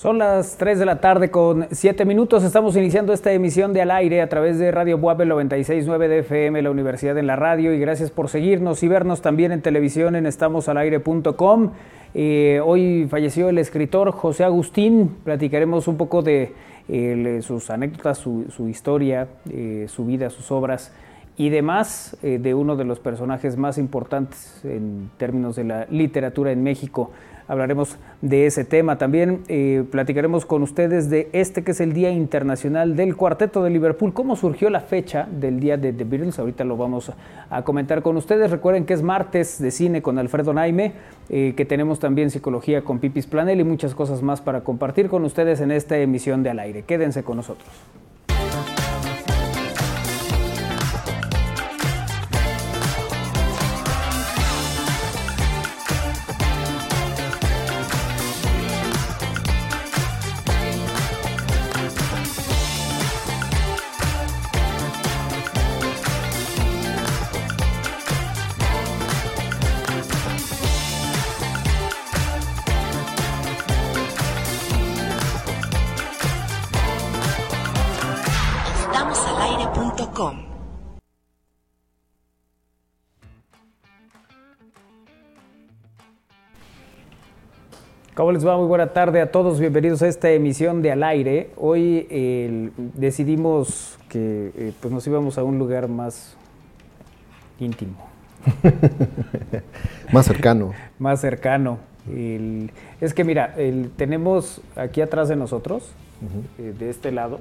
Son las 3 de la tarde con 7 minutos. Estamos iniciando esta emisión de Al Aire a través de Radio Buape 96.9 de FM, la Universidad en la Radio. Y gracias por seguirnos y vernos también en televisión en estamosalaire.com. Eh, hoy falleció el escritor José Agustín. Platicaremos un poco de sus anécdotas, su, historia, eh, su vida, sus obras y demás eh, de uno de los personajes más importantes en términos de la literatura en México hablaremos de ese tema. También eh, platicaremos con ustedes de este que es el Día Internacional del Cuarteto de Liverpool. ¿Cómo surgió la fecha del Día de The Beatles? Ahorita lo vamos a comentar con ustedes. Recuerden que es martes de cine con Alfredo Naime, eh, que tenemos también psicología con Pipis Planel y muchas cosas más para compartir con ustedes en esta emisión de Al Aire. Quédense con nosotros. ¿Cómo les va? Muy buena tarde a todos. Bienvenidos a esta emisión de Al Aire. Hoy decidimos que eh, pues nos íbamos a un lugar más íntimo. más cercano. más cercano. es que mira, tenemos aquí atrás de nosotros, eh, de este lado,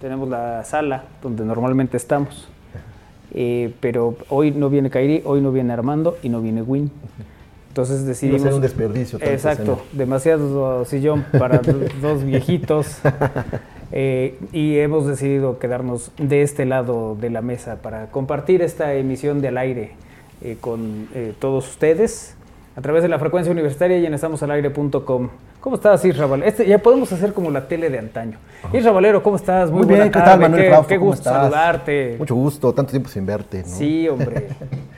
tenemos la sala donde normalmente estamos. Eh, pero hoy no viene Kairi, hoy no viene Armando y no viene Win. Entonces decidimos... Hacer un desperdicio. Exacto, demasiado sillón para dos viejitos. Eh, y hemos decidido quedarnos de este lado de la mesa para compartir esta emisión de al aire eh, con eh, todos ustedes a través de la frecuencia universitaria y en estamosalaire.com. ¿Cómo estás, Isra Valero? Este, ya podemos hacer como la tele de antaño. Isra Valero, ¿cómo estás? Muy, bien, ¿qué tal, Manuel Qué, qué gusto saludarte. Mucho gusto, tanto tiempo sin verte. ¿no? Sí, hombre.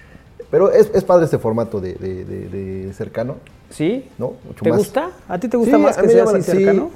Pero es, es padre este formato de, de, de, cercano. ¿Sí? ¿No? Mucho ¿Te gusta? ¿A ti te gusta más que sea así cercano?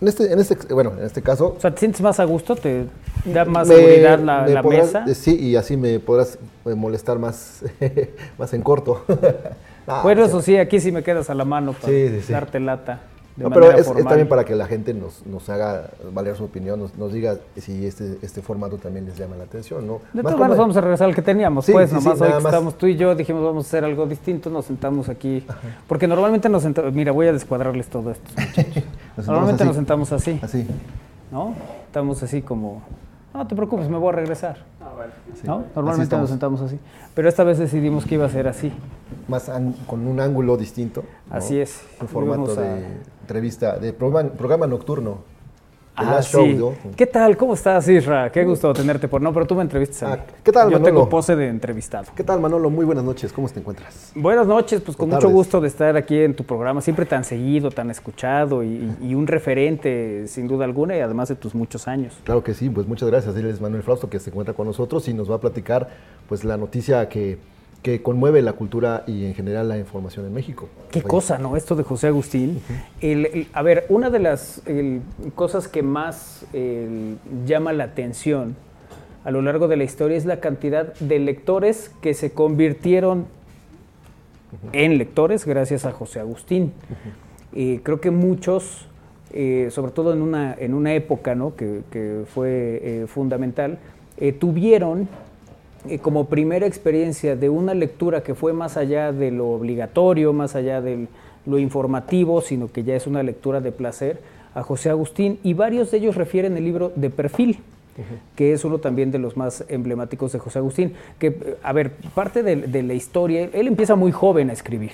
En este, en este, bueno, en este caso. O sea, ¿te sientes más a gusto? ¿Te da más seguridad la, la mesa? Sí, y así me podrás eh, molestar más, más en corto. bueno, eso sí, aquí sí me quedas a la mano para darte lata no, pero es, también para que la gente nos, nos haga valer su opinión, nos, nos, diga si este, este formato también les llama la atención, ¿no? De todas maneras vamos a regresar al que teníamos, pues, nomás hoy que estamos tú y yo dijimos vamos a hacer algo distinto, nos sentamos aquí, porque normalmente nos sentamos, mira, voy a descuadrarles todo esto, normalmente nos sentamos así. Así. ¿No? Estamos así como, no te preocupes, me voy a regresar. Ah, bueno. ¿No? Normalmente nos sentamos así. Pero esta vez decidimos que iba a ser así. Más con un ángulo distinto. Así es. Un formato de entrevista, de programa, nocturno. Ah, sí. ¿Qué tal? ¿Cómo estás, Isra? Qué gusto tenerte por no, pero tú me entrevistas a ah, ¿Qué tal, Manolo? Yo tengo pose de entrevistado. ¿Qué tal, Manolo? Muy buenas noches. ¿Cómo te encuentras? Buenas noches, pues con mucho gusto de estar aquí en tu programa, siempre tan seguido, tan escuchado y, un referente, sin duda alguna, y además de tus muchos años. Claro que sí, pues muchas gracias. Él es Manuel Frausto, que se encuentra con nosotros y nos va a platicar pues la noticia que que conmueve la cultura y en general la información en México. Qué cosa, ¿no? Esto de José Agustín. a ver, una de las cosas que más llama la atención a lo largo de la historia es la cantidad de lectores que se convirtieron en lectores gracias a José Agustín. creo que muchos, eh, sobre todo en una, en una época ¿no? que, fue eh, fundamental, eh, tuvieron eh, como primera experiencia de una lectura que fue más allá de lo obligatorio, más allá de lo informativo, sino que ya es una lectura de placer, a José Agustín, y varios de ellos refieren el libro de perfil, que es uno también de los más emblemáticos de José Agustín, que, eh, a ver, parte de, la historia, él empieza muy joven a escribir,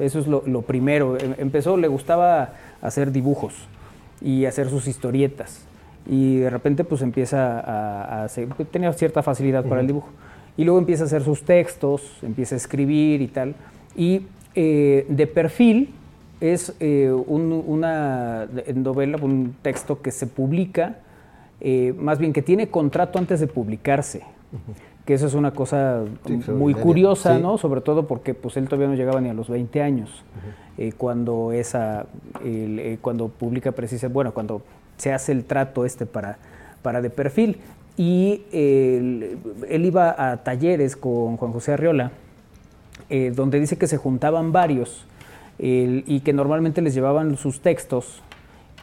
eso es lo, primero, em, empezó, le gustaba hacer dibujos y hacer sus historietas, y de repente pues empieza a, hacer, tenía cierta facilidad para el dibujo. Y luego empieza a hacer sus textos, empieza a escribir y tal. Y eh, de perfil es eh, una novela, un texto que se publica, eh, más bien que tiene contrato antes de publicarse, que eso es una cosa muy curiosa, ¿no? Sobre todo porque pues él todavía no llegaba ni a los 20 años cuando esa, cuando publica precisamente, bueno, cuando se hace el trato este para, para de perfil. Y él, iba a talleres con Juan José Arriola, eh, donde dice que se juntaban varios y que normalmente les llevaban sus textos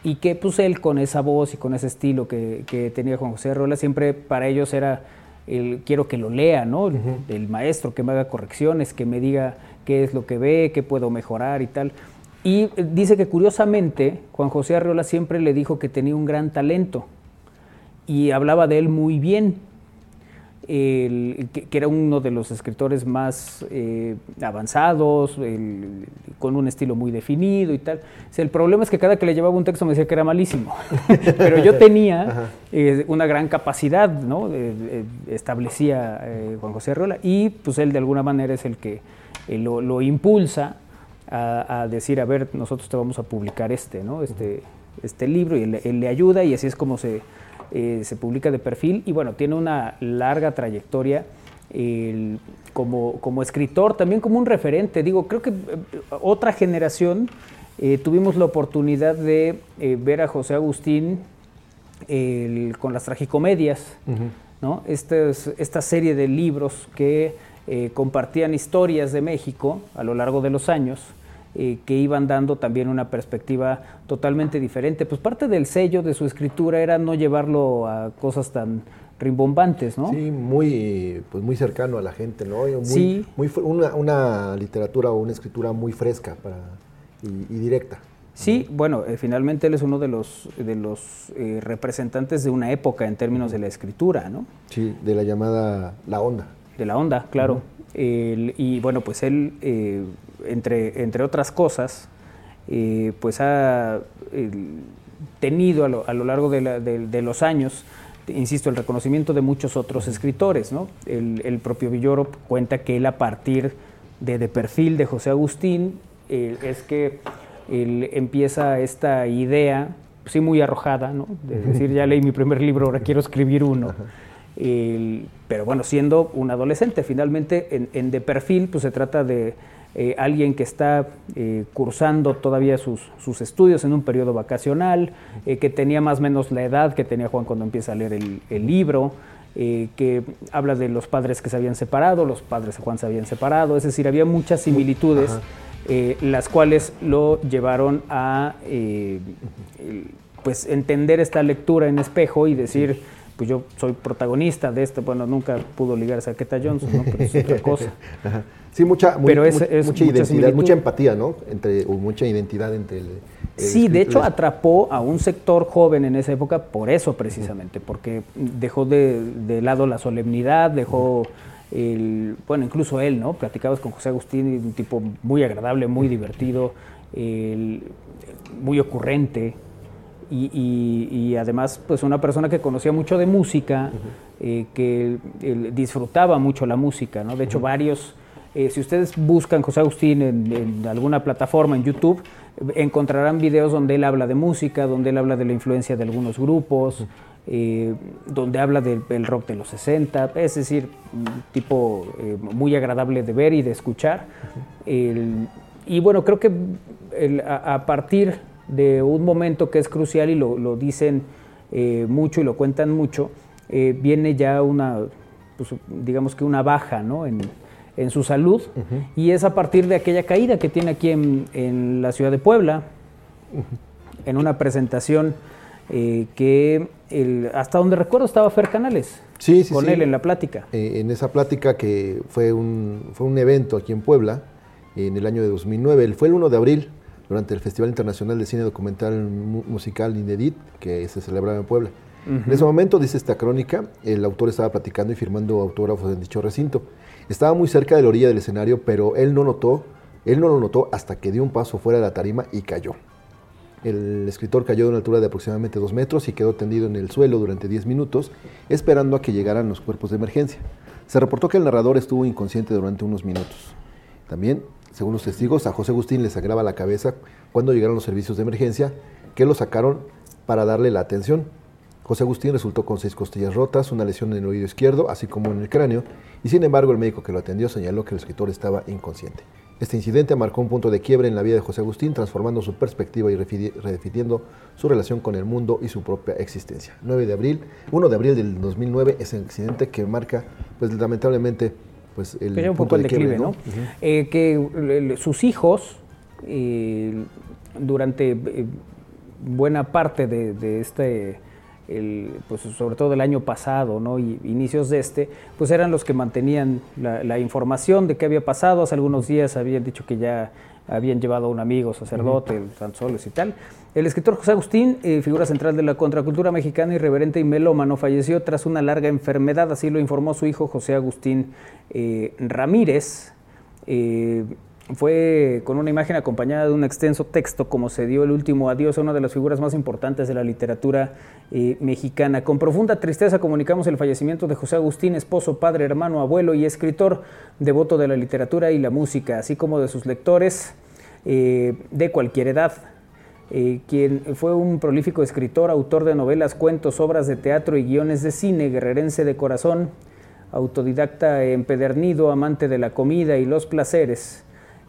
y que pues él con esa voz y con ese estilo que, tenía Juan José Arriola, siempre para ellos era el quiero que lo lea, ¿no? El maestro, que me haga correcciones, que me diga qué es lo que ve, qué puedo mejorar y tal. Y dice que curiosamente Juan José Arriola siempre le dijo que tenía un gran talento y hablaba de él muy bien, que, era uno de los escritores más eh, avanzados, con un estilo muy definido y tal. el problema es que cada que le llevaba un texto me decía que era malísimo, pero yo tenía eh, una gran capacidad, ¿no? establecía eh, Juan José Arriola y pues él de alguna manera es el que lo, impulsa a, decir, a ver, nosotros te vamos a publicar este, ¿no? este, este libro y él le ayuda y así es como se eh, se publica de perfil y bueno, tiene una larga trayectoria como, escritor, también como un referente. Digo, creo que eh, otra generación eh, tuvimos la oportunidad de ver a José Agustín con las tragicomedias, ¿no? esta serie de libros que compartían historias de México a lo largo de los años. Eh, que iban dando también una perspectiva totalmente diferente. Pues parte del sello de su escritura era no llevarlo a cosas tan rimbombantes, ¿no? Sí, muy, pues muy cercano a la gente, ¿no? Muy, sí. Muy, una, una, literatura o una escritura muy fresca para, y, directa. Sí, bueno, eh, finalmente él es uno de los, de los eh, representantes de una época en términos de la escritura, ¿no? Sí, de la llamada La Onda. De la Onda, claro. Y bueno, pues él entre, entre otras cosas, eh, pues ha tenido a lo, largo de, los años, insisto, el reconocimiento de muchos otros escritores. ¿no? El, propio Villoro cuenta que él a partir de, de perfil de José Agustín eh, es que él empieza esta idea, sí muy arrojada, ¿no? de decir, ya leí mi primer libro, ahora quiero escribir uno. Pero bueno, siendo un adolescente, finalmente en, en de perfil pues se trata de eh, alguien que está eh, cursando todavía sus, estudios en un periodo vacacional, eh, que tenía más o menos la edad que tenía Juan cuando empieza a leer el, libro, que habla de los padres que se habían separado, los padres de Juan se habían separado, es decir, había muchas similitudes, las cuales lo llevaron a pues entender esta lectura en espejo y decir pues yo soy protagonista de esto, bueno, nunca pudo ligarse a Keta Johnson, ¿no? pero es otra cosa. Sí, mucha, mucha identidad, mucha empatía, ¿no? Entre, o mucha identidad entre el, Sí, de hecho atrapó a un sector joven en esa época por eso precisamente, porque dejó de, lado la solemnidad, dejó el, bueno, incluso él, ¿no? Platicabas con José Agustín, un tipo muy agradable, muy divertido, muy ocurrente, y, además pues una persona que conocía mucho de música, eh, que disfrutaba mucho la música, ¿no? De hecho varios eh, si ustedes buscan José Agustín en, alguna plataforma, en YouTube, encontrarán videos donde él habla de música, donde él habla de la influencia de algunos grupos, eh, donde habla del rock de los 60, es decir, un tipo eh, muy agradable de ver y de escuchar. y bueno, creo que a, partir de un momento que es crucial y lo, dicen mucho y lo cuentan mucho, viene ya una, pues, digamos que una baja ¿no? en, en su salud. Y es a partir de aquella caída que tiene aquí en, la ciudad de Puebla, en una presentación eh, que hasta donde recuerdo estaba Fer Canales con él en la plática. Eh, en esa plática que fue un, fue un evento aquí en Puebla en el año de 2009, fue el 1 de abril durante el Festival Internacional de Cine Documental Musical Inedit que se celebraba en Puebla. En ese momento, dice esta crónica, el autor estaba platicando y firmando autógrafos en dicho recinto. Estaba muy cerca de la orilla del escenario, pero él no notó, él no lo notó hasta que dio un paso fuera de la tarima y cayó. El escritor cayó de una altura de aproximadamente dos metros y quedó tendido en el suelo durante 10 minutos, esperando a que llegaran los cuerpos de emergencia. Se reportó que el narrador estuvo inconsciente durante unos minutos. También, según los testigos, a José Agustín le sangraba la cabeza cuando llegaron los servicios de emergencia, que lo sacaron para darle la atención. José Agustín resultó con seis costillas rotas, una lesión en el oído izquierdo, así como en el cráneo, y sin embargo el médico que lo atendió señaló que el escritor estaba inconsciente. Este incidente marcó un punto de quiebre en la vida de José Agustín, transformando su perspectiva y redefiniendo su relación con el mundo y su propia existencia. 9 de abril, 1 de abril del 2009 es el incidente que marca, pues lamentablemente, pues el punto de declive, ¿no? Eh, que sus hijos eh, durante eh, buena parte de este pues sobre todo el año pasado ¿no? y inicios de este, pues eran los que mantenían la, información de qué había pasado. Hace algunos días habían dicho que ya habían llevado a un amigo sacerdote, uh y tal. El escritor José Agustín, eh, figura central de la contracultura mexicana, irreverente y melómano, falleció tras una larga enfermedad, así lo informó su hijo José Agustín eh, Ramírez. Eh, fue con una imagen acompañada de un extenso texto, como se dio el último adiós a una de las figuras más importantes de la literatura eh, mexicana. Con profunda tristeza comunicamos el fallecimiento de José Agustín, esposo, padre, hermano, abuelo y escritor, devoto de la literatura y la música, así como de sus lectores eh, de cualquier edad. Eh, quien fue un prolífico escritor, autor de novelas, cuentos, obras de teatro y guiones de cine, guerrerense de corazón, autodidacta empedernido, amante de la comida y los placeres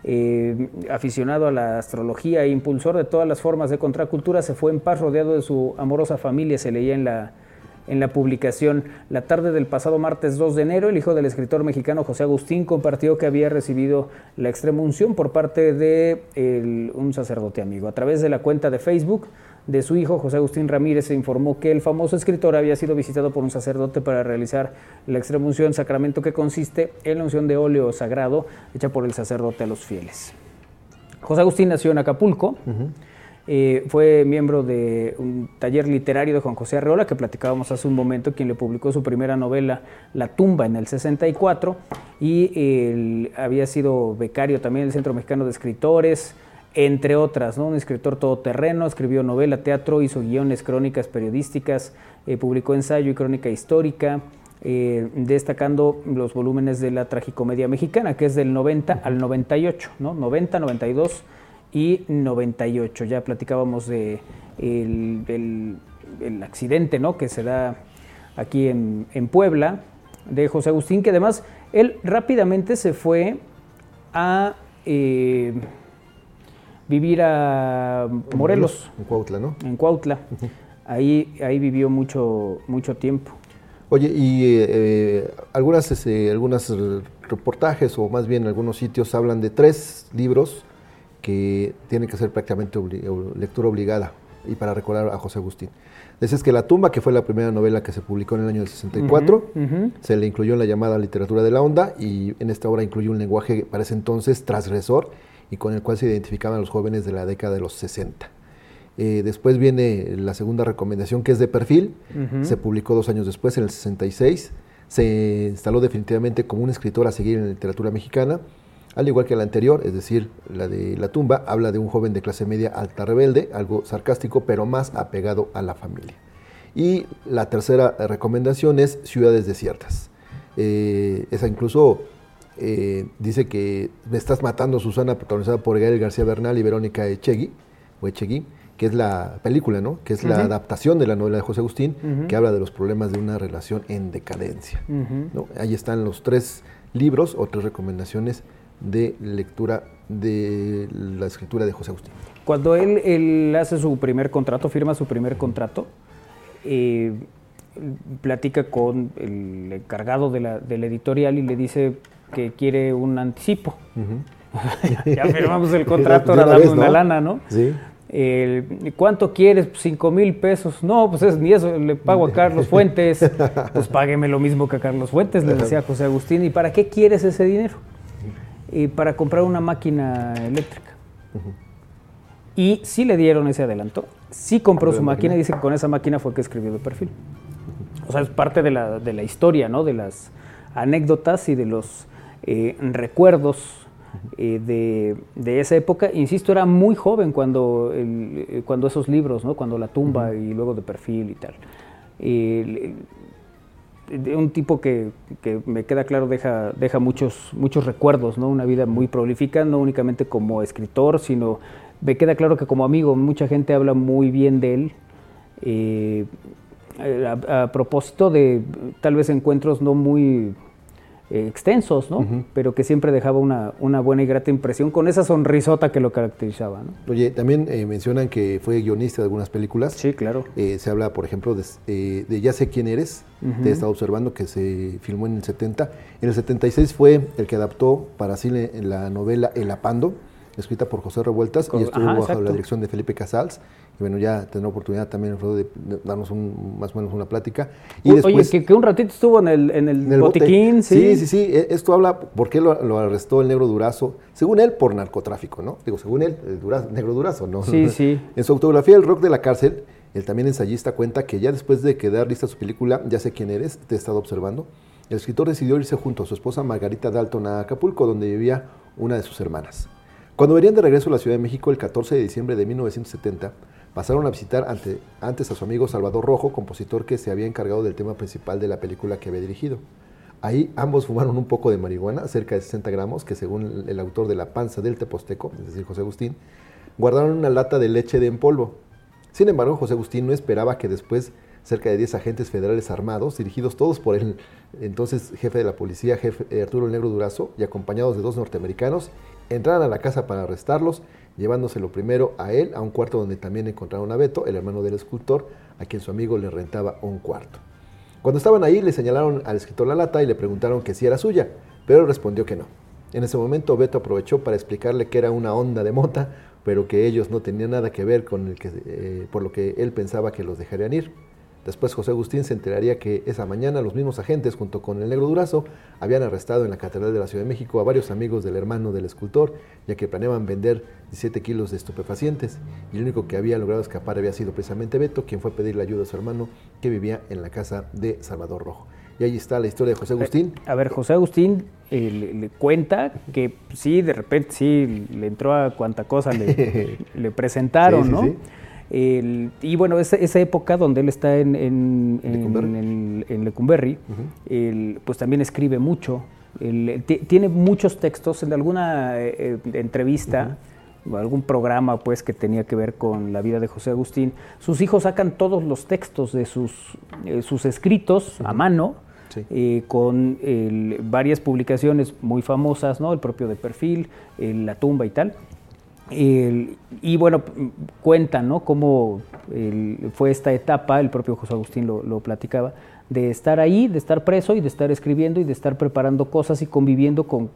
eh, aficionado a la astrología e impulsor de todas las formas de contracultura, se fue en paz rodeado de su amorosa familia, se leía en la, en la publicación. La tarde del pasado martes 2 de enero, el hijo del escritor mexicano José Agustín compartió que había recibido la extrema unción por parte de un sacerdote amigo. A través de la cuenta de Facebook, de su hijo, José Agustín Ramírez, se informó que el famoso escritor había sido visitado por un sacerdote para realizar la extrema unción, sacramento que consiste en la unción de óleo sagrado hecha por el sacerdote a los fieles. José Agustín nació en Acapulco. Eh, fue miembro de un taller literario de Juan José Arreola, que platicábamos hace un momento, quien le publicó su primera novela, La tumba, en el 64, y había sido becario también del Centro Mexicano de Escritores, entre otras, ¿no? un escritor todoterreno, escribió novela, teatro, hizo guiones, crónicas periodísticas, eh, publicó ensayo y crónica histórica, eh, destacando los volúmenes de la tragicomedia mexicana, que es del 90 al 98, ¿no? 90, 92 y 98. Ya platicábamos de el, accidente ¿no? que se da aquí en, Puebla de José Agustín, que además él rápidamente se fue a... Eh, vivir a Morelos. En Cuautla, ¿no? En Cuautla. Ahí, ahí vivió mucho, mucho tiempo. Oye, y eh, eh, algunas, este, algunos reportajes o más bien algunos sitios hablan de tres libros que tienen que ser prácticamente lectura obligada y para recordar a José Agustín. es que La tumba, que fue la primera novela que se publicó en el año del 64, se le incluyó en la llamada literatura de la onda y en esta obra incluyó un lenguaje para ese entonces transgresor y con el cual se identificaban los jóvenes de la década de los 60. Eh, después viene la segunda recomendación que es de perfil, se publicó dos años después, en el 66, se instaló definitivamente como un escritor a seguir en la literatura mexicana, al igual que la anterior, es decir, la de La tumba, habla de un joven de clase media alta rebelde, algo sarcástico, pero más apegado a la familia. Y la tercera recomendación es Ciudades Desiertas. Eh, esa incluso eh, dice que me estás matando Susana, protagonizada por Gael García Bernal y Verónica Echegui, o Echegui, que es la película, ¿no? Que es la adaptación de la novela de José Agustín, que habla de los problemas de una relación en decadencia. Ahí están los tres libros o tres recomendaciones de lectura de la escritura de José Agustín. Cuando él, hace su primer contrato, firma su primer contrato, eh, platica con el encargado de la, de la editorial y le dice, que quiere un anticipo. ya, firmamos el contrato, ahora damos una lana, ¿no? Sí. ¿Cuánto quieres? Cinco mil pesos. No, pues es, ni eso le pago a Carlos Fuentes. Pues págueme lo mismo que a Carlos Fuentes, le decía José Agustín. ¿Y para qué quieres ese dinero? Y para comprar una máquina eléctrica. Y sí le dieron ese adelanto. Sí compró su máquina y dice que con esa máquina fue que escribió el perfil. O sea, es parte de la, de la historia, ¿no? De las anécdotas y de los eh, recuerdos eh, de, esa época. Insisto, era muy joven cuando, eh, cuando esos libros, ¿no? cuando La tumba y luego de perfil y tal. Un tipo que, me queda claro deja, deja muchos, muchos recuerdos, ¿no? una vida muy prolífica, no únicamente como escritor, sino me queda claro que como amigo mucha gente habla muy bien de él. eh, a, propósito de tal vez encuentros no muy eh, extensos, ¿no? Pero que siempre dejaba una, una, buena y grata impresión con esa sonrisota que lo caracterizaba, ¿no? Oye, también eh, mencionan que fue guionista de algunas películas. Sí, claro. se habla, por ejemplo, de, de, Ya sé quién eres, te he estado observando que se filmó en el 70. En el 76 fue el que adaptó para cine la novela El Apando, escrita por José Revueltas y estuvo bajo la dirección de Felipe Casals. Y bueno, ya tendré oportunidad también de darnos un, más o menos una plática. Y después, Oye, que, un ratito estuvo en el, en el, botiquín, sí. Sí, sí, e, Esto habla por qué lo, arrestó el negro Durazo, según él, por narcotráfico, ¿no? Digo, según él, el negro Durazo, ¿no? Sí, sí. En su autografía, El Rock de la Cárcel, el también ensayista cuenta que ya después de quedar lista su película, Ya sé quién eres, te he estado observando, el escritor decidió irse junto a su esposa Margarita Dalton a Acapulco, donde vivía una de sus hermanas. Cuando venían de regreso a la Ciudad de México el 14 de diciembre de 1970, pasaron a visitar antes a su amigo Salvador Rojo, compositor que se había encargado del tema principal de la película que había dirigido. Ahí ambos fumaron un poco de marihuana, cerca de 60 gramos, que según el autor de La Panza del Teposteco, es decir, José Agustín, guardaron una lata de leche de en polvo. Sin embargo, José Agustín no esperaba que después cerca de 10 agentes federales armados, dirigidos todos por el entonces jefe de la policía, jefe eh, Arturo Negro Durazo, y acompañados de dos norteamericanos, entraron a la casa para arrestarlos, llevándoselo primero a él a un cuarto donde también encontraron a Beto, el hermano del escultor, a quien su amigo le rentaba un cuarto. Cuando estaban ahí, le señalaron al escritor la lata y le preguntaron que si era suya, pero respondió que no. En ese momento, Beto aprovechó para explicarle que era una onda de mota, pero que ellos no tenían nada que ver con el que, eh, por lo que él pensaba que los dejarían ir. Después José Agustín se enteraría que esa mañana los mismos agentes, junto con el negro Durazo, habían arrestado en la Catedral de la Ciudad de México a varios amigos del hermano del escultor, ya que planeaban vender 17 kilos de estupefacientes, y el único que había logrado escapar había sido precisamente Beto, quien fue a pedirle ayuda a su hermano, que vivía en la casa de Salvador Rojo. Y ahí está la historia de José Agustín. A ver, José Agustín eh, le, cuenta que sí, de repente sí, le entró a cuanta cosa le, le presentaron, ¿no? Y bueno, esa, esa, época donde él está en, en, en, Lecumberri, pues también escribe mucho. tiene muchos textos en alguna eh, eh, entrevista. o algún programa pues que tenía que ver con la vida de José Agustín, sus hijos sacan todos los textos de sus, eh, sus escritos a mano, con varias publicaciones muy famosas, ¿no? el propio de perfil, La tumba y tal y bueno, cuentan ¿no? cómo fue esta etapa, el propio José Agustín lo, platicaba, de estar ahí, de estar preso y de estar escribiendo y de estar preparando cosas y conviviendo con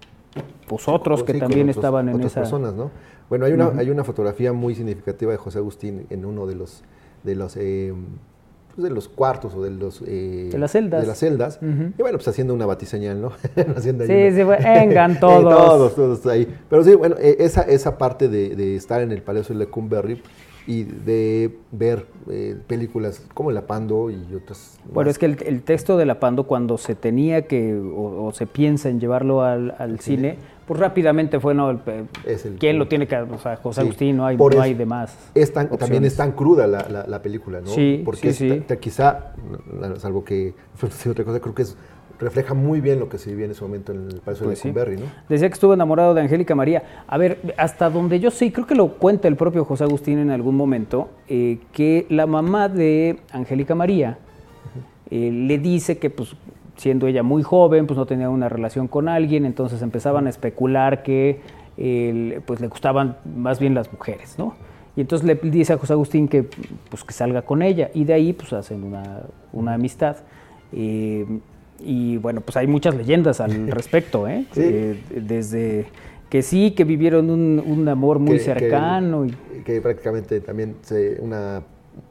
vosotros que también estaban en esa... personas, ¿no? Bueno, hay una, hay una fotografía muy significativa de José Agustín en uno de los, de los eh, pues, de los cuartos o de los eh, de las celdas, de las celdas. Y bueno pues haciendo una batiseñal no haciendo sí sí vengan todos todos. todos ahí. Pero sí bueno eh, esa esa parte de, estar en el Palacio de Lecumberri y de ver eh, películas como La Pando y otras. Bueno, es que el, texto de La Pando, cuando se tenía que, o, se piensa en llevarlo al, cine, pues rápidamente fue, ¿no? ¿Quién lo tiene que.? O sea, José Agustín, no hay, no hay de más. también es tan cruda la, la, película, ¿no? Sí, Porque sí, quizá, salvo que. Otra cosa, creo que es refleja muy bien lo que se vivía en ese momento en el Palacio pues de Cumberry, ¿no? Decía que estuvo enamorado de Angélica María. A ver, hasta donde yo sé, creo que lo cuenta el propio José Agustín en algún momento, eh, que la mamá de Angélica María eh, le dice que, pues, siendo ella muy joven, pues no tenía una relación con alguien, entonces empezaban a especular que pues le gustaban más bien las mujeres, ¿no? Y entonces le dice a José Agustín que, pues, que salga con ella, y de ahí pues hacen una, una amistad. Eh, y bueno, pues hay muchas leyendas al respecto, ¿eh? ¿eh? desde que sí, que vivieron un, amor muy cercano. Que, y... que prácticamente también se, una,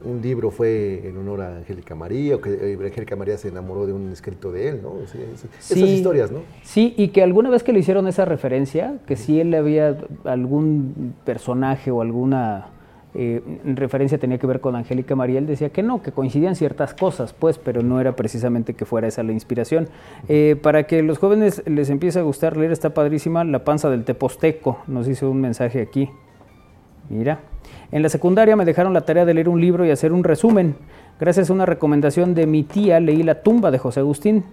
un libro fue en honor a Angélica María, o que eh, Angélica María se enamoró de un escrito de él, ¿no? esas historias, ¿no? Sí, y que alguna vez que le hicieron esa referencia, que si él había algún personaje o alguna eh, en referencia tenía que ver con Angélica María, él decía que no, que coincidían ciertas cosas, pues, pero no era precisamente que fuera esa la inspiración. Eh, para que los jóvenes les empiece a gustar leer, está padrísima La panza del Teposteco, nos hizo un mensaje aquí. Mira, en la secundaria me dejaron la tarea de leer un libro y hacer un resumen. Gracias a una recomendación de mi tía leí La tumba de José Agustín.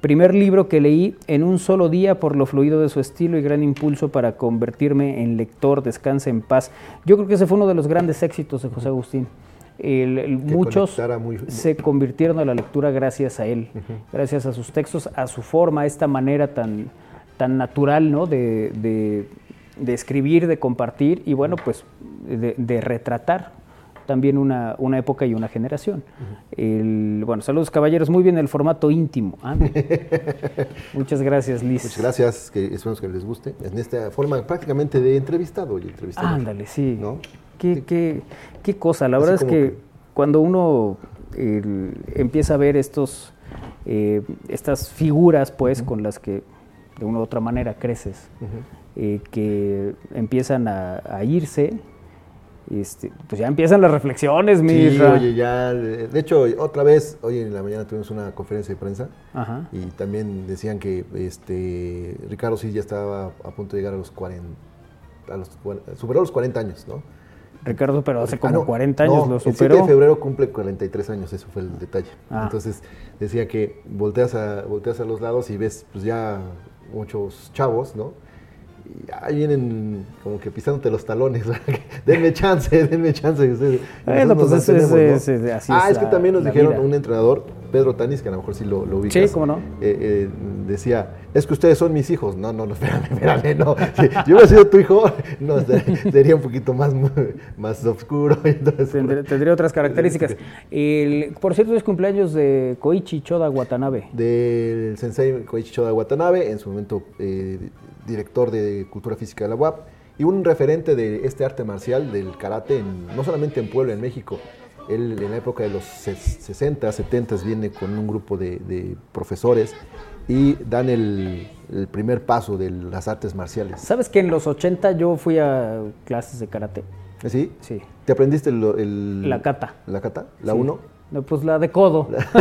Primer libro que leí en un solo día por lo fluido de su estilo y gran impulso para convertirme en lector, descanse en paz. Yo creo que ese fue uno de los grandes éxitos de José Agustín. el- el- Que muchos muy- se convirtieron a la lectura gracias a él, gracias a sus textos, a su forma, a esta manera tan, tan natural ¿no? de, de- de escribir, de compartir y bueno, pues de, de retratar también una, una época y una generación. El- bueno, saludos caballeros, muy bien el formato íntimo. Ande. Muchas gracias, Liz. Muchas gracias, que esperamos que les guste. En esta forma prácticamente de entrevistado y entrevistado. Ándale, sí. ¿No? Qué, qué- qué cosa. La Así verdad es que, que- cuando uno el, empieza a ver estos, eh, estas figuras, pues, con las que de una u otra manera creces, eh, que empiezan a, a irse, este, pues ya empiezan las reflexiones, mi Sí, oye, ya. De hecho, otra vez, hoy en la mañana tuvimos una conferencia de prensa Ajá. y también decían que este Ricardo sí ya estaba a punto de llegar a los 40. A los, superó los 40 años, ¿no? Ricardo, pero hace Ah, como no, 40 años no, lo El 7 superó. de febrero cumple 43 años, eso fue el detalle. Ah. Entonces decía que volteas a, volteas a los lados y ves pues ya muchos chavos, ¿no? Y ahí vienen como que pisándote los talones. denme chance, denme chance. Ustedes, Bueno, nosotros pues ah, es que también nos dijeron vida. un entrenador, Pedro Tanis, que a lo mejor sí lo, lo ubicas. Sí, cómo no. eh, eh, decía, es que ustedes son mis hijos. No, no, no, espérame, espérame, no. Si yo hubiera sido tu hijo, no, ser- sería un poquito más, más oscuro. Entonces, Tendría, tendría otras características. El- por cierto, es cumpleaños de Koichi Choda Watanabe. del sensei Koichi Choda Watanabe, en su momento eh, director de Cultura Física de la UAP, y un referente de este arte marcial, del karate, en- no solamente en Puebla, en México. Él en la época de los ses- 60, 70 viene con un grupo de, de profesores y dan el, el primer paso de las artes marciales. ¿Sabes que en los 80 yo fui a clases de karate? ¿Sí? Sí. ¿Te aprendiste el, el- La kata. ¿La kata? ¿La Sí. 1? No, pues la de codo.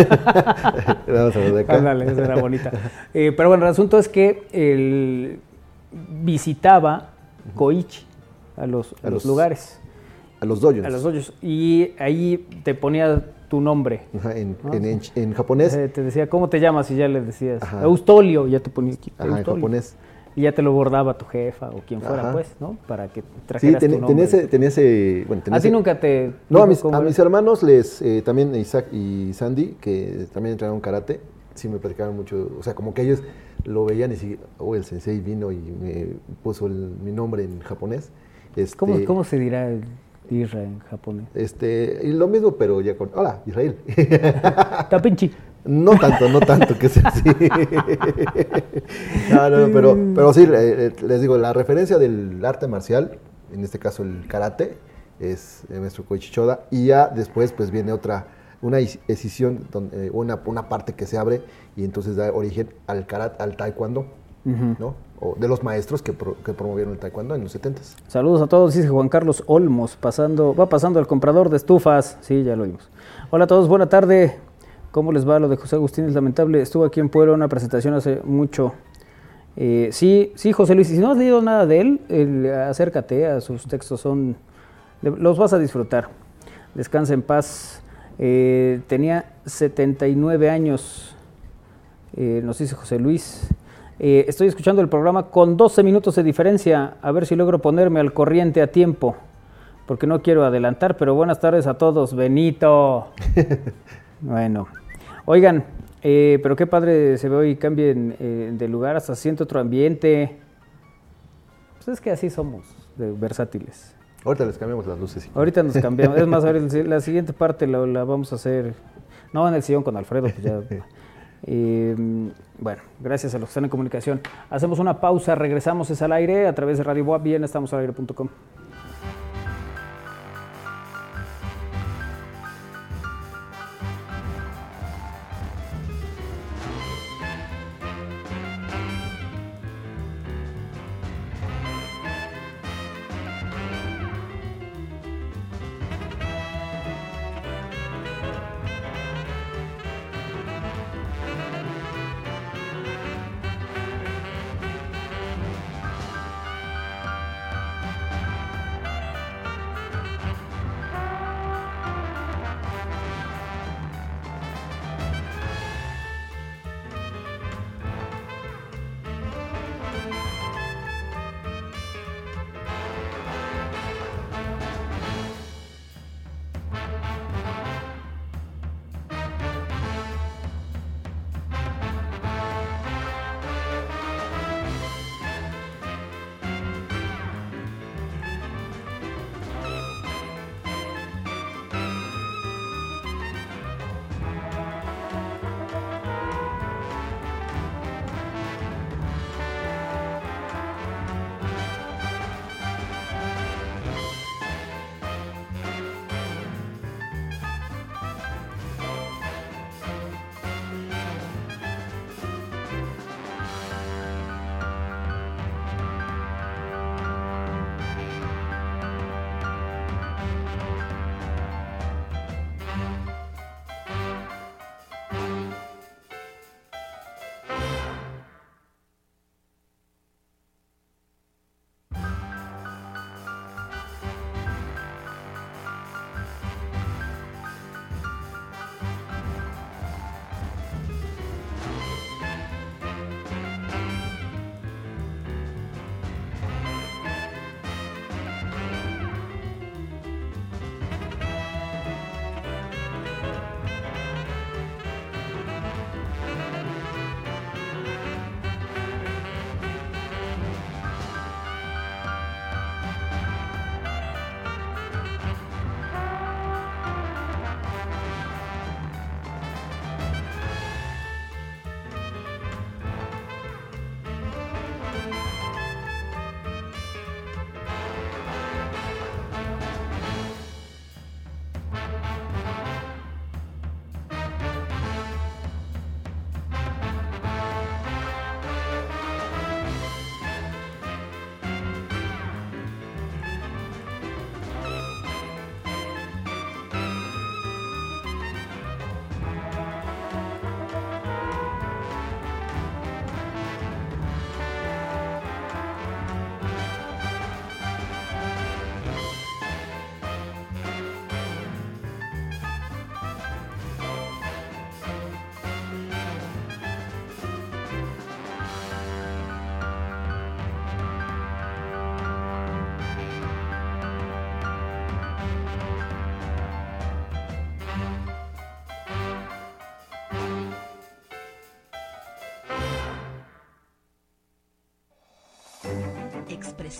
Vamos a ver de acá. Ándale, esa era bonita. Eh, pero bueno, el asunto es que él visitaba Koichi a los, a A los los- lugares, A los dojos. a los hoyos. Y ahí te ponía tu nombre. Ajá, en, Ah, en- en- en japonés. Eh, te decía, ¿cómo te llamas? Y ya le decías, Ajá. Eustolio, ya te ponía aquí. Ajá, en japonés. Y ya te lo bordaba tu jefa o quien fuera, Ajá. pues, ¿no? Para que Sí, trajeras ten- tu nombre. ese, tenía ese- bueno, ¿A ti nunca te... No, a mis, a mis hermanos les, eh, también Isaac y Sandy, que también entrenaron karate, sí me platicaban mucho, o sea, como que ellos lo veían y sí, oh, el sensei vino y me puso el- mi nombre en japonés. Este, ¿Cómo, cómo se dirá el Isra en japonés? Este, y lo mismo, pero ya con, hola, Israel. Tapinchi. No tanto, no tanto que sea así. no, no, pero, pero sí, eh, eh, les digo, la referencia del arte marcial, en este caso el karate, es el maestro Koichi Choda, y ya después pues viene otra, una is- escisión, donde, eh, una, una parte que se abre y entonces da origen al karate, al taekwondo, ¿no? De los maestros que, pro- que promovieron el taekwondo en los 70s. Saludos a todos, dice Juan Carlos Olmos, pasando, va pasando el comprador de estufas. Sí, ya lo oímos. Hola a todos, buena tarde. ¿Cómo les va lo de José Agustín? Es lamentable. Estuvo aquí en Puebla una presentación hace mucho. Eh, sí, sí, José Luis, y si no has leído nada de él, acércate a sus textos, son, los vas a disfrutar. Descansa en paz. Eh, tenía 79 años, eh, nos dice José Luis. Eh, estoy escuchando el programa con 12 minutos de diferencia, a ver si logro ponerme al corriente a tiempo, porque no quiero adelantar, pero buenas tardes a todos, Benito. bueno, oigan, eh, pero qué padre se ve hoy, cambien eh, de lugar, hasta siento otro ambiente. Pues es que así somos, de versátiles. Ahorita les cambiamos las luces. si Ahorita nos cambiamos. Es más, ahora el- la siguiente parte la, la vamos a hacer. No en el sillón con Alfredo, pues ya. Eh, bueno, gracias a los que están en comunicación. Hacemos una pausa, regresamos es al aire a través de Radio Boa. Bien, estamos al aire.com.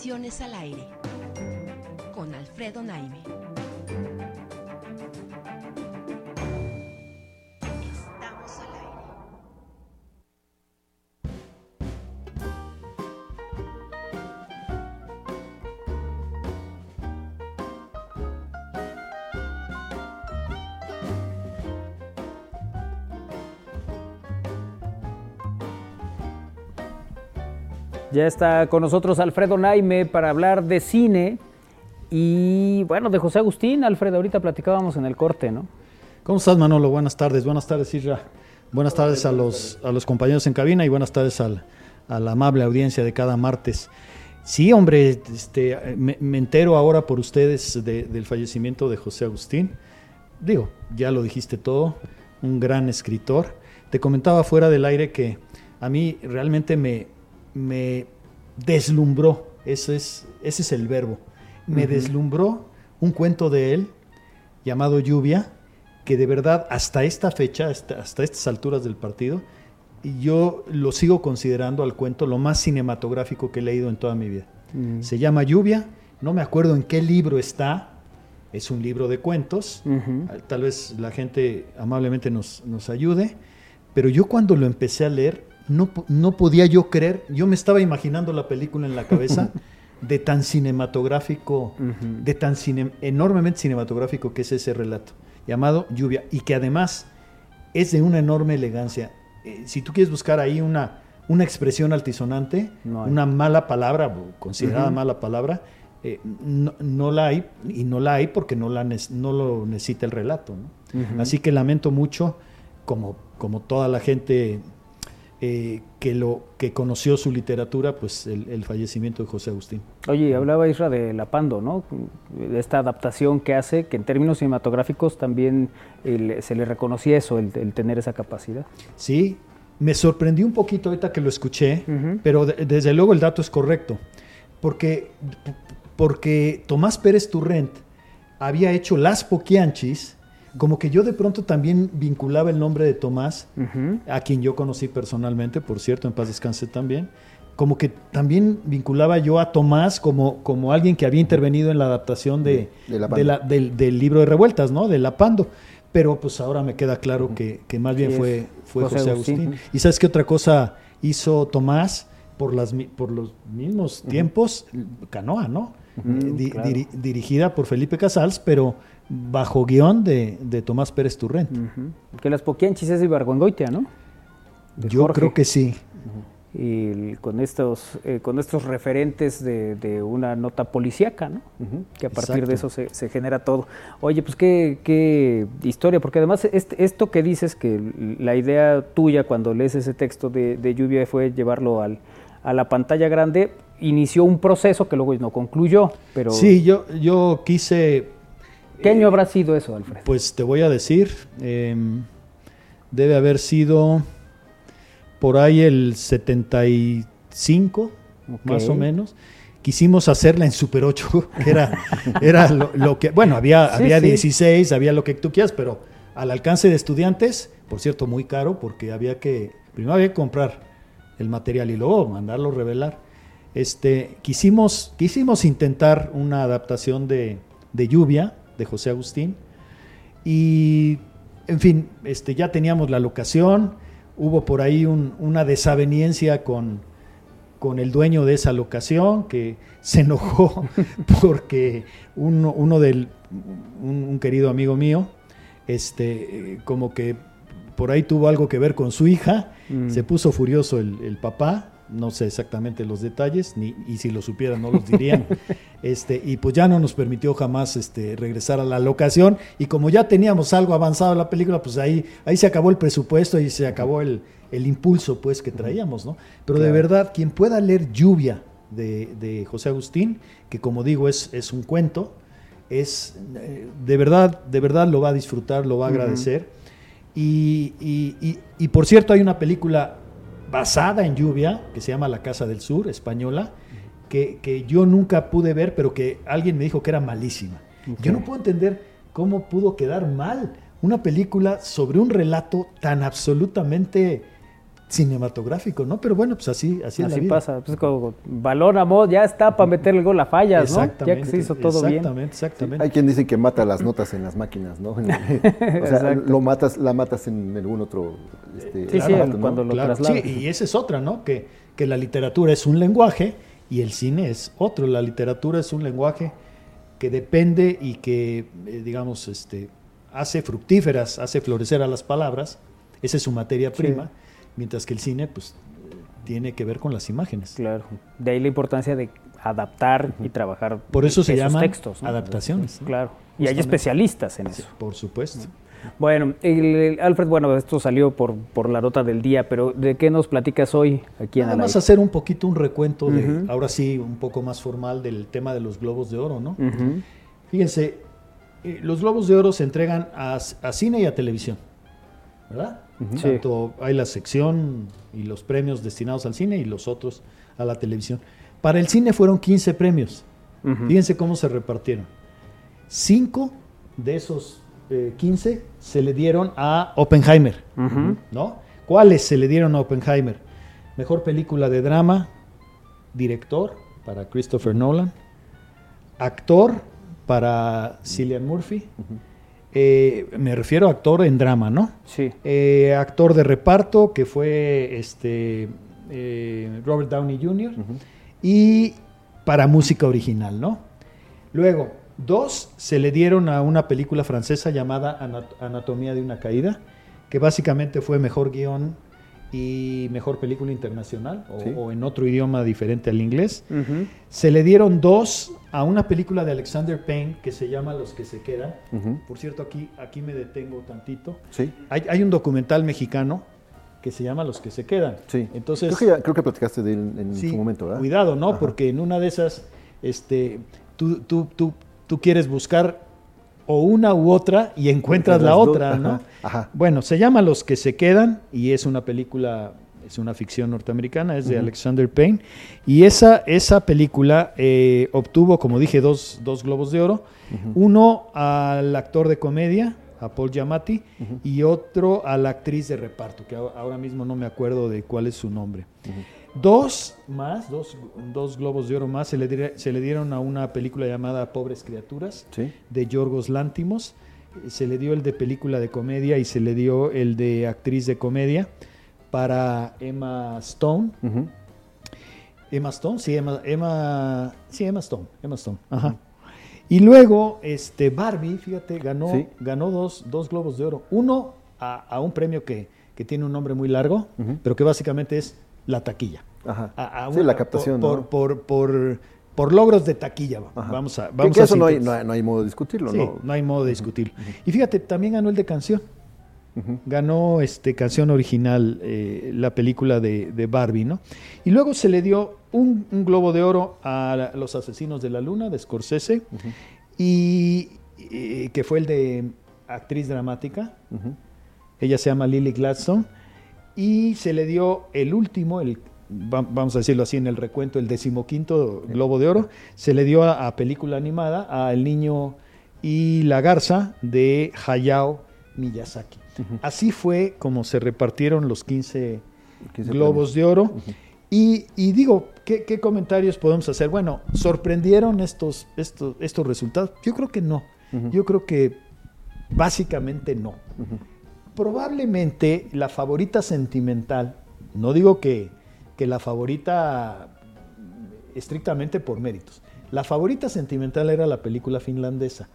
Al aire con Alfredo Naime. Ya está con nosotros Alfredo Naime para hablar de cine y bueno, de José Agustín. Alfredo, ahorita platicábamos en el corte, ¿no? ¿Cómo estás, Manolo? Buenas tardes. Buenas tardes, Isra. Buenas tardes a los, a los compañeros en cabina y buenas tardes al- a la amable audiencia de cada martes. Sí, hombre, este, me, me entero ahora por ustedes de- del fallecimiento de José Agustín. Digo, ya lo dijiste todo, un gran escritor. Te comentaba fuera del aire que a mí realmente me, me deslumbró, ese es, ese es el verbo, me deslumbró un cuento de él llamado Lluvia, que de verdad hasta esta fecha, hasta, hasta estas alturas del partido, yo lo sigo considerando al cuento lo más cinematográfico que he leído en toda mi vida. Mm. Se llama Lluvia, no me acuerdo en qué libro está, es un libro de cuentos, Ujú. tal vez la gente amablemente nos, nos ayude, pero yo cuando lo empecé a leer, no, no podía yo creer, yo me estaba imaginando la película en la cabeza de tan cinematográfico, de tan cine- enormemente cinematográfico que es ese relato, llamado Lluvia, y que además es de una enorme elegancia. Eh, si tú quieres buscar ahí una, una expresión altisonante, No una mala palabra, considerada mala palabra, eh, no, no la hay, y no la hay porque no, la no lo necesita el relato. Así que lamento mucho, como, como toda la gente eh, que, lo, que conoció su literatura, pues el, el fallecimiento de José Agustín. Oye, hablaba Isra de La Pando, ¿no? De esta adaptación que hace, que en términos cinematográficos también el- se le reconocía eso, el, el tener esa capacidad. Sí, me sorprendió un poquito ahorita que lo escuché, pero de- desde luego el dato es correcto, porque, porque Tomás Pérez Turrent había hecho Las Poquianchis, como que yo de pronto también vinculaba el nombre de Tomás, a quien yo conocí personalmente, por cierto, en paz descanse también, como que también vinculaba yo a Tomás como, como alguien que había intervenido en la adaptación de, De La de la- del, del libro de revueltas, ¿no? De Lapando. Pero pues ahora me queda claro que, que más bien Sí, fue, fue José José, Agustín. Agustín. ¿Y sabes qué otra cosa hizo Tomás por, las, por los mismos tiempos? Canoa, ¿no? Di- claro. dirigida por Felipe Casals, pero bajo guion de, de Tomás Pérez Turrent. Ujú. Que las Poquianchis es de Ibargüengoitia, ¿no? De Yo Jorge. creo que sí. Y con estos, eh, con estos referentes de, de una nota policíaca, ¿no? Que a partir de eso se, se genera todo. Oye, pues qué, qué historia, porque además este- esto que dices, que la idea tuya cuando lees ese texto de, de lluvia fue llevarlo al, a la pantalla grande, inició un proceso que luego no concluyó, pero Sí, yo, yo quise ¿qué año habrá sido eso, Alfredo? Pues te voy a decir, em, debe haber sido por ahí el 75, Ok. más o menos. Quisimos hacerla en Super 8, que era, era lo, lo que, bueno, había, Sí, había sí. 16, había lo que tú quieras, pero al alcance de estudiantes, por cierto, muy caro, porque había que, primero había que comprar el material y luego mandarlo revelar. Este, quisimos, quisimos intentar una adaptación de, de Lluvia, de José Agustín, y, en fin, este, ya teníamos la locación, hubo por ahí un- una desaveniencia con, con el dueño de esa locación que se enojó porque uno, uno del, un, un querido amigo mío, este, eh, como que por ahí tuvo algo que ver con su hija, Mm. se puso furioso el, el papá, no sé exactamente los detalles, ni, y si lo supieran no los dirían, este, y pues ya no nos permitió jamás este, regresar a la locación, y como ya teníamos algo avanzado en la película, pues ahí, ahí se acabó el presupuesto y se acabó el, el impulso pues que traíamos, ¿no? Pero de verdad, quien pueda leer Lluvia de, de José Agustín, que como digo es, es un cuento, es eh, de verdad, de verdad lo va a disfrutar, lo va a agradecer. Y, y- y- y, por cierto, hay una película basada en lluvia que se llama La Casa del Sur, española, que, que yo nunca pude ver, pero que alguien me dijo que era malísima. Yo no puedo entender cómo pudo quedar mal una película sobre un relato tan absolutamente cinematográfico, ¿no? Pero bueno, pues así, así, es la Así vida. pasa. Pues como balón a modo, ya está para meterle el gol a fallas, ¿no? Ya que Exactamente, se hizo todo bien. Exactamente, exactamente. Hay quien dice que mata las notas en las máquinas, ¿no? o sea, lo matas, la matas en algún otro este, Sí, sí, cuando lo Claro, trasladas. sí, y esa es otra, ¿no? Que, que la literatura es un lenguaje y el cine es otro. La literatura es un lenguaje que depende y que, eh, digamos, este, hace fructíferas, hace florecer a las palabras. Esa es su materia Sí. Mientras que el cine, pues, tiene que ver con las imágenes. Claro. De ahí la importancia de adaptar y trabajar Por eso se llaman textos. ¿no? adaptaciones. ¿no? Claro. Y hay Justamente. especialistas en eso. Por supuesto. Bueno, el- el- Alfred, bueno, esto salió por, por la nota del día, pero ¿de qué nos platicas hoy aquí en más Aire? hacer un poquito un recuento de, ahora sí, un poco más formal del tema de los globos de oro, ¿no? Fíjense, eh, los globos de oro se entregan a, a cine y a televisión, ¿verdad? Tanto hay la sección y los premios destinados al cine y los otros a la televisión. Para el cine fueron 15 premios. Ujú. Fíjense cómo se repartieron. Cinco de esos eh, 15 se le dieron a Oppenheimer. ¿no? ¿Cuáles se le dieron a Oppenheimer? Mejor película de drama, director para Christopher Nolan, actor para Cillian Murphy, eh, me refiero a actor en drama, ¿no? Sí. Eh, actor de reparto que fue este eh, Robert Downey Jr. y para música original, ¿no? Luego, dos se le dieron a una película francesa llamada Anat- Anatomía de una caída, que básicamente fue mejor guion y mejor película internacional o, Sí. o en otro idioma diferente al inglés. Se le dieron dos a una película de Alexander Payne que se llama Los que se quedan. Por cierto, aquí, aquí me detengo tantito. Sí, Hay, hay un documental mexicano que se llama Los que se quedan. sí. Entonces, creo, que ya- creo que platicaste de él en sí, su momento, ¿verdad? cuidado, ¿no? Ajá. Porque en una de esas, este, tú, tú, tú, tú quieres buscar o una u otra y encuentras la dos, otra, ajá, ¿no? Ajá. Bueno, se llama Los que se quedan y es una película, es una ficción norteamericana, es de. Alexander Payne. Y esa, esa película eh, obtuvo, como dije, dos, dos globos de oro. Uno al actor de comedia, a Paul Giamatti, y otro a la actriz de reparto, que ahora ahora mismo no me acuerdo de cuál es su nombre. Dos más, dos, dos globos de oro más se le, dire- se le dieron a una película llamada Pobres Criaturas Sí. de Yorgos Lántimos. Se le dio el de película de comedia y se le dio el de actriz de comedia para Emma Stone. Emma Stone, sí, Emma, Emma, sí, Emma Stone, Emma Stone, ajá. Y luego, este, Barbie, fíjate, ganó, Sí. ganó dos, dos globos de oro. Uno a, a un premio que, que tiene un nombre muy largo, pero que básicamente es la taquilla. Ajá. A- a sí, la captación, por, ¿no? por, por, por, por logros de taquilla. Ajá. Vamos a, vamos que a eso no hay, sintetizar. no, hay, no hay modo de discutirlo, Sí, ¿no? no hay modo de discutir. Y fíjate, también ganó el de canción. Ganó este canción original eh, la película de, de Barbie, ¿no? Y luego se le dio un, un globo de oro a Los Asesinos de la Luna de Scorsese y, y que fue el de actriz dramática. Ella se llama Lily Gladstone y se le dio el último, el vamos a decirlo así en el recuento, el decimoquinto Globo de Oro, se le dio a, a película animada a El Niño y la Garza de Hayao Miyazaki. Así fue como se repartieron los 15 15 globos de oro. Y, y digo, ¿qué, qué comentarios podemos hacer? Bueno, ¿sorprendieron estos, estos, estos resultados? Yo creo que no. Yo creo que básicamente no. Probablemente la favorita sentimental, no digo que, que la favorita estrictamente por méritos, la favorita sentimental era la película finlandesa,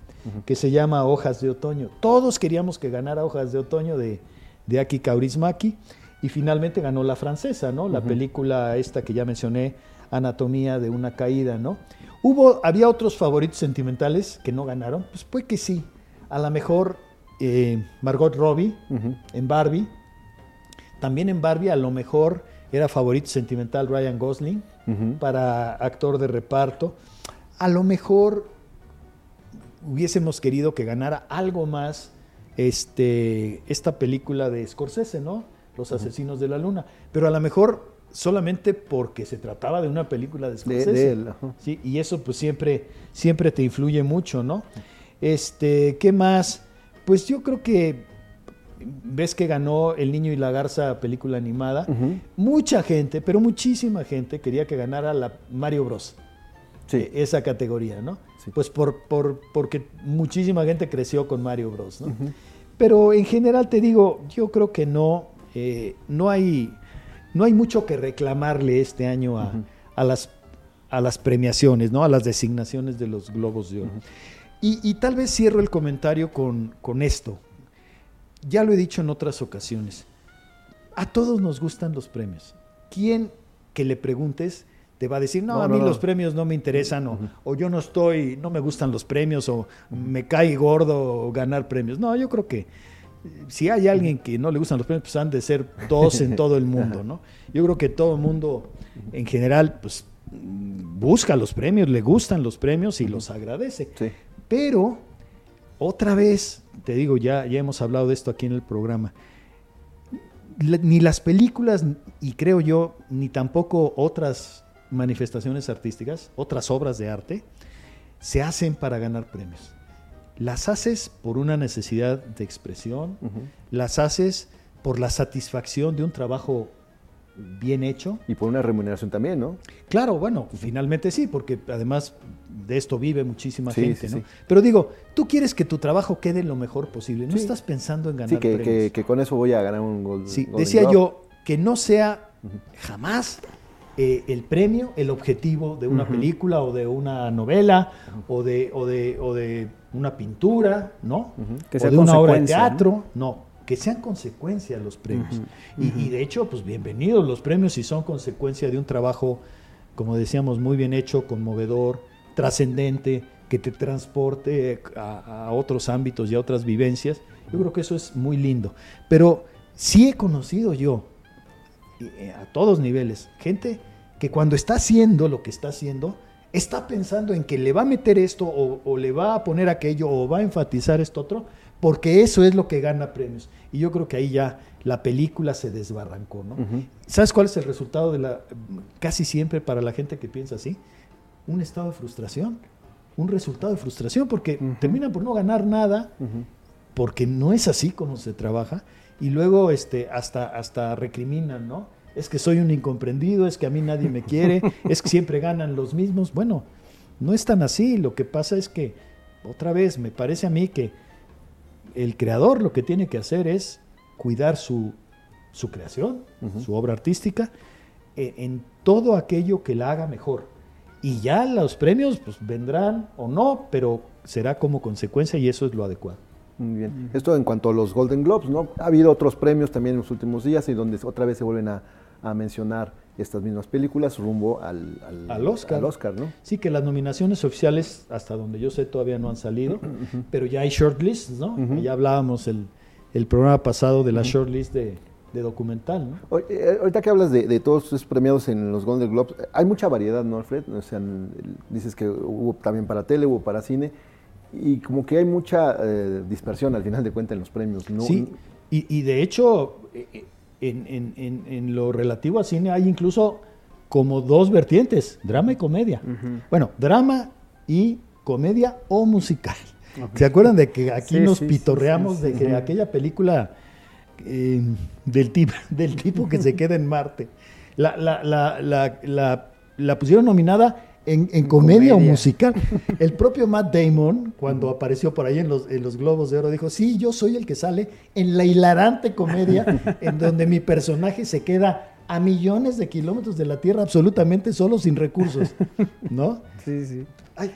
que se llama Hojas de Otoño. Todos queríamos que ganara Hojas de Otoño de, de Aki Kaurismäki y finalmente ganó la francesa, ¿no? La película esta que ya mencioné, Anatomía de una caída, ¿no? Hubo, había otros favoritos sentimentales que no ganaron, pues puede que sí. A lo mejor eh, Margot Robbie en Barbie. También en Barbie a lo mejor era favorito sentimental Ryan Gosling para actor de reparto. A lo mejor hubiésemos querido que ganara algo más este, esta película de Scorsese, ¿no? Los asesinos de la luna. Pero a lo mejor solamente porque se trataba de una película de Scorsese. de él. ajá. Sí, y eso pues siempre, siempre te influye mucho, ¿no? Este, ¿qué más? Pues yo creo que ves que ganó El Niño y la Garza película animada, mucha gente, pero muchísima gente quería que ganara la Mario Bros. Sí. eh, esa categoría, ¿no? Pues por, por- porque muchísima gente creció con Mario Bros, ¿no? Pero en general te digo, yo creo que no, eh, no, hay, no hay mucho que reclamarle este año a, a las, a las premiaciones, ¿no? A las designaciones de los Globos de Oro. y, y tal vez cierro el comentario con, con esto. Ya lo he dicho en otras ocasiones. A todos nos gustan los premios. ¿Quién que le preguntes te va a decir, no, No, a mí no, no. los premios no me interesan, o, o yo no estoy, no me gustan los premios, o me cae gordo ganar premios? No, yo creo que eh, si hay alguien que no le gustan los premios, pues han de ser dos en todo el mundo, ¿no? Yo creo que todo el mundo, en general, pues busca los premios, le gustan los premios y los agradece. Sí. Pero, otra vez, te digo, ya, ya hemos hablado de esto aquí en el programa, ni las películas, y creo yo, ni tampoco otras manifestaciones artísticas, otras obras de arte, se hacen para ganar premios. Las haces por una necesidad de expresión, las haces por la satisfacción de un trabajo bien hecho. Y por una remuneración también, ¿no? Claro, bueno, finalmente sí, porque además de esto vive muchísima Sí, gente, sí, ¿no? sí. Pero digo, tú quieres que tu trabajo quede lo mejor posible, no estás pensando en ganar Sí, que, premios. que- que con eso voy a ganar un gol. Sí, decía yo que no sea jamás eh, el premio, el objetivo de una película o de una novela o, de, o, de, o de una pintura, ¿no? Que o sea de una obra de teatro, ¿no? Que sean consecuencia los premios. Y, y de hecho, pues bienvenidos los premios si son consecuencia de un trabajo, como decíamos, muy bien hecho, conmovedor, trascendente, que te transporte a, a otros ámbitos y a otras vivencias. Yo creo que eso es muy lindo. Pero sí he conocido yo, eh, a todos niveles, gente que cuando está haciendo lo que está haciendo, está pensando en que le va a meter esto o, o le va a poner aquello o va a enfatizar esto otro, porque eso es lo que gana premios. Y yo creo que ahí ya la película se desbarrancó, ¿no? ¿Sabes cuál es el resultado de la, casi siempre para la gente que piensa así? Un estado de frustración, un resultado de frustración, porque terminan por no ganar nada, porque no es así como se trabaja, y luego este, hasta, hasta recriminan, ¿no? Es que soy un incomprendido, es que a mí nadie me quiere, es que siempre ganan los mismos. Bueno, no es tan así, lo que pasa es que, otra vez, me parece a mí que el creador lo que tiene que hacer es cuidar su, su creación, su obra artística, eh, en todo aquello que la haga mejor. Y ya los premios pues, vendrán o no, pero será como consecuencia y eso es lo adecuado. Muy bien. Esto en cuanto a los Golden Globes, ¿no? Ha habido otros premios también en los últimos días y donde otra vez se vuelven a, a mencionar estas mismas películas rumbo al, al, Al Oscar. al Oscar, ¿no? Sí, que las nominaciones oficiales, hasta donde yo sé, todavía no han salido, pero ya hay shortlists, ¿no? Ya hablábamos el, el programa pasado de la shortlist de, de documental, ¿no? Eh, Ahorita que hablas de, de todos estos premiados en los Golden Globes, eh, hay mucha variedad, ¿no, Alfred? O sea, dices que hubo también para tele, hubo para cine, y como que hay mucha eh, dispersión al final de cuentas en los premios. ¿no? Sí, y, y de hecho, eh, en, en- en- en lo relativo a cine hay incluso como dos vertientes, drama y comedia. Bueno, drama y comedia o musical. ¿Se acuerdan de que aquí Sí, nos sí, pitorreamos sí, de que aquella película eh, del, tipo, del tipo que se queda en Marte, la, la, la- la pusieron nominada en, en comedia, o musical. El propio Matt Damon, cuando apareció por ahí en los, en los Globos de Oro, dijo, sí, yo soy el que sale en la hilarante comedia en donde mi personaje se queda a millones de kilómetros de la Tierra absolutamente solo, sin recursos, ¿no? Sí, sí. Ay,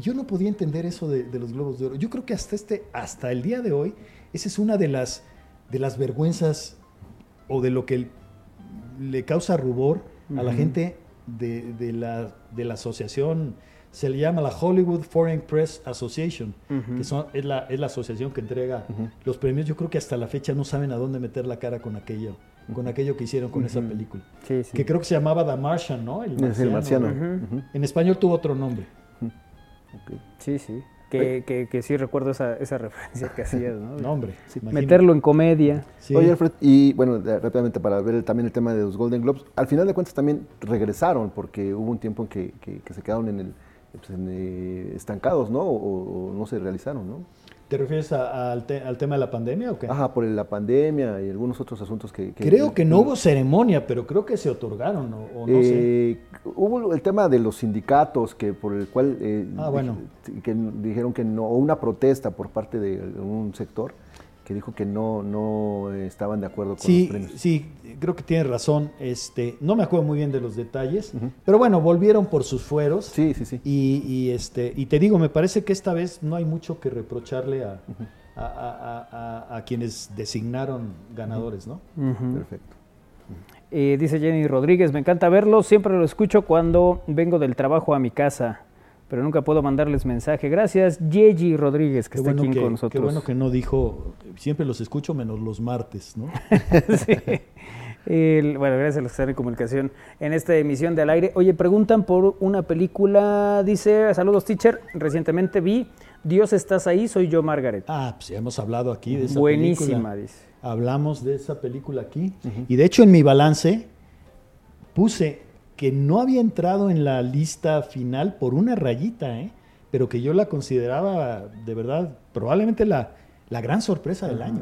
yo no podía entender eso de, de los globos de oro. Yo creo que hasta este, hasta el día de hoy, esa es una de las, de las vergüenzas o de lo que le causa rubor a la gente de, de la, de la asociación, se le llama la Hollywood Foreign Press Association, que son, es, la, es la asociación que entrega los premios. Yo creo que hasta la fecha no saben a dónde meter la cara con aquello, con aquello que hicieron con esa película. Sí, sí. Que creo que se llamaba The Martian, ¿no? Es el marciano. Ujú. Ujú. En español tuvo otro nombre. Sí, sí. Que, que, que sí recuerdo esa, esa referencia que hacías, ¿no? Nombre. imagínate. Meterlo en comedia. Sí. Oye, Alfred, y bueno, rápidamente para ver el- también el tema de los Golden Globes, al final de cuentas también regresaron, porque hubo un tiempo en que, que- que se quedaron en el, pues, en, eh, estancados, ¿no? O, o no se realizaron, ¿no? ¿Te refieres a- al, te- al tema de la pandemia o qué? Ajá, por la pandemia y algunos otros asuntos que... Creo que no hubo ceremonia, pero creo que se otorgaron, o, o no sé. Eh, Hubo el tema de los sindicatos que por el cual eh, Ah, bueno. que dijeron que no, o una protesta por parte de un sector que dijo que no, no estaban de acuerdo con los Sí, premios. sí, creo que tienes razón. Este, no me acuerdo muy bien de los detalles, pero bueno, volvieron por sus fueros. Sí, sí, sí. Y, y, este, y te digo, me parece que esta vez no hay mucho que reprocharle a, a- a- a- a quienes designaron ganadores, ¿no? Perfecto. Eh, dice Jenny Rodríguez, me encanta verlos, siempre lo escucho cuando vengo del trabajo a mi casa, pero nunca puedo mandarles mensaje. Gracias, Yeji Rodríguez, que Qué está bueno aquí que, con nosotros. qué bueno que no dijo, siempre los escucho menos los martes, ¿no? Sí. El- bueno, gracias a los que están en comunicación en esta emisión de Al Aire. Oye, preguntan por una película, dice, saludos teacher, recientemente vi Dios estás ahí, soy yo Margaret. Ah, pues ya hemos hablado aquí de esa Buenísima, película. dice. Hablamos de esa película aquí. Y de hecho en mi balance puse que no había entrado en la lista final por una rayita, ¿eh? pero que yo la consideraba de verdad probablemente la, la gran sorpresa del año.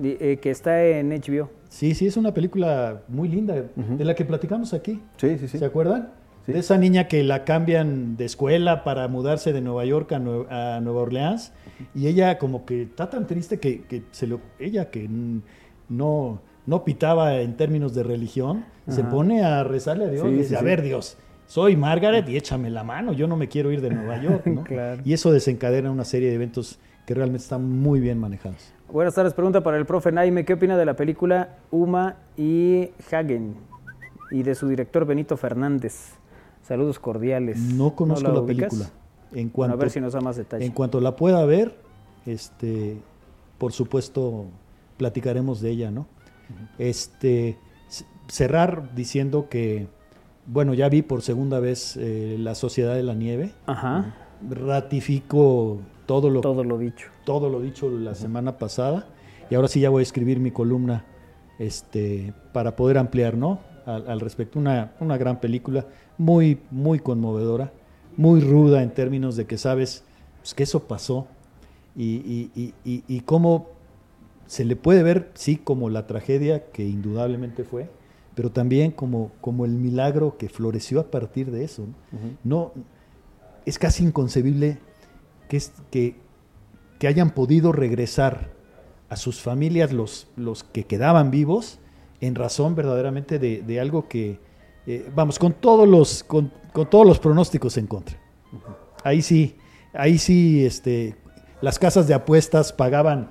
¿eh? Eh, que está en HBO. Sí, sí, es una película muy linda, de la que platicamos aquí. Sí, sí, sí. ¿Se acuerdan? Sí. De esa niña que la cambian de escuela para mudarse de Nueva York a, Nue- a Nueva Orleans y ella como que está tan triste que, que se lo, ella que no, no pitaba en términos de religión, se pone a rezarle a Dios Sí, y dice, sí, a ver Dios, soy Margaret y échame la mano, yo no me quiero ir de Nueva York. ¿no? Claro. Y eso desencadena una serie de eventos que realmente están muy bien manejados. Buenas tardes, pregunta para el profe Naime, ¿qué opina de la película Uma y Hagen y de su director Benito Fernández? Saludos cordiales. No conozco la, película. En Bueno, cuanto, a ver si nos da más detalles. En cuanto la pueda ver, este, por supuesto, platicaremos de ella, ¿no? Este, cerrar diciendo que, bueno, ya vi por segunda vez eh, La Sociedad de la Nieve. Ajá, Ratifico todo lo, todo lo dicho. todo lo dicho la semana pasada y ahora sí ya voy a escribir mi columna este, para poder ampliar, ¿no? Al, al respecto. Una, una gran película, muy, muy conmovedora, muy ruda en términos de que sabes pues, que eso pasó y, y- y- y- y cómo se le puede ver, sí, como la tragedia que indudablemente fue, pero también como, como el milagro que floreció a partir de eso. ¿no? No, es casi inconcebible que, es- que, que hayan podido regresar a sus familias los, los que quedaban vivos en razón verdaderamente de, de algo que, eh, vamos, con todos, los, con, con todos los pronósticos en contra. Ahí sí, ahí sí, este, las casas de apuestas pagaban,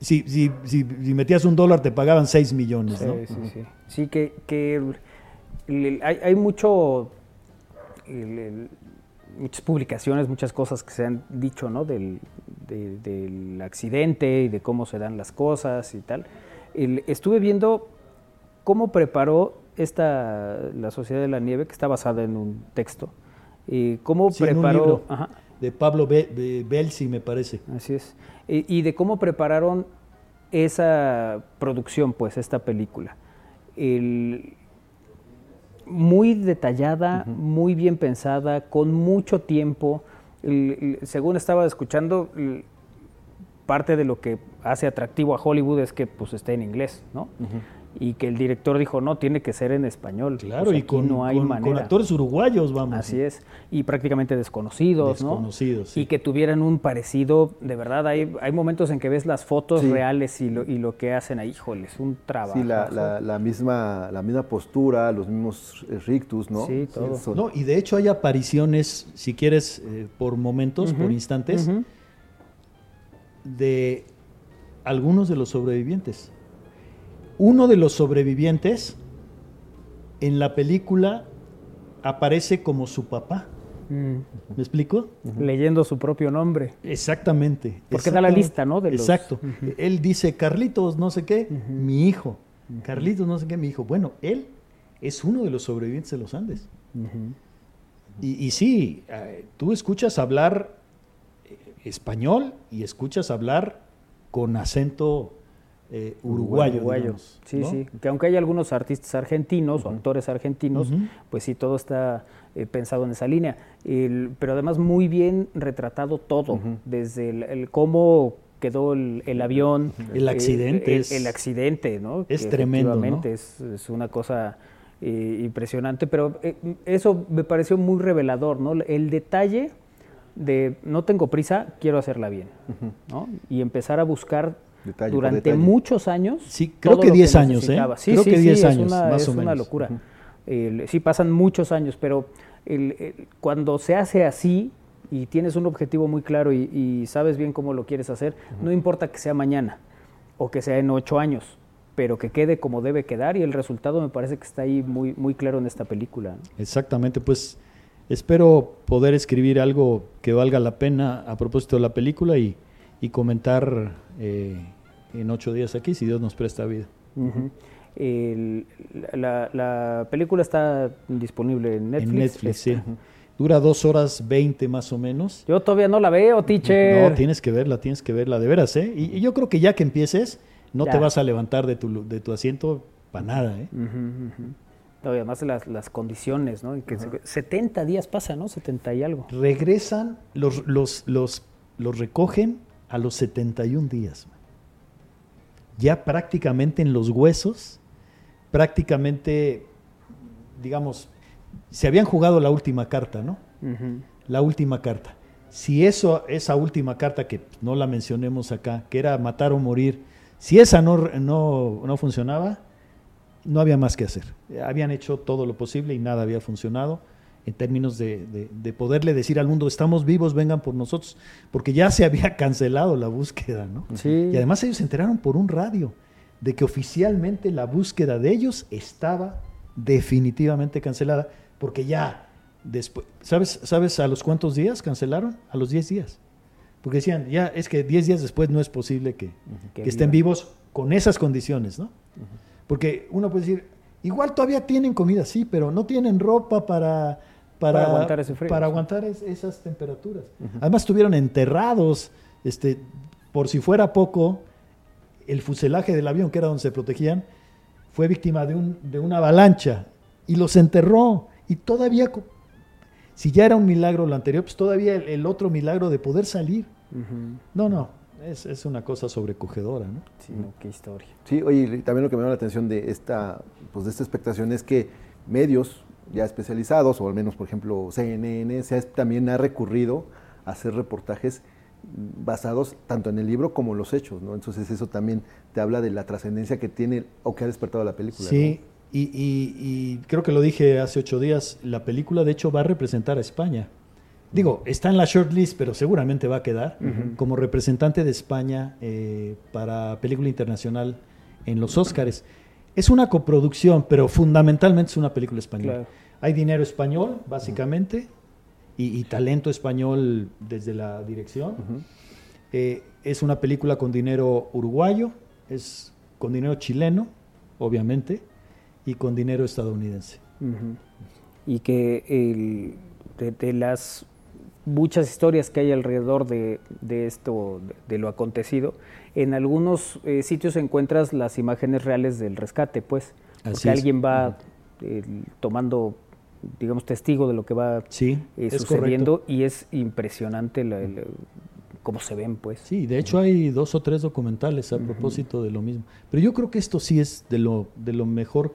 si, si, si, si metías un dólar te pagaban 6 millones, ¿no? Sí, sí, sí. Sí, que, que el- el- hay, hay mucho, el- muchas publicaciones, muchas cosas que se han dicho, ¿no? Del, de- del accidente y de cómo se dan las cosas y tal. Estuve viendo cómo preparó esta, la Sociedad de la Nieve, que está basada en un texto, y cómo Sí, en un preparó... libro ajá, de Pablo Be- Be- Belsi, me parece. Así es. Y, y de cómo prepararon esa producción, pues, esta película. El- muy detallada, muy bien pensada, con mucho tiempo. El- el- según estaba escuchando, parte de lo que hace atractivo a Hollywood es que pues esté en inglés, ¿no? Y que el director dijo, no, tiene que ser en español. Claro, Pues y con, no hay con- con manera. actores uruguayos, vamos. Así es. Y prácticamente desconocidos, ¿no? Desconocidos, sí. Y que tuvieran un parecido, de verdad, hay, hay momentos en que ves las fotos Sí. reales y lo, y lo que hacen ahí, híjole, es un trabajo. Sí, la, la- la misma, la misma postura, los mismos eh, rictus, ¿no? Sí, todo. son- No, y de hecho hay apariciones, si quieres, eh, por momentos, por instantes, de algunos de los sobrevivientes. Uno de los sobrevivientes en la película aparece como su papá. Mm. ¿Me explico? Leyendo su propio nombre. Exactamente. Porque da la lista, ¿no? de los- Exacto. Él dice, Carlitos, no sé qué, mi hijo. Carlitos, no sé qué, mi hijo. Bueno, él es uno de los sobrevivientes de los Andes. y, y sí, eh, tú escuchas hablar eh, español y escuchas hablar con acento eh, uruguayo. Uruguayo. digamos, sí, ¿no? sí. Que aunque hay algunos artistas argentinos o actores argentinos, pues sí, todo está eh, pensado en esa línea. El- pero además muy bien retratado todo, desde el, el cómo quedó el, el avión. El accidente El, es- el accidente, ¿no? es Que tremendo, ¿no? Es, es una cosa eh, impresionante, pero eh, eso me pareció muy revelador, ¿no? El detalle de no tengo prisa, quiero hacerla bien, ¿no? Y empezar a buscar Detalle durante detalle. muchos años. Sí, creo que lo 10 años, ¿eh? Sí, Creo sí, que sí, 10 es años, una- más es o una menos. locura. El- sí, pasan muchos años, pero el- el- cuando se hace así y tienes un objetivo muy claro y, y sabes bien cómo lo quieres hacer, no importa que sea mañana o que sea en ocho años, pero que quede como debe quedar y el resultado me parece que está ahí muy, muy claro en esta película. Exactamente, pues espero poder escribir algo que valga la pena a propósito de la película y, y comentar eh, en ocho días aquí, si Dios nos presta vida. El- la, la película está disponible en Netflix. en Netflix, sí. Está. Dura dos horas veinte más o menos. Yo todavía no la veo, teacher. No, tienes que verla, tienes que verla, de veras, ¿eh? Y, y yo creo que ya que empieces, no Ya. te vas a levantar de tu, de tu asiento para nada, ¿eh? No, y además las, las condiciones, ¿no? Y que se- 70 días pasa, ¿no? 70 y algo. Regresan, los, los, los, los recogen a los 71 días. Ya prácticamente en los huesos, prácticamente, digamos, se habían jugado la última carta, ¿no? La última carta. Si eso, esa última carta, que no la mencionemos acá, que era matar o morir, si esa no, no, no funcionaba, no había más que hacer. Habían hecho todo lo posible y nada había funcionado en términos de, de- de poderle decir al mundo, estamos vivos, vengan por nosotros, porque ya se había cancelado la búsqueda, ¿no? Sí. Y además ellos se enteraron por un radio de que oficialmente la búsqueda de ellos estaba definitivamente cancelada, porque ya después, ¿sabes, ¿sabes a los cuántos días cancelaron? A los 10 días. Porque decían, ya es que 10 días después no es posible que, estén vivos con esas condiciones, ¿no? Porque uno puede decir, igual todavía tienen comida, sí, pero no tienen ropa para, para, Para aguantar ese frío, para sí. aguantar es- esas temperaturas. Además estuvieron enterrados, este, por si fuera poco, el fuselaje del avión, que era donde se protegían, fue víctima de, un, de una avalancha y los enterró. Y todavía, si ya era un milagro lo anterior, pues todavía el, el otro milagro de poder salir. No, no, es, es una cosa sobrecogedora, ¿no? Sí, no, qué historia. Sí, oye, y también lo que me llama la atención de esta, pues de esta expectación es que medios ya especializados, o al menos por ejemplo CNN, se ha- también ha recurrido a hacer reportajes basados tanto en el libro como en los hechos, ¿no? Entonces eso también te habla de la trascendencia que tiene o que ha despertado la película. Sí, y, y- y creo que lo dije hace ocho días, la película de hecho va a representar a España. Digo, está en la shortlist, pero seguramente va a quedar como representante de España eh, para película internacional en los Óscares. Es una coproducción, pero fundamentalmente es una película española. Claro. Hay dinero español, básicamente, y, y talento español desde la dirección. Eh, es una película con dinero uruguayo, es con dinero chileno, obviamente, y con dinero estadounidense. Y que el- de, de las muchas historias que hay alrededor de, de esto, de, de lo acontecido, en algunos eh, sitios encuentras las imágenes reales del rescate, pues, Así porque es. alguien va eh, tomando, digamos, testigo de lo que va Sí, eh, es sucediendo y es impresionante la- la- cómo se ven, pues. Sí, de hecho hay dos o tres documentales a propósito de lo mismo. Pero yo creo que esto sí es de lo, de lo mejor,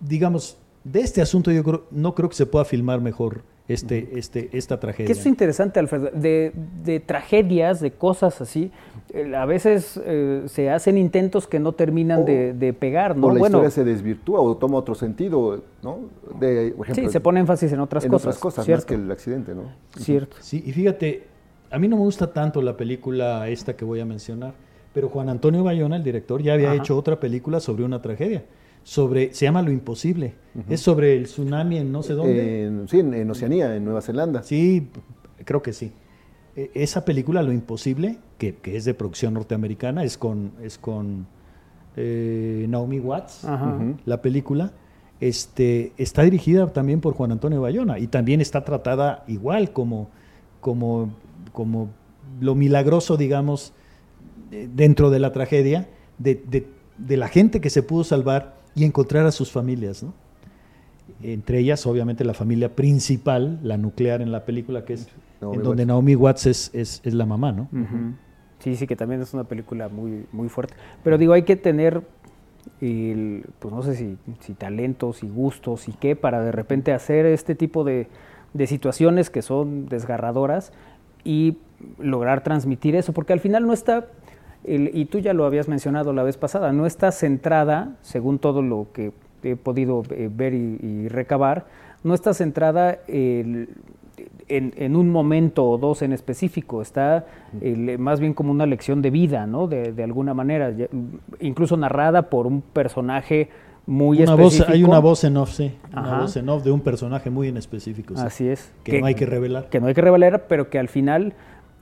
digamos, de este asunto yo creo, no creo que se pueda filmar mejor este, este, esta tragedia. Que eso es interesante, Alfredo, de, de tragedias, de cosas así, eh, a veces eh, se hacen intentos que no terminan O- de, de pegar, ¿no? O la bueno, historia se desvirtúa o toma otro sentido, ¿no? De, por ejemplo, sí, se pone énfasis en otras en cosas. otras cosas más cierto, que el accidente, ¿no? cierto. Sí, y fíjate, a mí no me gusta tanto la película esta que voy a mencionar, pero Juan Antonio Bayona, el director, ya había Ajá. hecho otra película sobre una tragedia. Sobre, se llama Lo Imposible. Es sobre el tsunami en no sé dónde. En- sí, en, en Oceanía, en Nueva Zelanda. Sí, creo que sí. E- Esa película, Lo Imposible, que, que es de producción norteamericana, es con, es con eh, Naomi Watts, la película. Este, está dirigida también por Juan Antonio Bayona y también está tratada igual como, como, como lo milagroso, digamos, dentro de la tragedia, de, de- de la gente que se pudo salvar y encontrar a sus familias, ¿no? Entre ellas, obviamente, la familia principal, la nuclear en la película, que es Naomi en donde Watts. Naomi Watts es, es- es la mamá, ¿no? Sí, sí, que también es una película muy, muy fuerte. Pero digo, hay que tener, el, pues no sé si, si talentos y gustos y qué, para de repente hacer este tipo de, de situaciones que son desgarradoras y lograr transmitir eso, porque al final no está, y tú ya lo habías mencionado la vez pasada, no está centrada, según todo lo que he podido eh, ver y, y recabar, no está centrada el- en, en un momento o dos en específico, está el- más bien como una lección de vida, ¿no? De, de alguna manera, incluso narrada por un personaje muy Una voz, específico. hay una voz en off, sí. Una voz en off de un personaje muy en específico. sí. Así es. Que, no hay que revelar. que no hay que revelar, pero que al final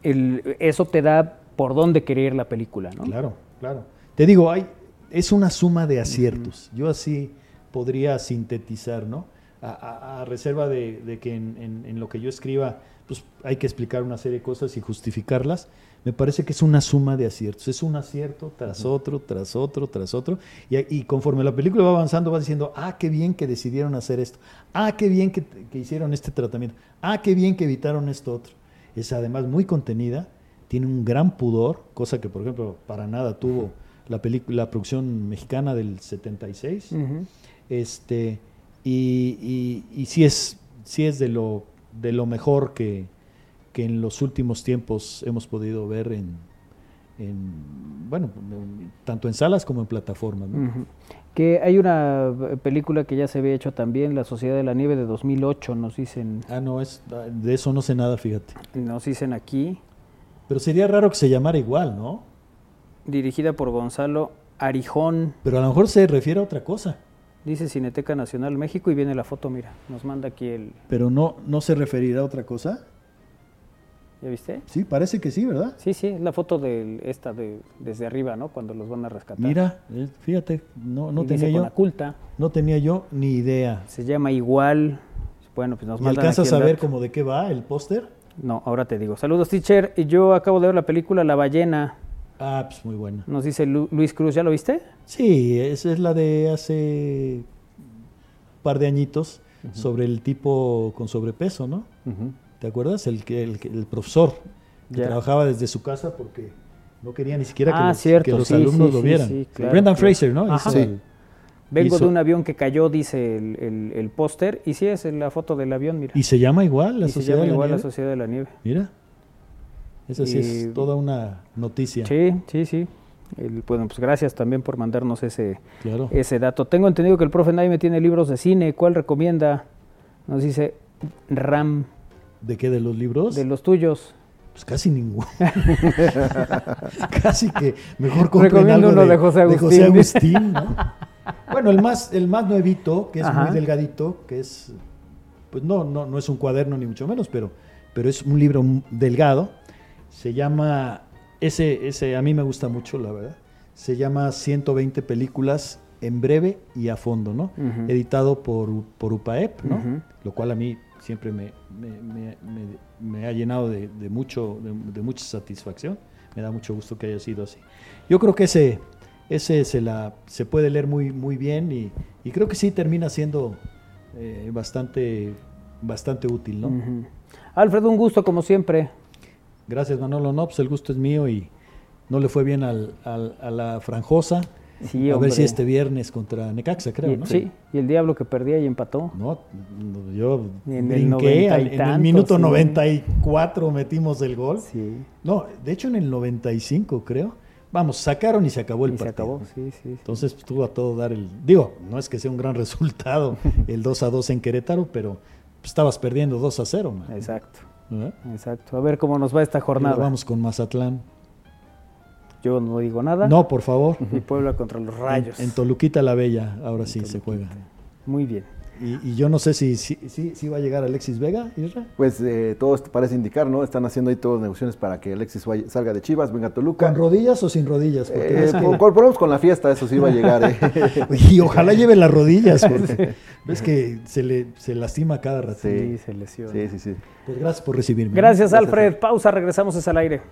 el- eso te da por dónde querer ir la película, ¿no? Claro, claro. Te digo, hay, es una suma de aciertos. Yo así podría sintetizar, ¿no? A, a- a reserva de, de que en, en- en lo que yo escriba, pues hay que explicar una serie de cosas y justificarlas. Me parece que es una suma de aciertos. Es un acierto tras otro, tras otro, tras otro. Y, y conforme la película va avanzando, vas diciendo, ah, qué bien que decidieron hacer esto. Ah, qué bien que, que hicieron este tratamiento. Ah, qué bien que evitaron esto otro. Es además muy contenida, tiene un gran pudor, cosa que, por ejemplo, para nada tuvo la, la producción mexicana del 76. Ujú. Este, y, y, y sí es, sí es de, lo, de lo mejor que, que en los últimos tiempos hemos podido ver en, en, bueno, en- tanto en salas como en plataformas. Que hay una eh, película que ya se había hecho también, La Sociedad de la Nieve de 2008, nos dicen, Ah, no, es, de eso no sé nada, fíjate. nos dicen aquí, Pero sería raro que se llamara igual, ¿no? dirigida por Gonzalo Arijón, Pero a lo mejor se refiere a otra cosa. dice Cineteca Nacional México y viene la foto, mira, nos manda aquí el, Pero no, no se referirá a otra cosa. ¿ya viste? Sí, parece que sí, ¿verdad? Sí, sí, es la foto de esta de desde arriba, ¿no? Cuando los van a rescatar. Mira, eh, fíjate, no, no Y dice tenía con yo, la culta, no tenía yo ni idea. se llama igual. Bueno, pues nos ¿Y mandan alcanzas aquí a el ver dato. como de qué va el póster? No, ahora te digo. Saludos, teacher. Y Yo acabo de ver la película La ballena. Ah, pues muy buena. Nos dice Lu- Luis Cruz, ¿ya lo viste? Sí, esa es la de hace un par de añitos sobre el tipo con sobrepeso, ¿no? ¿Te acuerdas? El que el, el profesor que trabajaba desde su casa porque no quería ni siquiera que Ah, los, cierto, que los sí, alumnos sí, lo vieran. sí, claro, Brendan claro. Fraser, ¿no? Ajá. Sí. Vengo Hizo- de un avión que cayó, dice el, el- el póster. Y sí, es la foto del avión, mira. y se llama igual la Y se sociedad llama de la igual la Nieve. Sociedad de la Nieve. Mira, esa sí Y- es toda una noticia. Sí, sí, sí. El- bueno, pues gracias también por mandarnos ese, Claro. ese dato. Tengo entendido que el profe Naime tiene libros de cine. ¿Cuál recomienda? Nos dice Ram, ¿De qué? ¿De los libros? de los tuyos. Pues casi ninguno. casi que mejor compren Recomiendo algo uno de José Agustín. Agustín, ¿no? Bueno, el más, el más nuevito, que es Ajá. muy delgadito, que es, pues no, no, no es un cuaderno ni mucho menos, pero, pero es un libro delgado. Se llama, ese, ese a mí me gusta mucho, la verdad. Se llama 120 películas en breve y a fondo, ¿no? Editado por, por UPAEP, ¿no? Lo cual a mí siempre me, me- me- me- me ha llenado de, de mucho, de, de mucha satisfacción. Me da mucho gusto que haya sido así. Yo creo que ese, ese se, la, se puede leer muy, muy bien y, y creo que sí termina siendo eh, bastante, bastante útil, ¿no? Ujú. Alfred, un gusto como siempre. Gracias Manolo, no, pues el gusto es mío y no le fue bien al, al- a la franjosa. Sí, a hombre. ver si este viernes contra Necaxa, creo, Y- ¿no? Sí, y el diablo que perdía y empató. No, yo en el brinqué, noventa al- y en el minuto sí. 94 metimos el gol. Sí. No, de hecho en el 95 creo. Vamos, sacaron y se acabó el Y se partido. acabó, sí, sí. sí. Entonces pues, tuvo a todo dar el... Digo, no es que sea un gran resultado el 2 a 2 en Querétaro, pero pues, estabas perdiendo 2 a 0. man. Exacto, ¿verdad? exacto. A ver cómo nos va esta jornada. vamos con Mazatlán. Yo no digo nada. No, por favor. Y Puebla contra los Rayos. En, en Toluquita la Bella, ahora sí se juega. Muy bien. Y, y yo no sé si, si, si- si va a llegar Alexis Vega, Isra. Pues eh, todo parece indicar, ¿no? Están haciendo ahí todas las negociaciones para que Alexis vaya- salga de Chivas, venga a Toluca. ¿Con rodillas o sin rodillas? Porque Eh, ves que- por, por- ponemos con la fiesta, eso sí va a llegar. ¿eh? Y ojalá lleve las rodillas, porque ves que se le se lastima cada rato. Sí. Sí, se lesiona. sí, sí, sí. Pues gracias por recibirme. Gracias, Alfred. Pausa, regresamos es al aire.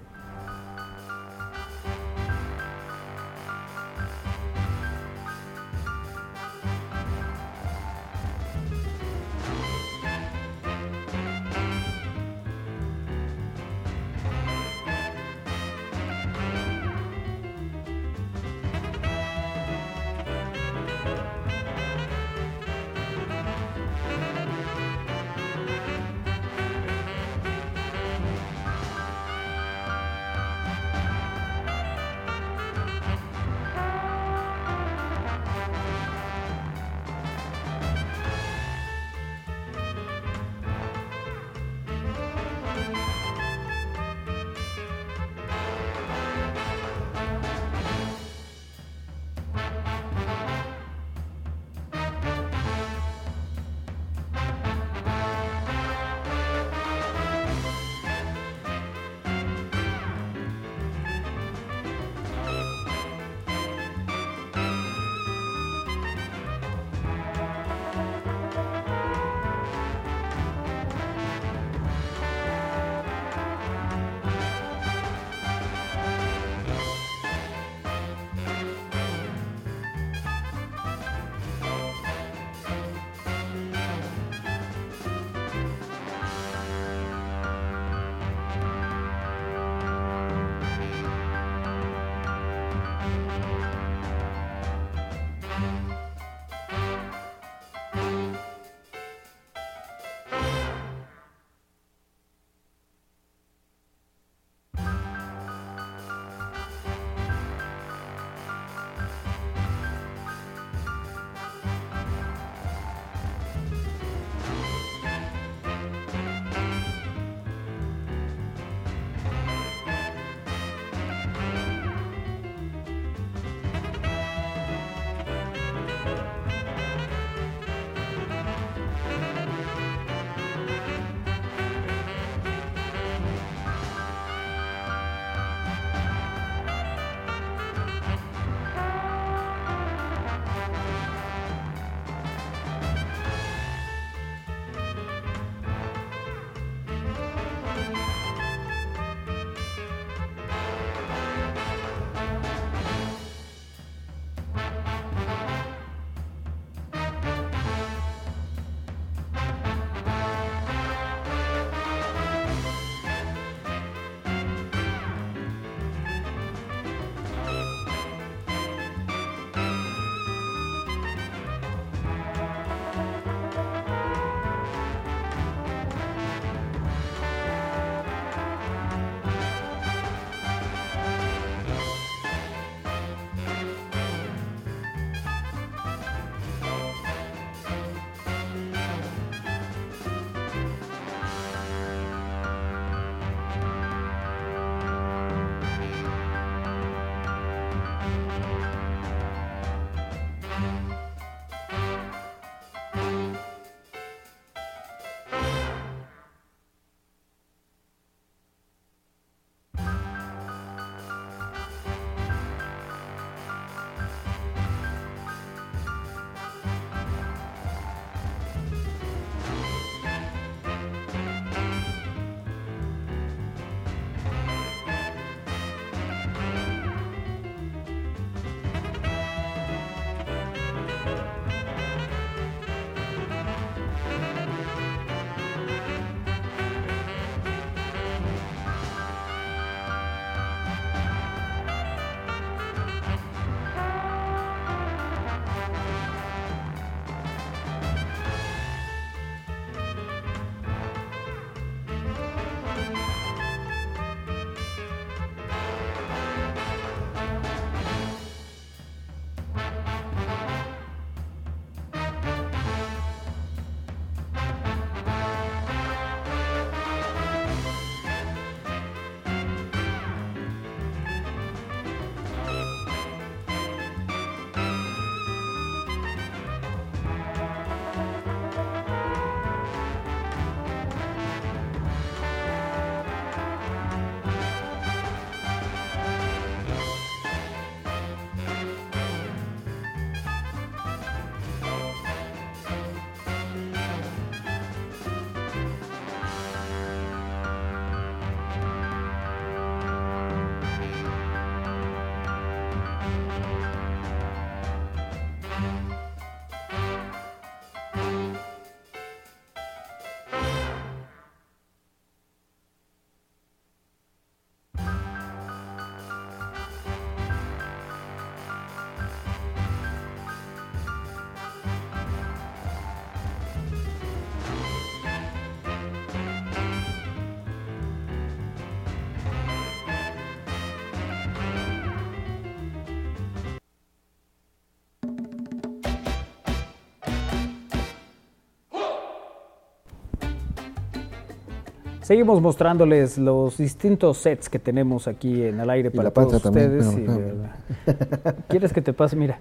Seguimos mostrándoles los distintos sets que tenemos aquí en el aire Y para la panza todos también, ustedes. pero- y- ¿Quieres que te pase? Mira.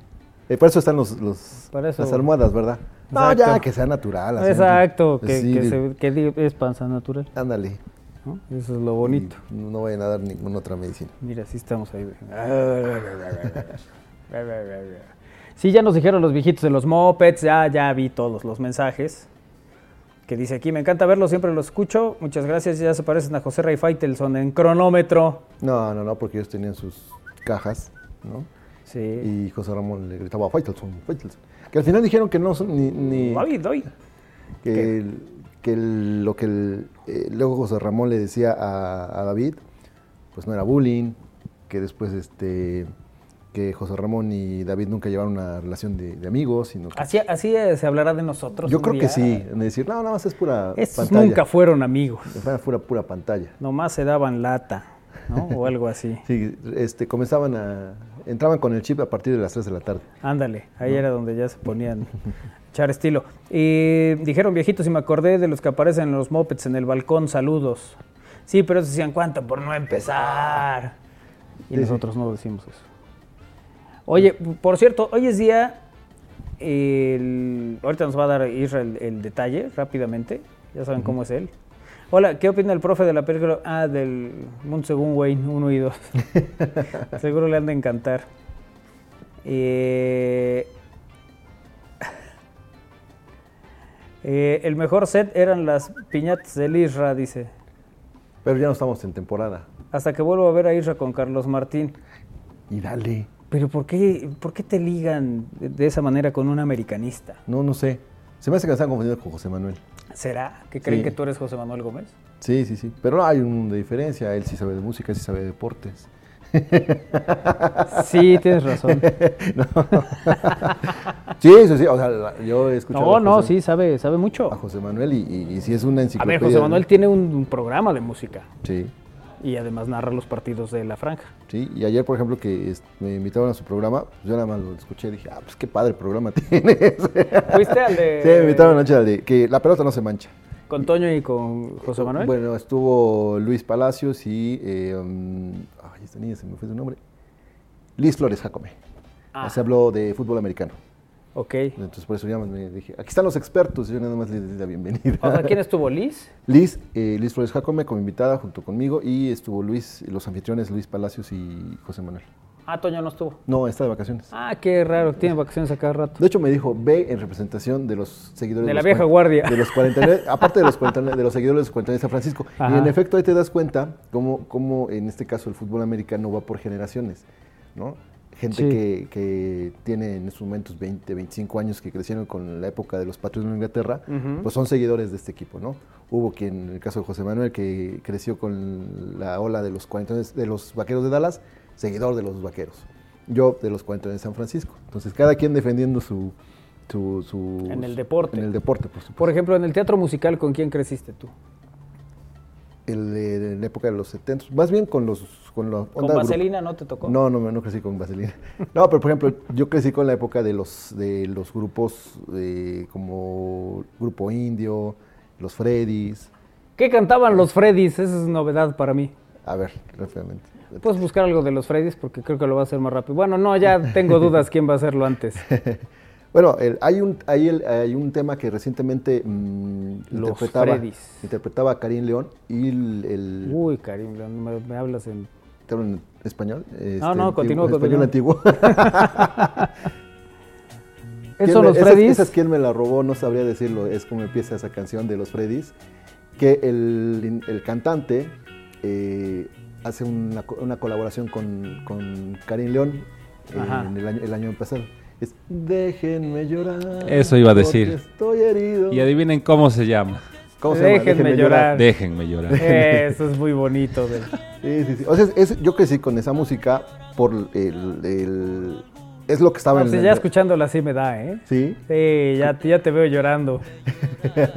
Eh, para eso están los, los- Para eso. las almohadas, ¿verdad? No, Exacto. ya, que sea natural. así, Exacto, que, sí, que se- que es panza natural. Ándale. ¿no? Eso es lo bonito. Y No vayan a dar ninguna otra medicina. Mira, sí estamos ahí. Sí, ya nos dijeron los viejitos de los mopeds, ya, ya vi todos los mensajes. Que dice aquí, me encanta verlo, siempre lo escucho. Muchas gracias, ya se parecen a José Ray Faitelson en cronómetro. No, no, no, porque ellos tenían sus cajas, ¿no? Sí. Y José Ramón le gritaba, Faitelson, Faitelson. Que al final dijeron que no son ni... ni David, doy. que, el- que el- lo que el- eh, luego José Ramón le decía a, a David, pues no era bullying, que después este que José Ramón y David nunca llevaron una relación de, de amigos, sino que- Así, así se hablará de nosotros. yo creo que sí, de decir, no, nada más es pura Estos pantalla. nunca fueron amigos. Fue pura, pantalla. Nomás se daban lata, ¿no? O algo así. Sí, este, comenzaban a, entraban con el chip a partir de las 3 de la tarde. Ándale, ahí era donde ya se ponían echar estilo. Y dijeron viejitos y me acordé de los que aparecen en los mopeds en el balcón, saludos. Sí, pero ellos decían, ¿cuánto por no empezar? Y Sí, sí. nosotros no decimos eso. Oye, por cierto, hoy es día, el- ahorita nos va a dar Israel el, detalle rápidamente, ya saben cómo es él. Hola, ¿qué opina el profe de la película? Ah, del Mundo Según Wayne 1 y 2. Seguro le han de encantar. Eh, eh, el mejor set eran las piñatas del Isra, dice. Pero ya no estamos en temporada. Hasta que vuelvo a ver a Isra con Carlos Martín. Y dale. Pero ¿por qué, por qué te ligan de, esa manera con un americanista? No, no sé. Se me hace que me están confundiendo con José Manuel. ¿Será que creen Sí. que tú eres José Manuel Gómez? Sí, sí, sí. Pero no hay un mundo de diferencia. Él sí sabe de música, él sí sabe de deportes. Sí, tienes razón. Sí, sí, sí. O sea, yo he escuchado No, a no, sí, sabe, sabe mucho. a José Manuel y, y, y sí es una A enciclopedia. ver, José Manuel tiene un, un programa de música Sí, y además narra los partidos de la franja. sí. Y ayer, por ejemplo, que me invitaron a su programa, pues yo nada más lo escuché y dije, ah, pues qué padre programa tienes. ¿Fuiste al de Sí, me invitaron anoche al de que la pelota no se mancha. con Toño y con José Manuel? Bueno, estuvo Luis Palacios y. eh, um, ay, esta niña se me fue su nombre. Liz Flores Jacome. Ah. Se habló de fútbol americano. Ok. Entonces, por eso ya me dije: aquí están los expertos. Y yo nada más les di la bienvenida. O sea, ¿quién estuvo? ¿Liz? Liz, eh, Liz Flores Jacome como invitada junto conmigo. Y estuvo Luis, los anfitriones Luis Palacios y José Manuel. Ah, Toño no estuvo. No, está de vacaciones. Ah, qué raro, tiene vacaciones a cada rato. De hecho, me dijo, ve en representación de los seguidores De la los vieja guardia. De los 49, aparte de los 49, de los seguidores de los 49 de San Francisco. Ajá. Y en efecto, ahí te das cuenta cómo, cómo en este caso el fútbol americano va por generaciones, ¿no? Gente Sí. que, que tiene en estos momentos 20, 25 años que crecieron con la época de los Patriots de Inglaterra, pues son seguidores de este equipo, ¿no? Hubo quien, en el caso de José Manuel, que creció con la ola de los 49 de los Vaqueros de Dallas, seguidor de los Vaqueros. Yo de los 49 de San Francisco. Entonces, cada quien defendiendo su... su, su- En el deporte. En el deporte, por supuesto. Por ejemplo, en el teatro musical, ¿con quién creciste tú? El de, de la época de los 70, más bien con los... Con, la ¿Con. Vaselina no te tocó? No, no, no crecí con Vaselina. No, pero por ejemplo, yo crecí con la época de los, de los grupos eh, como Grupo Indio, los Freddys. ¿Qué cantaban los Freddys? Esa es novedad para mí. A ver, rápidamente. Puedes buscar algo de los Freddys porque creo que lo va a hacer más rápido. Bueno, no, ya tengo dudas quién va a hacerlo antes. Bueno, el- hay, un, hay, el- hay un tema que recientemente mm, Los interpretaba, Freddys. interpretaba Karim León y el, el- Uy, Karim, me, me hablas en... ¿te hablo en español? Este, No, no, antiguo- continúa, en español antiguo. ¿Esos ¿Quién son me- los esa- Freddys? esa es quién me la robó, no sabría decirlo, es como empieza esa canción de los Freddys, que el, el cantante eh, hace una, una colaboración con, con Karim León eh, en el año, el año pasado. Es Déjenme llorar. Eso iba a decir. Estoy herido. Y adivinen cómo se llama. ¿Cómo se llama? Déjenme llorar. Déjenme llorar. Eso es muy bonito. de- Sí, sí, sí. O sea, es- es- yo crecí con esa música por el, el- es lo que estaba No, en pues el- ya escuchándola así me da, ¿eh? Sí. Sí, ya, ya te veo llorando.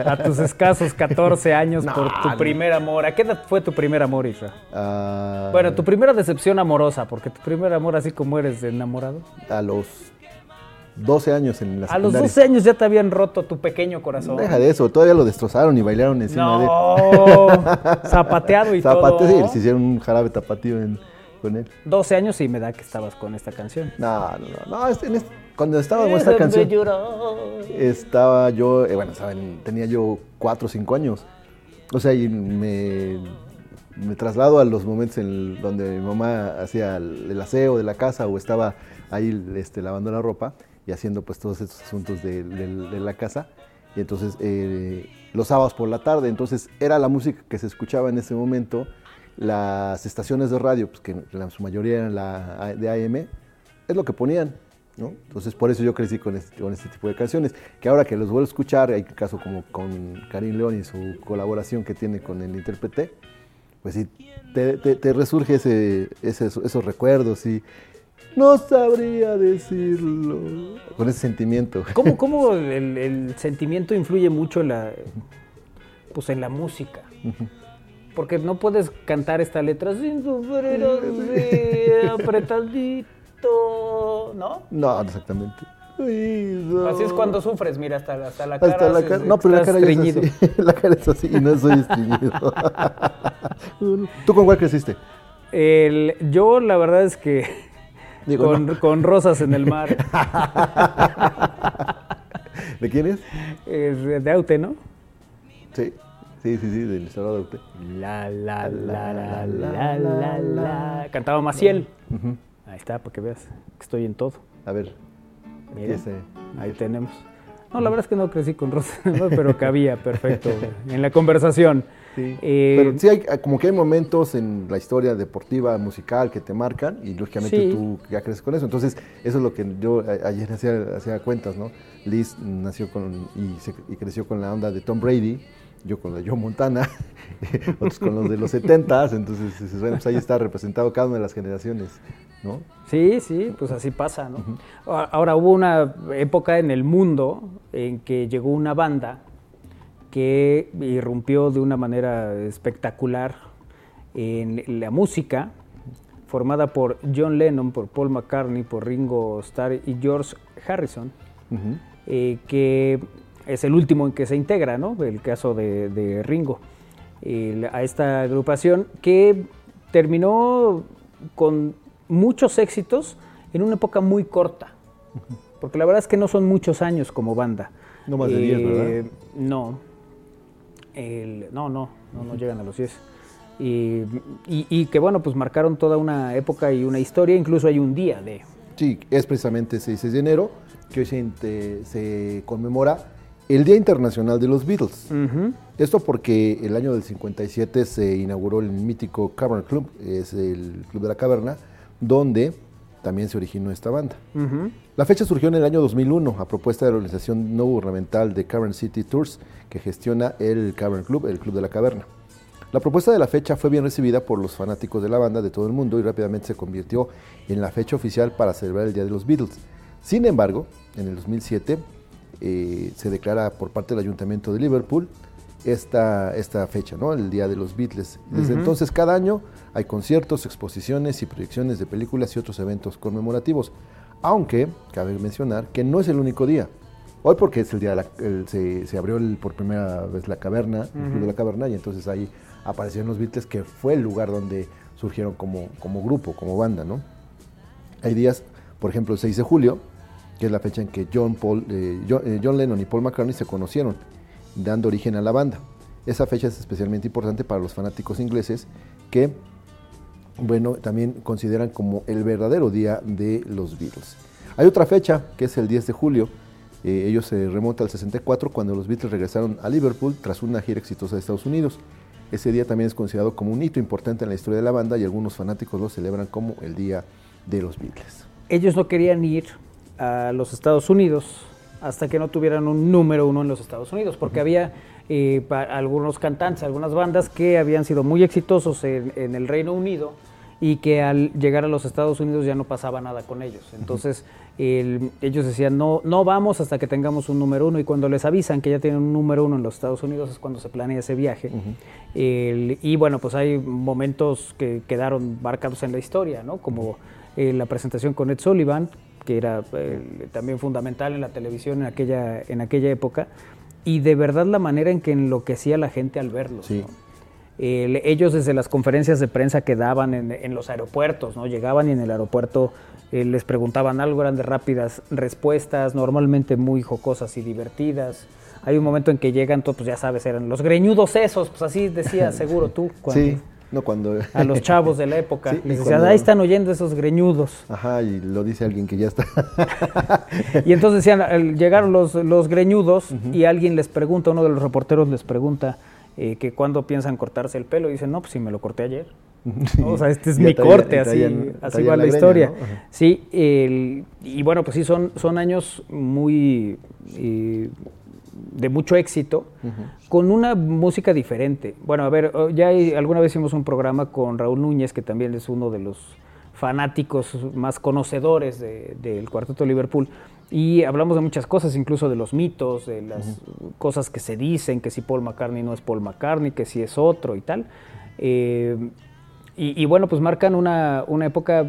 A tus escasos 14 años No, por tu no. primer amor. ¿A qué edad fue tu primer amor, Isra? Ah, Bueno, tu primera decepción amorosa, porque tu primer amor, así como eres de enamorado. a los 12 años en la A los secundaria. 12 años ya te habían roto tu pequeño corazón. Deja de eso, todavía lo destrozaron y bailaron encima de No, zapateado y Zapate, todo. sí, se hicieron un jarabe tapatío en- con él. 12 años y me da que estabas con esta canción. No, no, no. no, en este- cuando estaba con esta canción, estaba yo, eh, bueno, saben, tenía yo 4 o 5 años. O sea, y me, me traslado a los momentos en el- donde mi mamá hacía el, el aseo de la casa o estaba ahí este, lavando la ropa y haciendo pues todos estos asuntos de, de- de la casa. Y entonces eh, los sábados por la tarde, entonces era la música que se escuchaba en ese momento. Las estaciones de radio, pues que en su mayoría eran la de AM, es lo que ponían. ¿no? Entonces por eso yo crecí con este, con este tipo de canciones, que ahora que los vuelvo a escuchar, hay caso como con Karim León y su colaboración que tiene con el intérprete, pues sí, te, te- te resurge ese, ese- esos recuerdos y No sabría decirlo. Con ese sentimiento. ¿Cómo, cómo el, el sentimiento influye mucho en la, pues en la música? Porque no puedes cantar esta letra sin sufrir así, apretadito, ¿no? No, exactamente. Así es cuando sufres, mira, hasta, hasta la cara. Hasta la. No, pero la cara es así. La cara es así y no soy estreñido. ¿Tú con cuál creciste? El- yo la verdad es que Digo, con, no. con rosas en el mar, ¿De quién es? es de Aute, ¿no? Sí. Sí, sí, sí, del Estado de Ute. La, la, la, la, la, la, la. Cantaba Maciel. Ahí está, para que veas que estoy en todo. A ver. Mira, ese- ahí tenemos. No, la verdad es que no crecí con mar, pero cabía perfecto en la conversación. Sí. Eh, Pero sí, hay, como que hay momentos en la historia deportiva, musical, que te marcan y lógicamente Sí. tú ya creces con eso. Entonces, eso es lo que yo ayer hacía, hacía cuentas, ¿no? Liz nació con y, se- y creció con la onda de Tom Brady, yo con la Joe Montana, otros con los de los 70 entonces bueno, pues ahí está representado cada una de las generaciones, ¿no? Sí, sí, pues así pasa, ¿no? Ahora hubo una época en el mundo en que llegó una banda que irrumpió de una manera espectacular en la música, formada por John Lennon, por Paul McCartney, por Ringo Starr y George Harrison, eh, que es el último en que se integra, ¿no? El caso de, de Ringo, a esta agrupación que terminó con muchos éxitos en una época muy corta, porque la verdad es que no son muchos años como banda. Eh, No más de 10, ¿verdad? No, El- no, no, no, no llegan a los 10. Y, y- y que bueno, pues marcaron toda una época y una historia, incluso hay un día de... Sí, es precisamente ese 6 de enero que hoy se, conmemora el Día Internacional de los Beatles. Esto porque el año del 57 se inauguró el mítico Cavern Club, es el Club de la Caverna, donde también se originó esta banda. La fecha surgió en el año 2001 a propuesta de la organización no gubernamental de Cavern City Tours, que gestiona el Cavern Club, el Club de la Caverna. La propuesta de la fecha fue bien recibida por los fanáticos de la banda de todo el mundo y rápidamente se convirtió en la fecha oficial para celebrar el Día de los Beatles. Sin embargo, en el 2007 eh, se declara por parte del Ayuntamiento de Liverpool esta, esta fecha, ¿no? el Día de los Beatles. Desde entonces, cada año hay conciertos, exposiciones y proyecciones de películas y otros eventos conmemorativos. Aunque cabe mencionar que no es el único día. Hoy porque es el día de la, el- se, se abrió el- por primera vez la caverna, el Club de la Caverna, y entonces ahí aparecieron los Beatles, que fue el lugar donde surgieron como, como grupo, como banda, ¿no? Hay días, por ejemplo, el 6 de julio, que es la fecha en que John, Paul, eh, John, eh, John Lennon y Paul McCartney se conocieron, dando origen a la banda. Esa fecha es especialmente importante para los fanáticos ingleses que, bueno, también consideran como el verdadero día de los Beatles. Hay otra fecha, que es el 10 de julio. Eh, ellos se remonta al 64, cuando los Beatles regresaron a Liverpool tras una gira exitosa de Estados Unidos. Ese día también es considerado como un hito importante en la historia de la banda y algunos fanáticos lo celebran como el día de los Beatles. ellos no querían ir a los Estados Unidos hasta que no tuvieran un número uno en los Estados Unidos, porque había eh, algunos cantantes, algunas bandas que habían sido muy exitosos en, en el Reino Unido y que al llegar a los Estados Unidos ya no pasaba nada con ellos. Entonces el- ellos decían, no, no vamos hasta que tengamos un número uno y cuando les avisan que ya tienen un número uno en los Estados Unidos es cuando se planea ese viaje. El- y bueno, pues hay momentos que quedaron marcados en la historia, ¿no? Como eh, la presentación con Ed Sullivan, que era eh, también fundamental en la televisión en aquella, en aquella época, y de verdad la manera en que enloquecía la gente al verlos. Sí. ¿no? El- ellos desde las conferencias de prensa que daban en, en los aeropuertos, ¿no? Llegaban y en el aeropuerto eh, les preguntaban algo, eran de rápidas respuestas, normalmente muy jocosas y divertidas. Hay un momento en que llegan, todos, pues ya sabes, eran los greñudos esos, pues así decías seguro tú. cuando- Sí, no cuando... A los chavos de la época. Sí, les decían, cuando- ahí están oyendo esos greñudos. Ajá, y lo dice alguien que ya está. Y entonces decían, llegaron los, los greñudos y alguien les pregunta, uno de los reporteros les pregunta eh, que cuándo piensan cortarse el pelo y dicen, no, pues si me lo corté ayer. O sea, este es Ya mi traía- corte, así, así va la la greña, historia. Sí, el- y bueno, pues sí, son, son años muy eh, de mucho éxito, con una música diferente. Bueno, a ver, oh, ya hay- alguna vez hicimos un programa con Raúl Núñez, que también es uno de los fanáticos más conocedores de- del Cuarteto de Liverpool. Y hablamos de muchas cosas, incluso de los mitos, de las cosas que se dicen, que si Paul McCartney no es Paul McCartney, que si es otro y tal. Eh, y, y bueno, pues marcan una, una época,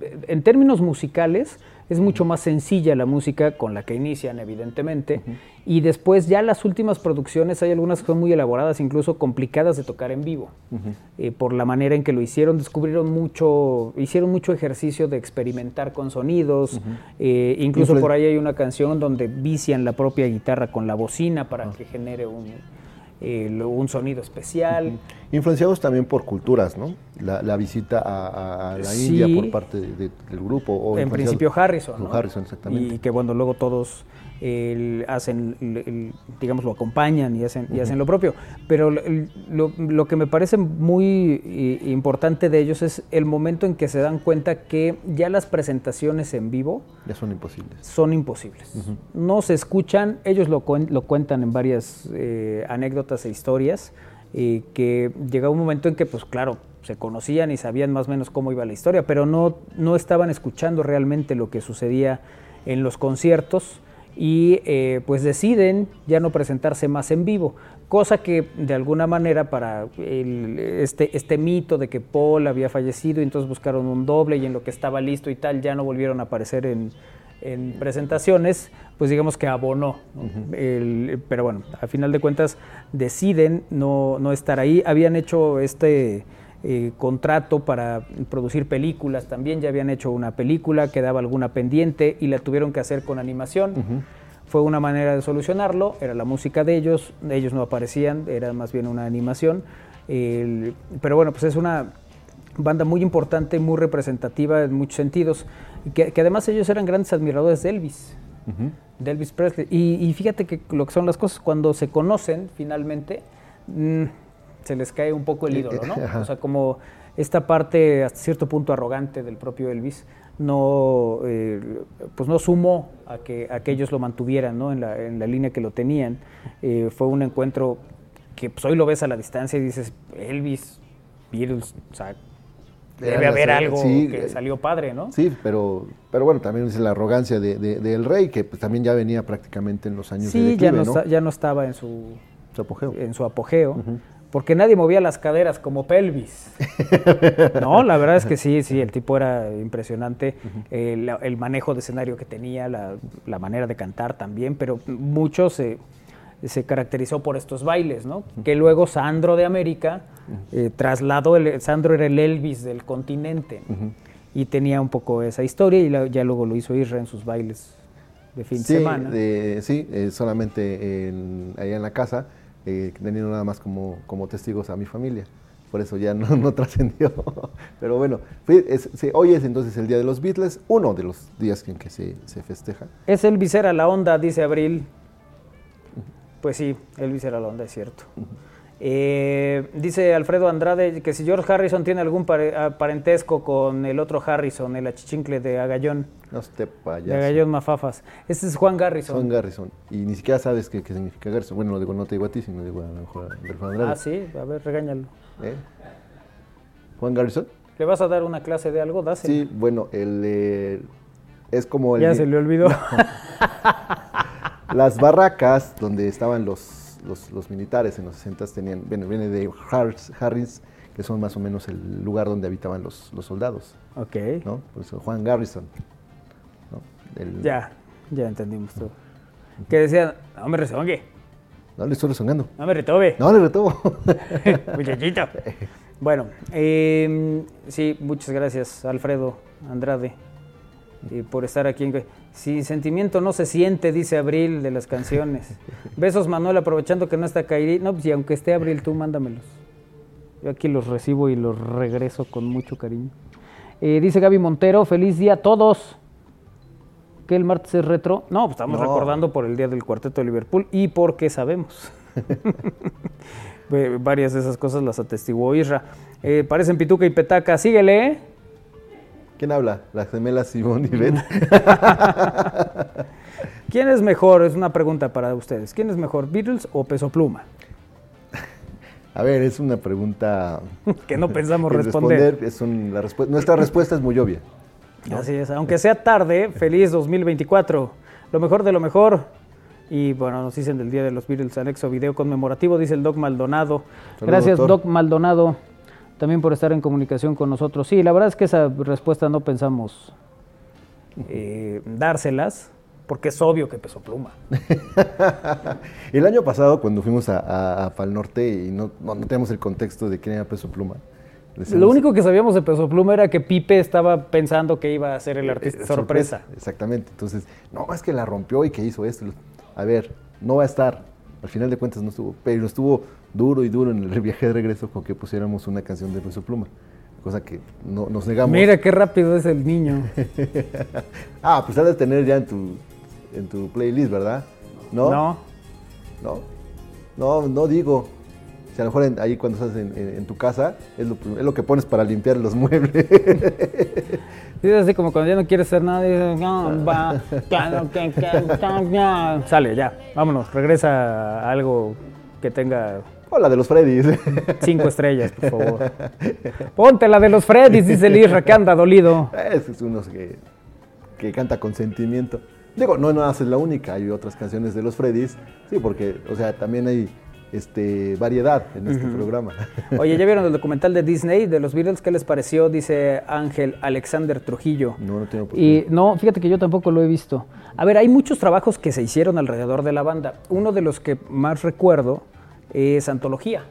eh, en términos musicales, es mucho más sencilla la música con la que inician, evidentemente. Y después ya las últimas producciones, hay algunas que son muy elaboradas, incluso complicadas de tocar en vivo. Eh, por la manera en que lo hicieron, descubrieron mucho, hicieron mucho ejercicio de experimentar con sonidos. Eh, incluso Influen- por ahí hay una canción donde vician la propia guitarra con la bocina para que genere un, el- un sonido especial. Influenciados también por culturas, ¿no? La, la visita a, la Sí. India por parte de- de- del grupo. O en principio Harrison. Harrison, exactamente. Y que bueno, luego todos el- hacen, el- digamos, lo acompañan y hacen, y hacen lo propio. Pero lo, lo que me parece muy importante de ellos es el momento en que se dan cuenta que ya las presentaciones en vivo Ya son imposibles. son imposibles. No se escuchan, ellos lo, lo cuentan en varias eh, anécdotas e historias, eh, que llega un momento en que, pues claro, se conocían y sabían más o menos cómo iba la historia, pero no, no estaban escuchando realmente lo que sucedía en los conciertos y eh, pues deciden ya no presentarse más en vivo, cosa que de alguna manera para el- este, este mito de que Paul había fallecido y entonces buscaron un doble y en lo que estaba listo y tal ya no volvieron a aparecer en, en presentaciones, pues digamos que abonó. pero bueno, a final de cuentas deciden no, no estar ahí. Habían hecho este eh, contrato para producir películas también, ya habían hecho una película, quedaba alguna pendiente y la tuvieron que hacer con animación. Fue una manera de solucionarlo, era la música de ellos, ellos no aparecían, era más bien una animación. El- pero bueno, pues es una banda muy importante, muy representativa en muchos sentidos, que, que además ellos eran grandes admiradores de Elvis, de Elvis Presley. Y, y fíjate que lo que son las cosas, cuando se conocen finalmente, mm, se les cae un poco el ídolo, ¿no? Ajá. O sea, como esta parte hasta cierto punto arrogante del propio Elvis no eh, pues no sumó a que, a que ellos lo mantuvieran ¿no? en, la, en la línea que lo tenían. Eh, fue un encuentro que pues, hoy lo ves a la distancia y dices, Elvis, Beatles, o sea, debe haber algo sí, que eh, salió padre, ¿no? Sí, pero, pero bueno, también es la arrogancia de- de- del rey, que pues, también ya venía prácticamente en los años de Sí, declive, ya no, ¿no? ya no estaba en su, Su apogeo. en su apogeo, porque nadie movía las caderas como Pelvis. no, la verdad es que sí, sí, el tipo era impresionante, eh, el manejo de escenario que tenía, la, la manera de cantar también, pero mucho se, se caracterizó por estos bailes, ¿no? Que luego Sandro de América eh, trasladó, el, Sandro era el Elvis del continente, y tenía un poco esa historia, y la- ya luego lo hizo Isra en sus bailes de fin Sí, de semana. de- sí eh, solamente en- allá en la casa, eh, teniendo nada más como, como testigos a mi familia. Por eso ya no, no trascendió. Pero bueno, fue- es- sí, hoy es entonces el Día de los Beatles, uno de los días en que se, se festeja. Es Elvis era la onda, dice Abril. Pues sí, Elvis era la onda, es cierto. Eh, dice Alfredo Andrade que si George Harrison tiene algún ah, parentesco con el otro Harrison, el achichincle de Agallón, No de payaso. Agallón Mafafas. Este es Juan Garrison. Son Garrison. Y ni siquiera sabes qué, qué significa Garrison. Bueno, lo digo, no te digo a ti, sino digo a lo mejor a Alfredo Andrade. ah, sí, a ver, regáñalo. ¿Eh? ¿Juan Garrison? ¿Le vas a dar una clase de algo? Dáselo. Sí, bueno, el, eh, es como el... Ya se le olvidó. Las barracas donde estaban los, los, los militares en los 60 tenían, bueno, viene de Harris, Harris, que son más o menos el lugar donde habitaban los, los soldados, ok. ¿no? Por eso Juan Garrison. ¿no? El- Ya, ya entendimos todo. Que decían, no me rezongue, No le estoy resonando. no me retobe. No le retomo. Muchachito. Bueno, eh, sí, muchas gracias, Alfredo Andrade, eh, por estar aquí. en- Sin sentimiento no se siente, dice Abril de las canciones. Besos, Manuel, aprovechando que no está Kairi. No, pues y aunque esté Abril, tú mándamelos. Yo aquí los recibo y los regreso con mucho cariño. Eh, dice Gaby Montero, feliz día a todos. ¿Que el martes es retro? No, pues estamos No. recordando por el día del cuarteto de Liverpool y porque sabemos. Varias de esas cosas las atestiguó Isra. Eh, parecen pituca y petaca. Síguele. ¿Quién habla? Las gemelas Simón y Beth. ¿Quién es mejor? Es una pregunta para ustedes. ¿Quién es mejor, Beatles o Peso Pluma? A ver, es una pregunta que no pensamos que responder. es un- la respu- nuestra respuesta es muy obvia. Así es, aunque sea tarde, feliz 2024. Lo mejor de lo mejor. Y bueno, nos dicen del Día de los Beatles, anexo video conmemorativo, dice el Doc Maldonado. Gracias, doctor. Doc Maldonado, también por estar en comunicación con nosotros. Sí, la verdad es que esa respuesta no pensamos eh, dárselas, porque es obvio que pesó pluma. El año pasado, cuando fuimos a, a- a Pal Norte y no, no, no teníamos el contexto de quién era Peso Pluma. Lo único que sabíamos de Peso Pluma era que Pipe estaba pensando que iba a ser el artista eh, sorpresa. Exactamente. Entonces, no, es que la rompió y que hizo esto. A ver, no va a estar. Al final de cuentas no estuvo, pero estuvo duro y duro en el viaje de regreso con que pusiéramos una canción de Peso Pluma. Cosa que no, nos negamos. Mira qué rápido es el niño. Ah, pues has de tener ya en tu, en tu playlist, ¿verdad? ¿No? No. No, no, no digo. Si a lo mejor ahí cuando estás en, en- en tu casa es lo, es lo que pones para limpiar los muebles. Sí, es así como cuando ya no quieres hacer nada, dices, "No, va, claro que- que- que- ya". sale, ya, vámonos, regresa a algo que tenga o la de los Freddys. cinco estrellas, por favor. Ponte la de los Freddys, dice el Isra, que anda dolido. Ese es uno que, que canta con sentimiento. Digo, no, no es la única, hay otras canciones de los Freddys. Sí, porque, o sea, también hay este, variedad en este programa. Oye, ¿ya vieron el documental de Disney de los Beatles? ¿Qué les pareció? Dice Ángel Alexander Trujillo. No, no tengo Y oportunidad. no, fíjate que yo tampoco lo he visto. A ver, hay muchos trabajos que se hicieron alrededor de la banda. Uno de los que más recuerdo es Antología,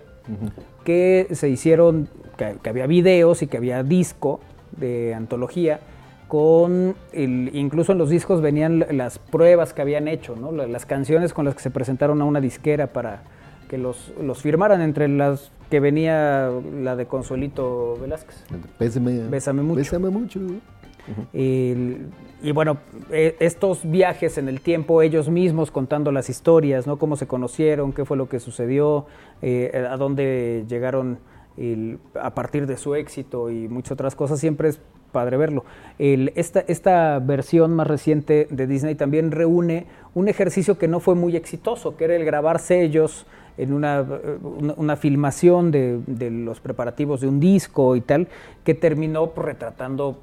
que se hicieron, que, que había videos y que había disco de Antología, con el, incluso en los discos venían las pruebas que habían hecho, ¿no? La- las canciones con las que se presentaron a una disquera para que los, los firmaran, entre las que venía la de Consuelito Velázquez. Bésame, Bésame mucho. Bésame mucho. Y bueno, eh, estos viajes en el tiempo, ellos mismos contando las historias, ¿no? Cómo se conocieron, qué fue lo que sucedió, eh, a dónde llegaron el- a partir de su éxito y muchas otras cosas, siempre es padre verlo. El- esta, esta versión más reciente de Disney también reúne un ejercicio que no fue muy exitoso, que era el grabar sellos en una, una, una filmación de, de los preparativos de un disco y tal, que terminó pues, retratando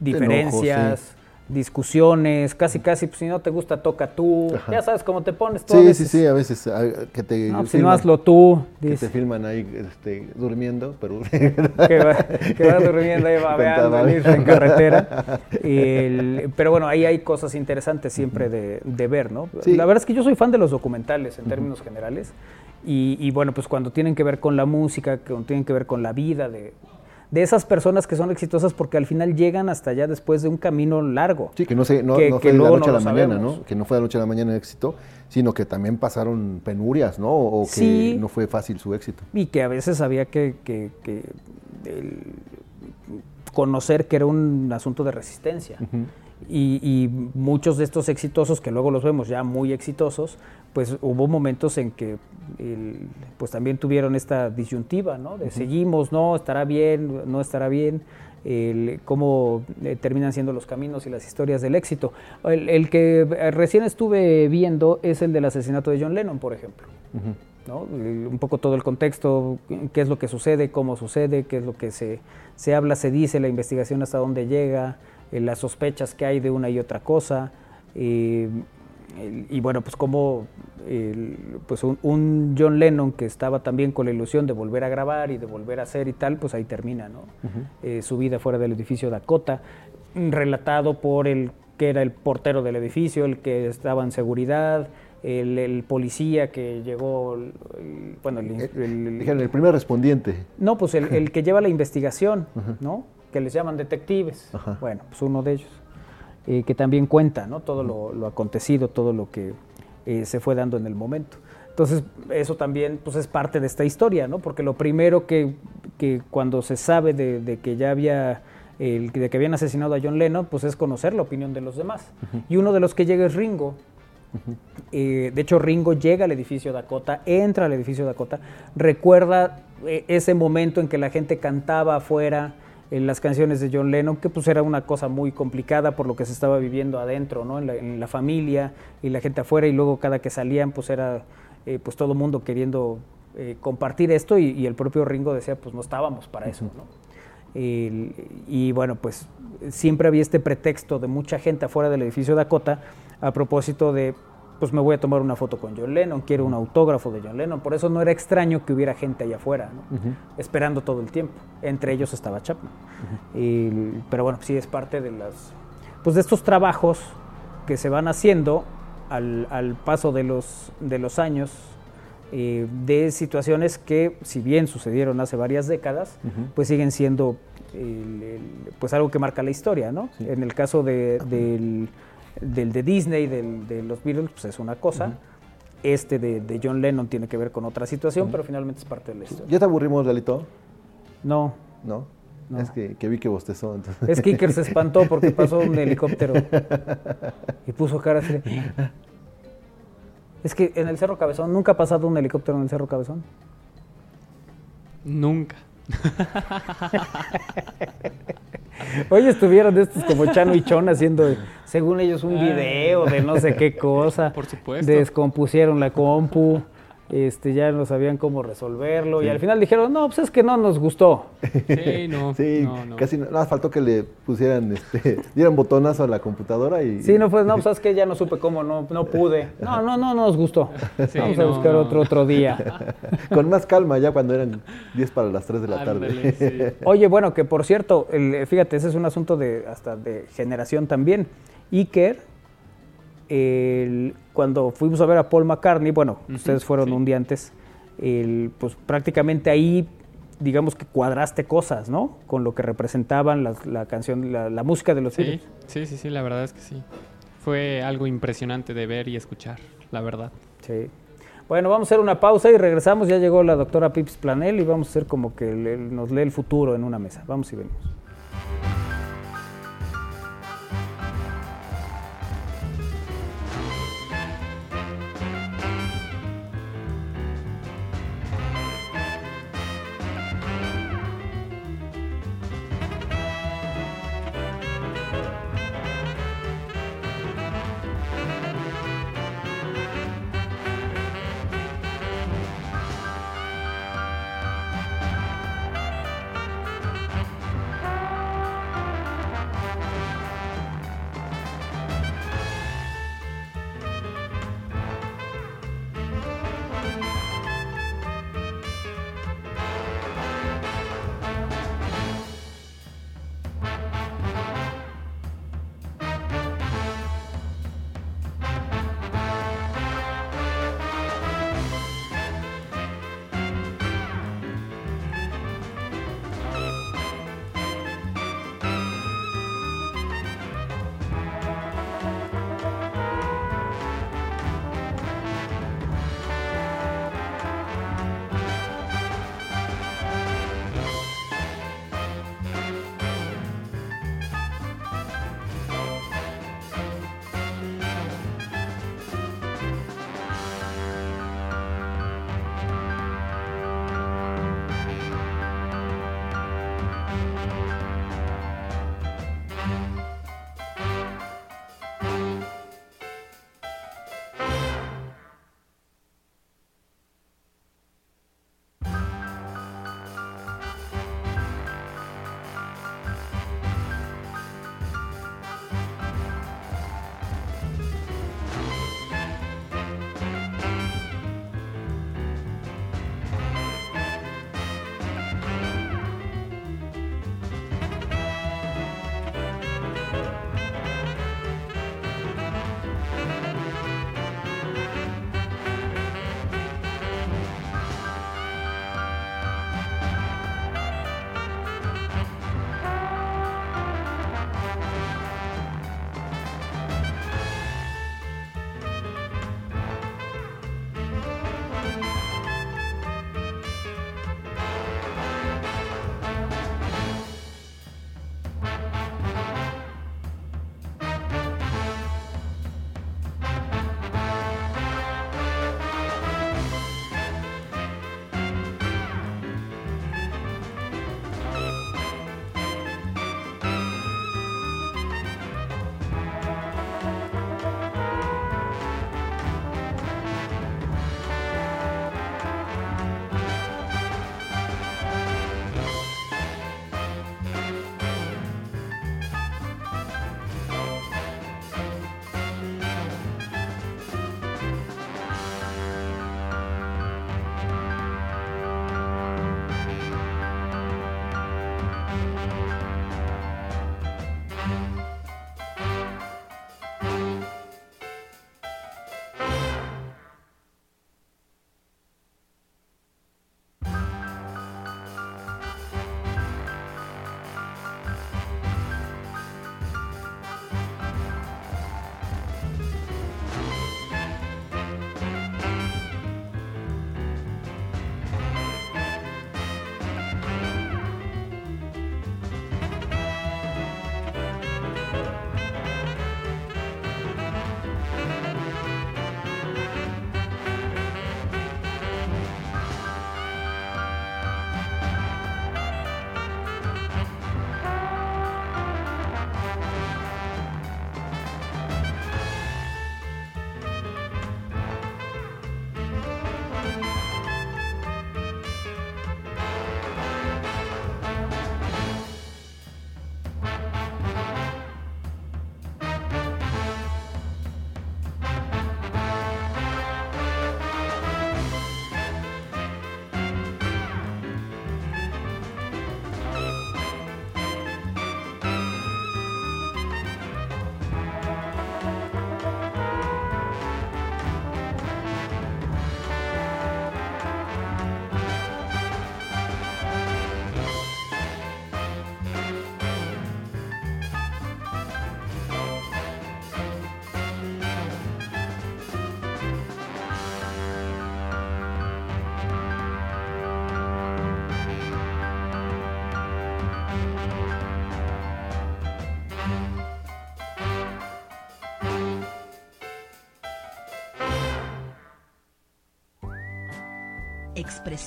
diferencias, discusiones, casi casi, pues si no te gusta, toca tú. Ajá. Ya sabes cómo te pones tú Sí, sí, veces. sí, a veces ah, que te No, pues, si no filman- hazlo tú, que dice. te filman ahí este, durmiendo, pero que va, que va durmiendo ahí babeando en carretera. El- pero bueno, ahí hay cosas interesantes siempre de, de ver, ¿no? Sí. La verdad es que yo soy fan de los documentales en términos generales. Y, y bueno, pues cuando tienen que ver con la música, cuando tienen que ver con la vida de, de esas personas que son exitosas porque al final llegan hasta allá después de un camino largo. Sí, que no, sé, no, Que- no que fue de la noche no a la mañana, sabemos. ¿no? Que no fue de la noche a la mañana el éxito, sino que también pasaron penurias, ¿no? O que Sí. no fue fácil su éxito. y que a veces había que, que- que, el- conocer que era un asunto de resistencia. y, y muchos de estos exitosos, que luego los vemos ya muy exitosos, pues hubo momentos en que el- pues también tuvieron esta disyuntiva, ¿no? De seguimos, no, estará bien, no estará bien, el- cómo eh, terminan siendo los caminos y las historias del éxito. El, el que eh, recién estuve viendo es el del asesinato de John Lennon, por ejemplo. ¿no? El- un poco todo el contexto, qué es lo que sucede, cómo sucede, qué es lo que se, se habla, se dice, la investigación hasta dónde llega, eh, las sospechas que hay de una y otra cosa. eh, y bueno, pues como el- pues un, un John Lennon que estaba también con la ilusión de volver a grabar y de volver a hacer y tal, pues ahí termina, ¿no? Eh, su vida fuera del edificio Dakota, relatado por el que era el portero del edificio, el que estaba en seguridad, el, el policía que llegó, el- el- bueno, el, Eh, el- primer respondiente. no, pues el, que lleva la investigación, ¿no? Que les llaman detectives. Bueno, pues uno de ellos. Eh, que también cuenta, ¿no? Todo lo, lo acontecido, todo lo que eh, se fue dando en el momento. Entonces, eso también pues, es parte de esta historia, ¿no? Porque lo primero que, que cuando se sabe de, de que ya había, el, de que habían asesinado a John Lennon, pues es conocer la opinión de los demás. Y uno de los que llega es Ringo, eh, de hecho, Ringo llega al edificio Dakota, entra al edificio Dakota, recuerda eh, ese momento en que la gente cantaba afuera en las canciones de John Lennon, que pues era una cosa muy complicada por lo que se estaba viviendo adentro, ¿no? En la, en la familia y la gente afuera, y luego cada que salían, pues era eh, pues todo mundo queriendo eh, compartir esto y, y el propio Ringo decía, pues no estábamos para eso, ¿no? El- y bueno, pues siempre había este pretexto de mucha gente afuera del edificio Dakota a propósito de, pues me voy a tomar una foto con John Lennon, quiero un autógrafo de John Lennon. Por eso no era extraño que hubiera gente allá afuera, ¿no? esperando todo el tiempo. Entre ellos estaba Chapman. Y- pero bueno, sí es parte de las, pues de estos trabajos que se van haciendo al, al paso de los, de los años eh, de situaciones que, si bien sucedieron hace varias décadas, pues siguen siendo el- el- pues algo que marca la historia, ¿no? En el caso de, del, del de Disney, del- de los Beatles, pues es una cosa. Este de, de John Lennon tiene que ver con otra situación, pero finalmente es parte de la historia. ¿Ya te aburrimos, Lalito? No, ¿No? No. Es que, que vi que bostezó. Entonces. es que Iker se espantó porque pasó un helicóptero y puso cara así. de- Es que en el Cerro Cabezón, nunca ha pasado un helicóptero en el Cerro Cabezón. Nunca. Hoy estuvieron de estos como Chano y Chon haciendo, según ellos, un video de no sé qué cosa. Por supuesto. Descompusieron la compu, este, ya no sabían cómo resolverlo. Y al final dijeron, no, pues es que no nos gustó. Sí, no. Sí, no, no. casi no- nada, faltó que le pusieran, este, dieran botonazo a la computadora y... Sí, no fue, no, pues es que ya no supe cómo, no, no pude. No, no, no nos gustó. Sí, Vamos a no, buscar no. otro otro día. Con más calma ya cuando eran 10 para las 3 de la tarde. Ándale. Oye, bueno, que por cierto, el- fíjate, ese es un asunto de hasta de generación también. Iker, el- cuando fuimos a ver a Paul McCartney, bueno, ustedes fueron sí. un día antes, el, pues prácticamente ahí, digamos que cuadraste cosas, ¿no? Con lo que representaban la, canción, la, la música de los Sí, Beatles. sí, sí, sí, la verdad es que sí. Fue algo impresionante de ver y escuchar, la verdad. Sí. Bueno, vamos a hacer una pausa y regresamos. Ya llegó la doctora Pips Planel y vamos a hacer como que le- nos lee el futuro en una mesa. Vamos y venimos.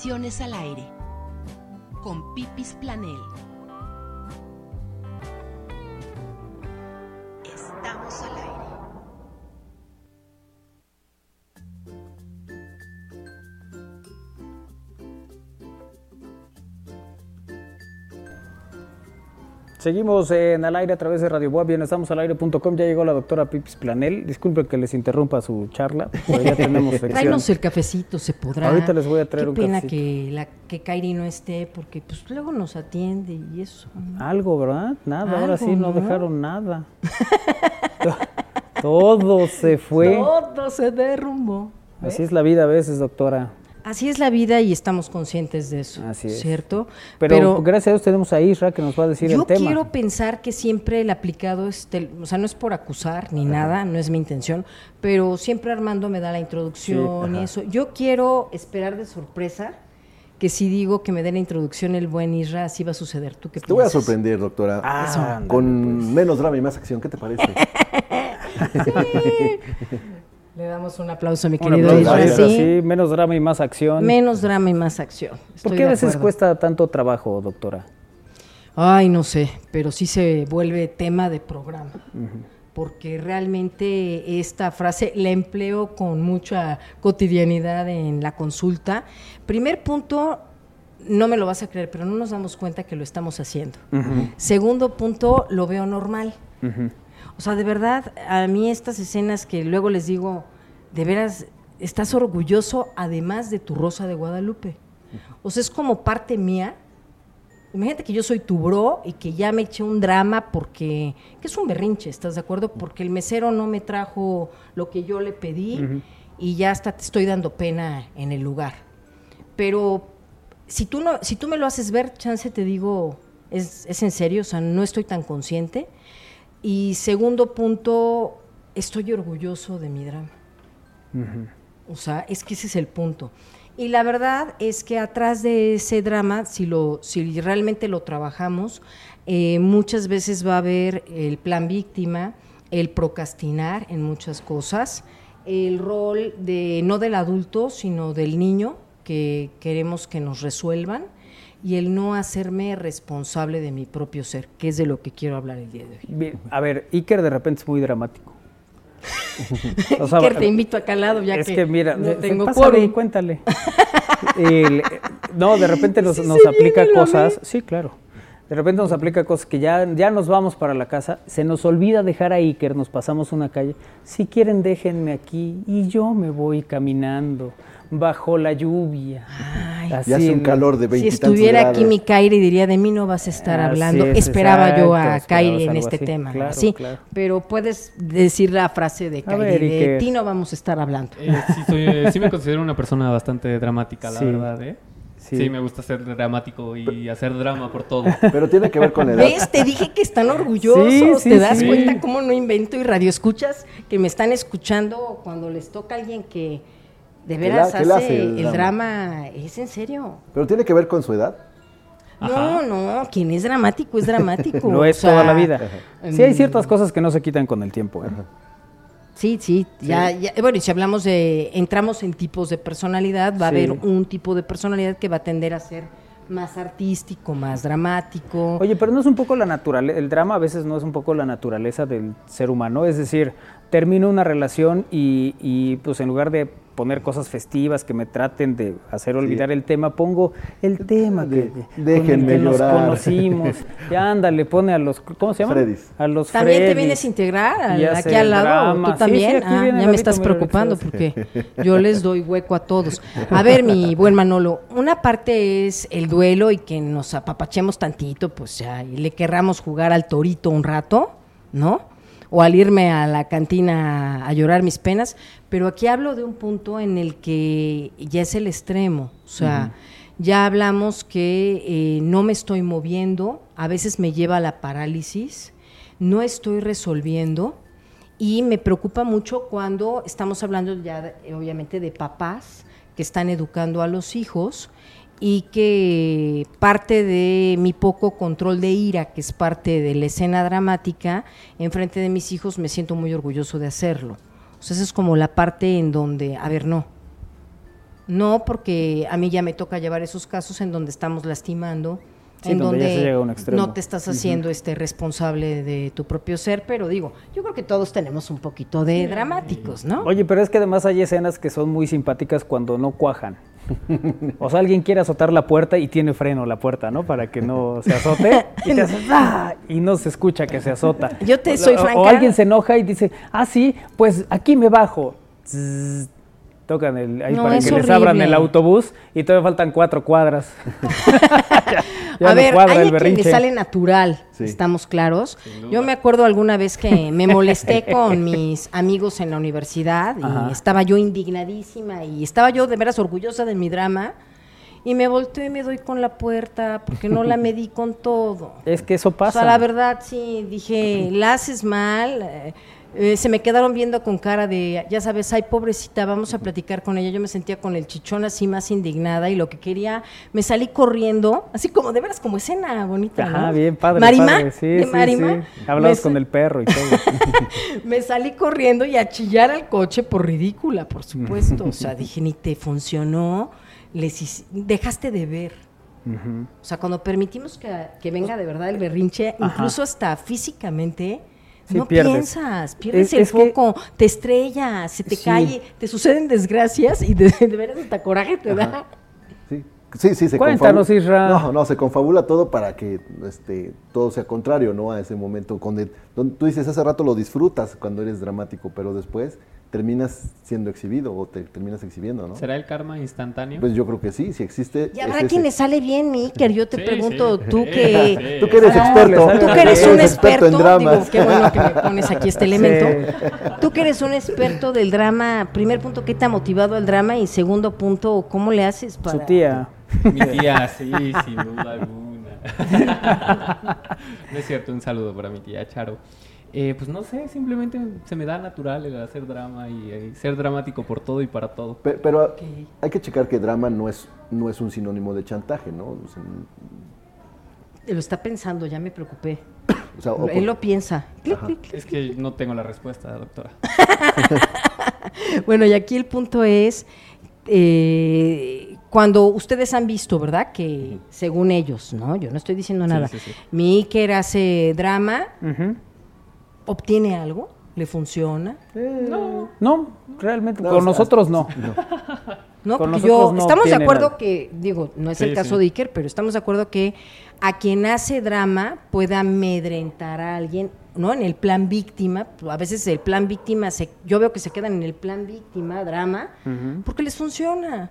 Al aire. Con Pipis Planel. Seguimos en al aire a través de Radio Boa, bien, estamos al aire.com, ya llegó la doctora Pipis Planel, disculpen que les interrumpa su charla, pero ya tenemos sección. Tráenos el cafecito, se podrá. Ahorita les voy a traer Qué un pena cafecito. que la que Kairi no esté, porque pues luego nos atiende y eso. ¿no? Algo, ¿verdad? Nada, ahora Algo, sí no, ¿no? dejaron nada. Todo se fue. Todo se derrumbó. Así es la vida a veces, doctora. Así es la vida y estamos conscientes de eso. Así es. ¿Cierto? Pero, gracias a Dios tenemos a Isra que nos va a decir yo el tema. quiero pensar que siempre el aplicado es, tel- o sea, no es por acusar ni nada, no es mi intención, pero siempre Armando me da la introducción y eso. Yo quiero esperar de sorpresa que si digo que me dé la introducción el buen Isra, así va a suceder. ¿Tú qué Te voy a piensas? sorprender, doctora. Ah, con menos drama y más acción. ¿Qué te parece? Le damos un aplauso a mi Un querido aplauso sí. sí, menos drama y más acción. Menos drama y más acción. ¿Por qué a veces cuesta tanto trabajo, doctora? Ay, no sé, pero sí se vuelve tema de programa. Porque realmente esta frase la empleo con mucha cotidianidad en la consulta. Primer punto, no me lo vas a creer, pero no nos damos cuenta que lo estamos haciendo. Segundo punto, lo veo normal. O sea, de verdad, a mí estas escenas que luego les digo, de veras, estás orgulloso además de tu Rosa de Guadalupe. O sea, es como parte mía. Imagínate que yo soy tu bro y que ya me eché un drama porque, que es un berrinche, ¿estás de acuerdo? Porque el mesero no me trajo lo que yo le pedí y ya hasta te estoy dando pena en el lugar. Pero si tú, no, si tú me lo haces ver, chance te digo, es, es en serio, o sea, no estoy tan consciente. Y segundo punto, estoy orgulloso de mi drama. O sea, es que ese es el punto. Y la verdad es que atrás de ese drama, si, lo, si realmente lo trabajamos, eh, muchas veces va a haber el plan víctima, el procrastinar en muchas cosas, el rol de no del adulto, sino del niño que queremos que nos resuelvan y el no hacerme responsable de mi propio ser, que es de lo que quiero hablar el día de hoy. Bien, a ver, Iker de repente es muy dramático. O sea, Iker, te invito acá al lado, ya es que, que, mira, no tengo pásale cuéntale. El- eh, no, de repente nos, Sí nos aplica cosas, sí, claro. De repente nos aplica cosas que ya, ya nos vamos para la casa, se nos olvida dejar a Iker, nos pasamos una calle. Si quieren, déjenme aquí y yo me voy caminando bajo la lluvia. Ay. Así Y hace un calor de Si 20 estuviera aquí mi Kairi diría de mí no vas a estar Así hablando. es, Esperaba yo a Kairi en este así, tema. claro, sí, claro. pero puedes decir la frase de Kairi, ver, de ti no vamos a estar hablando. Eh, sí, soy, eh, sí me considero una persona bastante dramática, la Sí. verdad, ¿eh? Sí. Sí. me gusta ser dramático y hacer drama por todo. Pero tiene que ver con la edad. ¿Ves? Te dije que están orgullosos. Sí, sí, ¿Te das sí. cuenta cómo no invento y radio escuchas que me están escuchando cuando les toca a alguien que de veras hace hace el, el drama? ¿Es en serio? Pero tiene que ver con su edad. No, no, quien es dramático es dramático. Lo es o sea, toda la vida. Sí hay ciertas cosas que no se quitan con el tiempo. ¿eh? Sí, sí, ya, ya- bueno, y si hablamos de, entramos en tipos de personalidad, va a haber un tipo de personalidad que va a tender a ser más artístico, más dramático. Oye, pero no es un poco la naturaleza, el drama a veces no es un poco la naturaleza del ser humano, es decir, termino una relación y, y, pues en lugar de poner cosas festivas que me traten de hacer olvidar el tema, pongo el tema que, de- con el déjenme que nos conocimos. Y ándale, pone a los, ¿cómo se llama? Freddy's. A los ¿También te vienes a integrar al- aquí al lado? drama. ¿Tú también? sí, Ah, ya me estás preocupando porque yo les doy hueco a todos. A ver, mi buen Manolo, una parte es el duelo y que nos apapachemos tantito, pues ya, y le querramos jugar al torito un rato, ¿no? O al irme a la cantina a llorar mis penas, pero aquí hablo de un punto en el que ya es el extremo, o sea, ya hablamos que eh, no me estoy moviendo, a veces me lleva a la parálisis, no estoy resolviendo y me preocupa mucho cuando estamos hablando ya obviamente de papás que están educando a los hijos y que parte de mi poco control de ira, que es parte de la escena dramática, en frente de mis hijos me siento muy orgulloso de hacerlo. O sea, esa es como la parte en donde, a ver, no. No, porque a mí ya me toca llevar esos casos en donde estamos lastimando, Sí, en donde ya donde, se llega a un extremo. no te estás haciendo este responsable de tu propio ser, pero digo, yo creo que todos tenemos un poquito de dramáticos, ¿no? Oye, pero es que además hay escenas que son muy simpáticas cuando no cuajan. O sea, alguien quiere azotar la puerta y tiene freno la puerta, ¿no? Para que no se azote. Y, te haces, ¡ah! y no se escucha que se azota. Yo te soy o- franca. O alguien se enoja y dice, ah, sí, pues aquí me bajo. Zzz, tocan el, ahí No, para que les abran horrible. el autobús y todavía faltan cuatro cuadras. Ya- ya a no ver, cuadra hay el a quien le berrinche. sale natural, Sí. estamos claros. Yo me acuerdo alguna vez que me molesté con mis amigos en la universidad y Ajá. estaba yo indignadísima y estaba yo de veras orgullosa de mi drama y me volteo y me doy con la puerta porque no la medí con todo. Es que eso O pasa. sea, la verdad sí, dije, la haces mal. eh, eh, se me quedaron viendo con cara de, ya sabes, ay, pobrecita, vamos a platicar con ella. Yo me sentía con el chichón así más indignada y lo que quería, me salí corriendo, así como de veras, como escena bonita. Ajá, ¿no? bien padre. Marima, padre. Sí, de sí, Marima. sí. Hablabas con el perro y todo. Me salí corriendo y a chillar al coche por ridícula, por supuesto. O sea, dije, ni te funcionó, les dejaste de ver. O sea, cuando permitimos que, que venga de verdad el berrinche, Ajá. incluso hasta físicamente, Sí, no pierdes. piensas, pierdes Es- el es que- foco, te estrellas, se te Sí. cae, te suceden desgracias y de, de veras hasta coraje te da. Sí, sí, sí se Cuéntanos, confabula- Isra. No, no, se confabula todo para que este, todo sea contrario, ¿no? A ese momento. Donde, donde tú dices, hace rato lo disfrutas cuando eres dramático, pero después terminas siendo exhibido o te terminas exhibiendo, ¿no? ¿Será el karma instantáneo? Pues yo creo que sí, si existe. Y es habrá ese- quien le sale bien, Iker. Yo te Sí, pregunto, sí. tú Sí, que. sí. Tú que eres Ah, experto. Tú que eres un experto, en dramas. digo, qué bueno que me pones aquí este elemento. Tú que eres un experto del drama, primer punto, ¿qué te ha motivado el drama? Y segundo punto, ¿cómo le haces para...? Su tía. Mi tía, sí, sin duda alguna. no es cierto, un saludo para mi tía Charo. Eh, pues no sé, simplemente se me da natural el hacer drama y eh, ser dramático por todo y para todo. Pe- Pero hay que checar que drama no es, no es un sinónimo de chantaje, ¿no? O sea, Lo está pensando, ya me preocupé. o sea, o Él por- lo piensa. Clic, clic, clic. Es que no tengo la respuesta, doctora. Bueno, y aquí el punto es, eh, cuando ustedes han visto, ¿verdad? Que según ellos, ¿no? Yo no estoy diciendo nada. sí, sí. Mi Iker hace drama, Ujú. Obtiene algo, le funciona. No, realmente, No, con o sea, nosotros no. No, Con porque nosotros yo no estamos de acuerdo que, digo, no es Sí, el caso sí. de Iker, pero estamos de acuerdo que a quien hace drama puede amedrentar a alguien, ¿no? En el plan víctima, a veces el plan víctima, se, yo veo que se quedan en el plan víctima, drama, porque les funciona.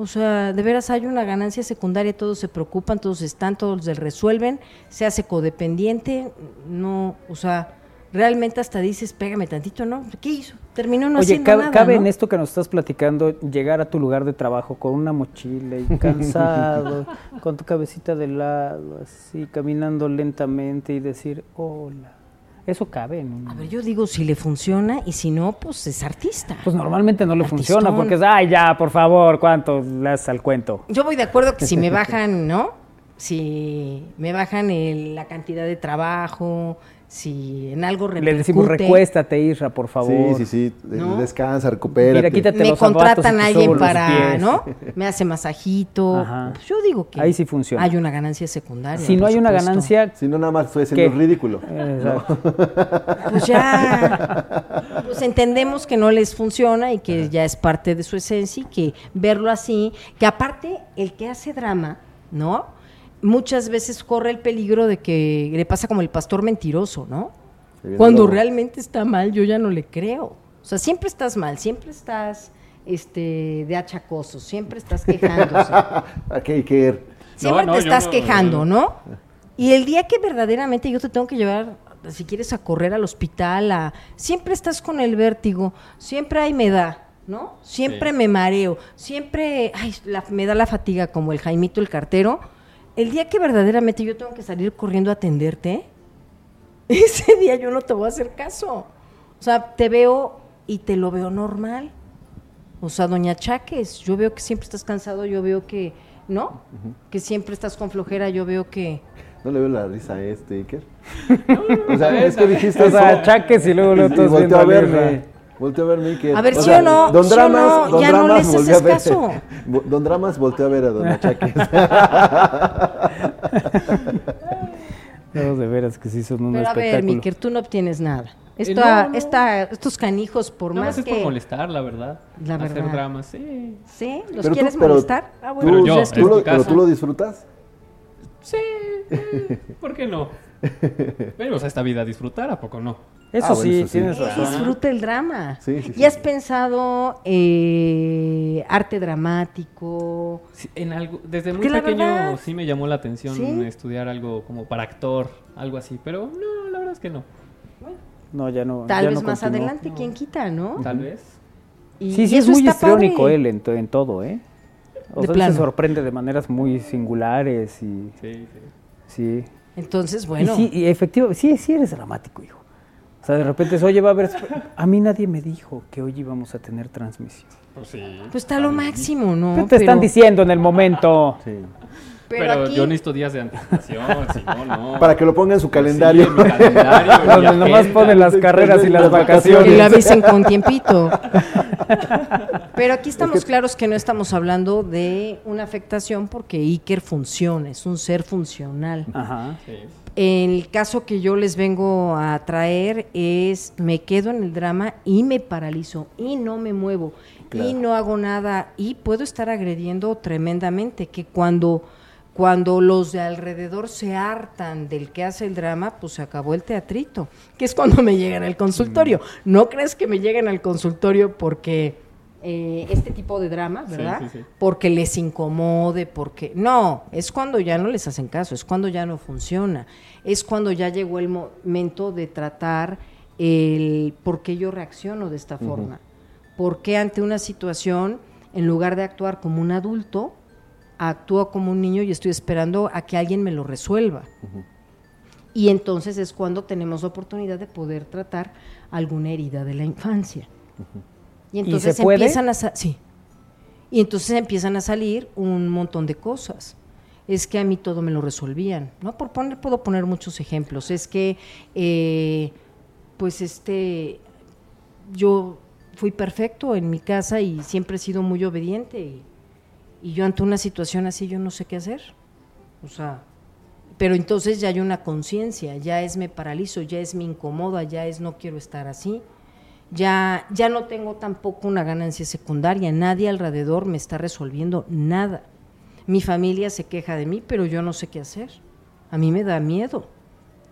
O sea, de veras hay una ganancia secundaria, todos se preocupan, todos están, todos se resuelven, se hace codependiente, no, o sea, realmente hasta dices, pégame tantito, ¿no? ¿Qué hizo? Terminó no Oye, haciendo cabe, nada, cabe ¿no? en esto que nos estás platicando llegar a tu lugar de trabajo con una mochila y cansado, con tu cabecita de lado, así, caminando lentamente y decir, hola. Eso cabe en un- A ver, yo digo si le funciona y si no, pues es artista. Pues normalmente no le Artistón. funciona porque es, ay, ya, por favor, ¿cuánto le das al cuento? Yo voy de acuerdo que si me bajan, ¿no? Si me bajan el- la cantidad de trabajo, si en algo Le decimos, repercute, recuéstate, Isra, por favor. Sí, sí, sí. ¿No? Descansa, recupérate. Mira, quítate me los contratan a alguien para. ¿no? Me hace masajito. Pues yo digo que Ahí sí funciona. hay una ganancia secundaria. Si no hay una ganancia, Si no, nada más estoy haciendo ¿Qué? ridículo. Exacto. Pues ya, pues entendemos que no les funciona y que ya es parte de su esencia y que verlo así, que aparte el que hace drama, ¿no? Muchas veces corre el peligro de que le pasa como el pastor mentiroso, ¿no? Cuando realmente está mal, yo ya no le creo. O sea, siempre estás mal, siempre estás este, de achacoso, siempre estás quejándose. Aquí hay que ir. Siempre No, no, te estás no, quejando, no. ¿no? Y el día que verdaderamente yo te tengo que llevar, si quieres, a correr al hospital, a... siempre estás con el vértigo, siempre hay me da, ¿no? Siempre Sí. me mareo, siempre ay, la- me da la fatiga como el Jaimito el cartero. El día que verdaderamente yo tengo que salir corriendo a atenderte, ese día yo no te voy a hacer caso. O sea, te veo y te lo veo normal. O sea, doña Chaques, yo veo que siempre estás cansado, yo veo que, ¿no? Que siempre estás con flojera, yo veo que... No le veo la risa a este, Iker. o sea, es que dijiste O sea, chaques y luego viendo a a verme. Volteó a ver Miquel. A ver, O ¿sí sea, o no? Don ¿Sí o Dramas, no? Don Ya no Dramas les volteó a haces ver- caso. Don Dramas volteó a ver a Don Achaques. No, de veras que sí son un Pero a ver, espectáculo. Miker, tú no obtienes nada. Eh, Esta, no, no. esta- estos canijos, por Nada más es que... por molestar, la verdad. La Hacer verdad. dramas, sí. ¿Sí? ¿Los Pero tú- quieres pero molestar? Ah, bueno, Pero ¿Tú, yo, tú lo, tu pero tú lo disfrutas? Sí, eh, ¿por qué no? Venimos a esta vida a disfrutar, ¿a poco no? Eso Ah, bueno, sí, eso sí. tienes razón. Disfruta el drama. Sí, sí, ¿Y sí. has pensado eh, arte dramático? Sí, en algo, desde muy pequeño verdad- sí me llamó la atención ¿Sí? estudiar algo como para actor, algo así, pero no, la verdad es que no. No, ya no. Tal ya vez no más continuó. adelante, quién quita, ¿no? Tal vez. Y- Sí, y sí, es muy histriónico padre. él en, en todo, ¿eh? O De sea, se sorprende de maneras muy singulares y Sí, sí. sí. Entonces, bueno. Y sí, y efectivo, sí, sí eres dramático, hijo. O sea, de repente es, oye, va a haber... A mí nadie me dijo que hoy íbamos a tener transmisión. Pues sí. Pues está lo máximo, ¿no? ¿Qué te están Pero- diciendo en el momento? Sí. Pero, Pero, aquí, yo necesito días de anticipación, si no, no. Para que lo ponga en su Pues sí, calendario. en mi calendario, en mi Donde nomás pone las carreras y las vacaciones. lo avisen con tiempito. Pero aquí estamos claros que no estamos hablando de una afectación porque Iker funciona, es un ser funcional. Ajá. Sí. El caso que yo les vengo a traer es me quedo en el drama y me paralizo y no me muevo y no hago nada y puedo estar agrediendo tremendamente que cuando cuando los de alrededor se hartan del que hace el drama, pues se acabó el teatrito, que es cuando me llegan al consultorio. No crees que me lleguen al consultorio porque eh, este tipo de drama, ¿verdad? sí, sí. porque les incomode, porque no, es cuando ya no les hacen caso, es cuando ya no funciona, es cuando ya llegó el momento de tratar el por qué yo reacciono de esta forma, por qué ante una situación, en lugar de actuar como un adulto, actúo como un niño y estoy esperando a que alguien me lo resuelva. Y entonces es cuando tenemos la oportunidad de poder tratar alguna herida de la infancia. Y entonces se puede? empiezan a sí. Y entonces empiezan a salir un montón de cosas. Es que a mí todo me lo resolvían, ¿no? Por poner, puedo poner muchos ejemplos. Es que, eh, pues, este, yo fui perfecto en mi casa y siempre he sido muy obediente. Y, y yo ante una situación así, yo no sé qué hacer. O sea, pero entonces ya hay una conciencia, ya es me paralizo, ya es me incomoda, ya es no quiero estar así. Ya, ya no tengo tampoco una ganancia secundaria, nadie alrededor me está resolviendo nada. Mi familia se queja de mí, pero yo no sé qué hacer. A mí me da miedo.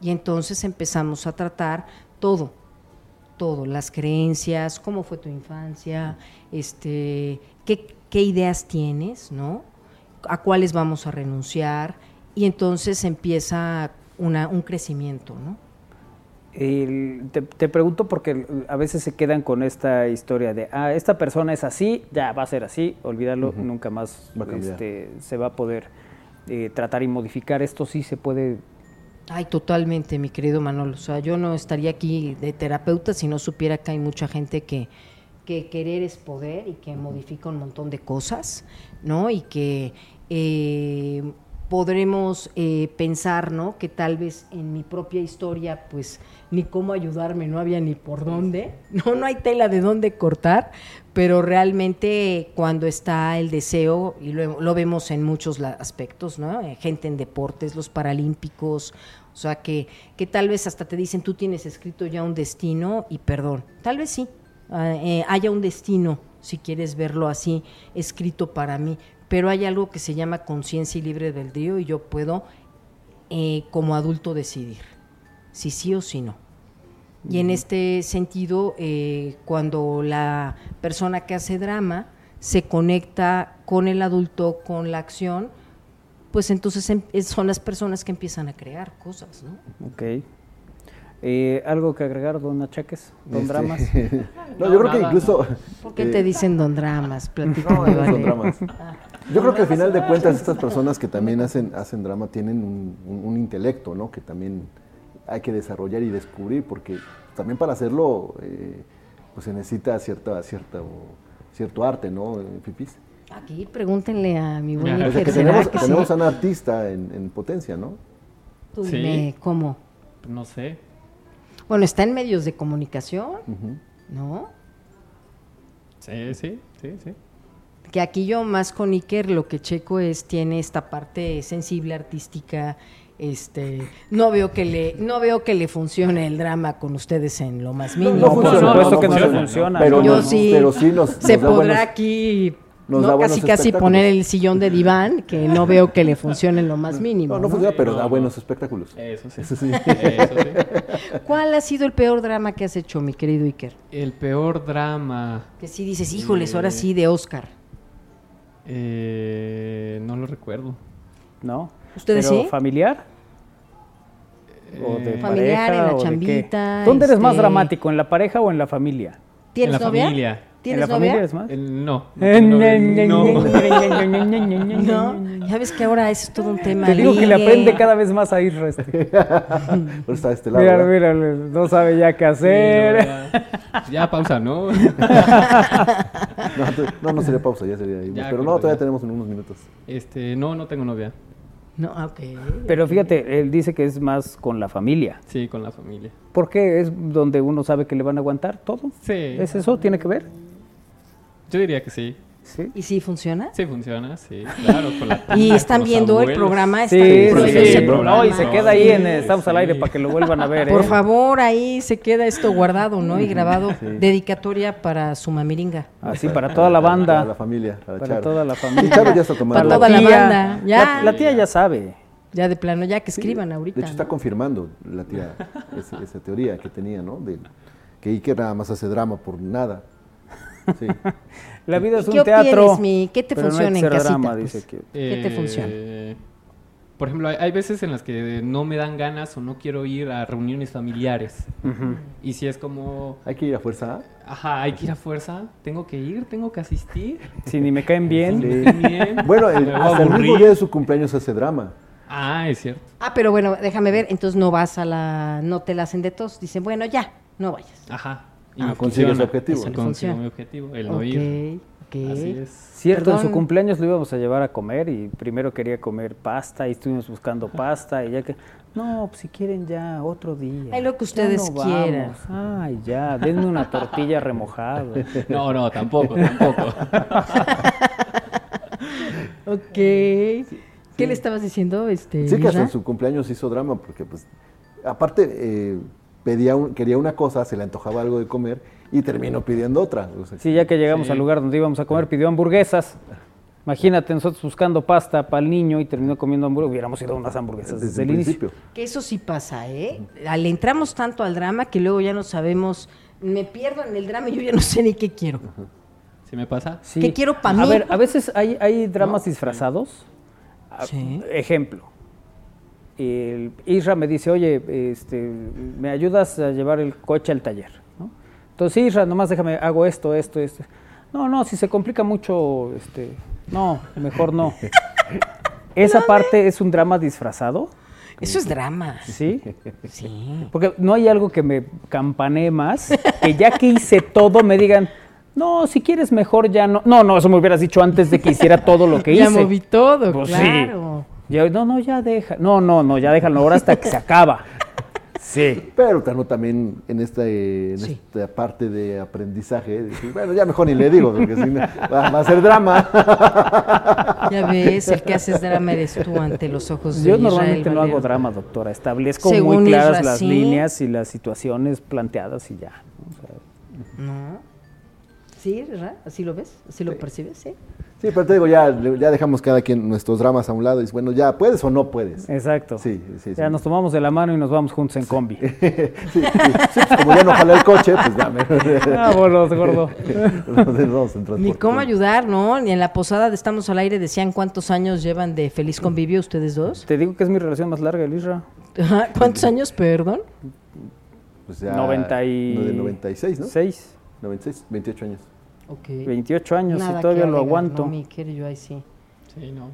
Y entonces empezamos a tratar todo, todo, las creencias, cómo fue tu infancia, este, qué, qué ideas tienes, ¿no? A cuáles vamos a renunciar. Y entonces empieza una, un crecimiento, ¿no? El- te, te pregunto porque a veces se quedan con esta historia de, ah, esta persona es así, ya va a ser así, olvídalo, nunca más Va este, se va a poder eh, tratar y modificar. Esto sí se puede... Ay, totalmente, mi querido Manolo. O sea, yo no estaría aquí de terapeuta si no supiera que hay mucha gente que, que querer es poder y que modifica un montón de cosas, ¿no? Y que eh, podremos eh, pensar, ¿no? Que tal vez en mi propia historia, pues, ni cómo ayudarme, no había ni por dónde, no, no hay tela de dónde cortar, pero realmente cuando está el deseo, y lo, lo vemos en muchos aspectos, ¿no? Eh, Gente en deportes, los paralímpicos, o sea, que, que tal vez hasta te dicen, tú tienes escrito ya un destino, y perdón, tal vez sí, eh, haya un destino, si quieres verlo así, escrito para mí, pero hay algo que se llama conciencia y libre del río, y yo puedo, eh, como adulto, decidir si sí o si no. Y en este sentido, eh, cuando la persona que hace drama se conecta con el adulto, con la acción, pues entonces em- son las personas que empiezan a crear cosas, ¿no? Ok. Eh, ¿Algo que agregar, don Achaques? ¿Don Este, Dramas? no, yo creo que incluso. ¿Por qué eh, te dicen don dramas? Platícame, no dramas. Yo creo que al final de cuentas estas personas que también hacen, hacen drama tienen un, un- un intelecto, ¿no? Que también hay que desarrollar y descubrir, porque también para hacerlo eh, pues se necesita cierta, cierta, cierto arte, ¿no? Eh, Pipis. Aquí pregúntenle a mi buen. O sea, que ¿será tenemos, que tenemos sí? a un artista en, en potencia, ¿no? Tú Sí. dime, ¿cómo? No sé. Bueno, está en medios de comunicación. ¿no? Sí, sí, sí, sí. Que aquí yo más con Iker lo que checo es tiene esta parte sensible artística. Este, no veo que le, no veo que le funcione el drama con ustedes en lo más mínimo. no, por supuesto que no le funciona. Pero, Yo sí. pero sí nos, se nos podrá buenos- aquí nos ¿no? da buenos casi casi poner el sillón de diván que no veo que le funcione en lo más mínimo. No, no ¿no? funciona, pero No, da no. buenos espectáculos. Eso sí. Eso sí. Eso sí. ¿Cuál ha sido el peor drama que has hecho, mi querido Iker? El peor drama. Que sí dices, híjoles, ahora Eh. sí de Oscar. Eh, no lo recuerdo. ¿No? ¿Ustedes Pero sí? ¿Familiar? ¿O de Eh, Familiar, pareja, en la o de qué? chambita, ¿Dónde eres más este- dramático, en la pareja o en la familia? ¿Tienes en la novia? familia. ¿Tienes ¿En la novia? familia eres más? No. Eh, no, ya ves que ahora eso es todo un tema. Te digo que le ligue. aprende cada vez más a ir este. Pero está de este lado. Mira, mira, no sabe ya qué Sí, no, hacer. ya, ya, pausa, ¿no? No, no, sería pausa, ya sería. Ya, pero no, todavía ya. tenemos en unos minutos. Este, no, no tengo novia. No, ah, ok. Pero fíjate, él dice que es más con la familia. Sí, con la familia. Porque es donde uno sabe que le van a aguantar todo. Sí. ¿Es eso? ¿Tiene que ver? Yo diría que sí. Sí. ¿Y sí funciona? Sí funciona, sí, claro. Con la Y están viendo el programa. Sí, están sí, sí, ese sí. programa. No, y se queda ahí en Sí, Estamos al aire para que lo vuelvan a ver. Por ¿eh? favor, ahí se queda esto guardado, ¿no? Y grabado. Dedicatoria para su mamiringa. Así para toda la Para la banda. familia, para, Para Charo. toda la familia. Charo ya está tomando. Para toda la tía. banda, ya. La, la tía ya sabe. Ya de plano, ya que Sí, escriban De ahorita. hecho, está confirmando la tía ese- esa teoría que tenía, ¿no? De que Iker nada más hace drama por nada. Sí. La vida es ¿Y un qué teatro. opinas, mi? ¿Qué te pero no funciona que en casita, drama, pues? dice que- ¿Qué te Eh, funciona? Por ejemplo, hay, hay veces en las que no me dan ganas o no quiero ir a reuniones familiares. Y si es como, Hay que ir a fuerza. ajá, hay que ir a fuerza, tengo que ir, tengo que asistir. Si ni me caen bien. Sí, bien. Bueno, el, hasta el mismo aburrir. día de su cumpleaños hace drama. Ah, es cierto. Ah, pero bueno, déjame ver. Entonces no vas a la. No te la hacen de tos. Dicen, bueno, ya, no vayas. Ajá. Y Ah, consigue su objetivo. Eso funciona. mi objetivo, el no ok, ir. ok. Así es. Cierto, en su cumpleaños lo íbamos a llevar a comer y primero quería comer pasta y estuvimos buscando pasta y ya que... No, pues si quieren ya, otro día. Ay, lo que ustedes no quieran. vamos. Ay, ya, denme una tortilla remojada. No, no, tampoco, tampoco. Ok. ¿Qué le estabas diciendo, este? Sí que hasta en su cumpleaños hizo drama porque, pues, aparte, eh, pedía un- quería una cosa, se le antojaba algo de comer y terminó pidiendo otra. O sea, Sí, ya que llegamos Sí. al lugar donde íbamos a comer, pidió hamburguesas. Imagínate, nosotros buscando pasta para el niño y terminó comiendo hamburguesas. Hubiéramos ido a unas hamburguesas desde desde el inicio. principio. Que eso sí pasa, ¿eh? Le entramos tanto al drama que luego ya no sabemos. Me pierdo en el drama y yo ya no sé ni qué quiero. ¿Sí me pasa? Sí. ¿Qué quiero pa' A mí? ver, a veces hay, hay dramas disfrazados. Sí. Ejemplo. El Isra me dice, oye, este, ¿me ayudas a llevar el coche al taller? ¿no? Entonces, Isra, nomás déjame, hago esto, esto, esto. No, no, si se complica mucho, este, no, mejor no. Esa parte es un drama disfrazado, Eso es drama. ¿sí? Sí. Porque no hay algo que me campanee más, que ya que hice todo me digan, no, si quieres mejor ya no. No, no, eso me hubieras dicho antes de que hiciera todo lo que Ya hice. moví todo, Pues sí. No, no, ya deja. No, no, no, ya déjalo ahora hasta que se acaba. Sí. Pero también en esta, eh, en Sí. esta parte de aprendizaje, decir, bueno, ya mejor ni le digo, porque si no, va, va a ser drama. Ya ves, el que haces drama eres tú ante los ojos de Yo Israel normalmente no hago drama, doctora. Establezco Según muy claras las sí. líneas y las situaciones planteadas y ya. ¿no? O sea, No. ¿Sí, ¿verdad? ¿Así lo ves? ¿Así lo percibes? Sí. Sí, pero te digo, ya, ya dejamos cada quien nuestros dramas a un lado y bueno, ya, ¿puedes o no puedes? exacto. Sí, sí, Ya sí. nos tomamos de la mano y nos vamos juntos en combi. Sí, sí, sí, pues como ya no jala el coche, pues ya me... Vámonos, gordo. Nos Ni cómo ayudar, ¿no? Ni en la posada de Estamos al Aire decían cuántos años llevan de feliz convivio ustedes dos. Te digo que es mi relación más larga, Elisra. ¿Cuántos años, perdón? Pues ya, 90 y... no, de 96, ¿no? 6, 96, 28 años. Ok. 28 años Nada y todavía lo aguanto. No, mi yo ahí sí. Sí, no.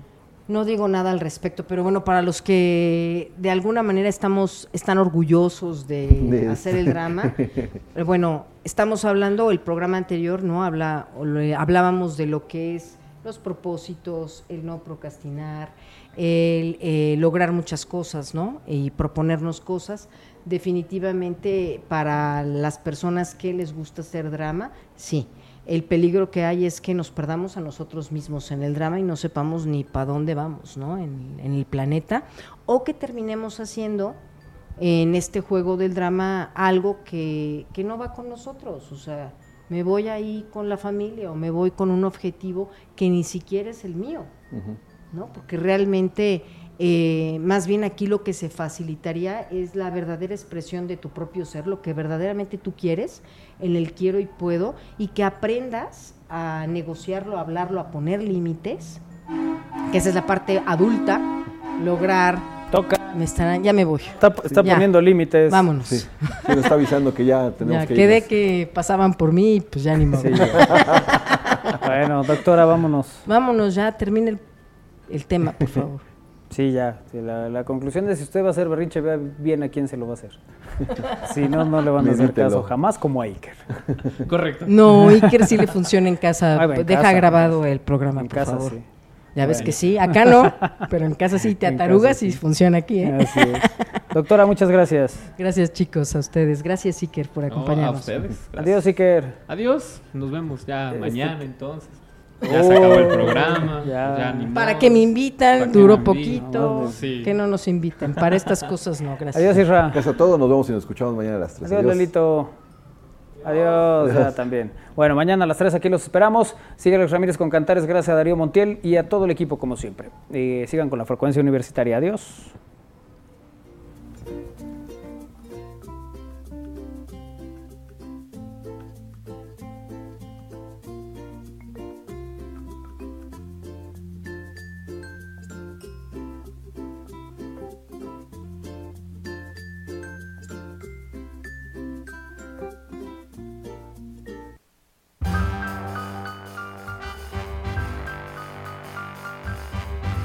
No digo nada al respecto, pero bueno, para los que de alguna manera estamos, están orgullosos de, De- hacer el drama, bueno, estamos hablando, el programa anterior, ¿no? Habla, o le- hablábamos de lo que es los propósitos, el no procrastinar, el eh, lograr muchas cosas, ¿no? Y proponernos cosas. Definitivamente para las personas que les gusta hacer drama, sí. El peligro que hay es que nos perdamos a nosotros mismos en el drama y no sepamos ni para dónde vamos, ¿no? En, en el planeta. O que terminemos haciendo en este juego del drama algo que, que no va con nosotros. O sea, me voy ahí con la familia o me voy con un objetivo que ni siquiera es el mío, ¿no? Porque realmente, eh, más bien aquí lo que se facilitaría es la verdadera expresión de tu propio ser, lo que verdaderamente tú quieres, en el quiero y puedo, y que aprendas a negociarlo, a hablarlo, a poner límites, que esa es la parte adulta, lograr Toca. me estarán, ya me voy. Está, está Ya. poniendo límites. Vámonos. Sí, sí, nos está avisando que ya tenemos Ya que quedé irnos. que pasaban por mí, y pues ya ni modo. Sí, ya. bueno, doctora, vámonos. Vámonos, ya termine el, el tema, por favor. Sí, ya. sí, la, la conclusión de si usted va a hacer berrinche, vea bien a quién se lo va a hacer. Si no, no le van a hacer caso jamás como a Iker. Correcto. No, Iker sí le funciona en casa. En Deja casa. grabado el programa, En por casa, favor. sí. Ya ves que sí, acá no, pero en casa sí te En casa atarugas sí. y funciona aquí. ¿eh? Así es. Doctora, muchas gracias. Gracias chicos, a ustedes. Gracias Iker por No, a acompañarnos. ustedes. gracias. Adiós, Iker. Adiós. Nos vemos ya Este- mañana entonces. Ya se acabó el programa. Ya. Ya, ni Para que me invitan, Para que duró poquito. Sí. Que no nos inviten. Para estas cosas no, gracias. Adiós, Isra. Gracias a todos, nos vemos y nos escuchamos mañana a las 3. Adiós, Lelito. Adiós, ya también. Bueno, mañana a las 3 aquí los esperamos. Sigue Alex Ramírez con Cantares, gracias a Darío Montiel y a todo el equipo como siempre. Eh, sigan con la frecuencia universitaria. Adiós.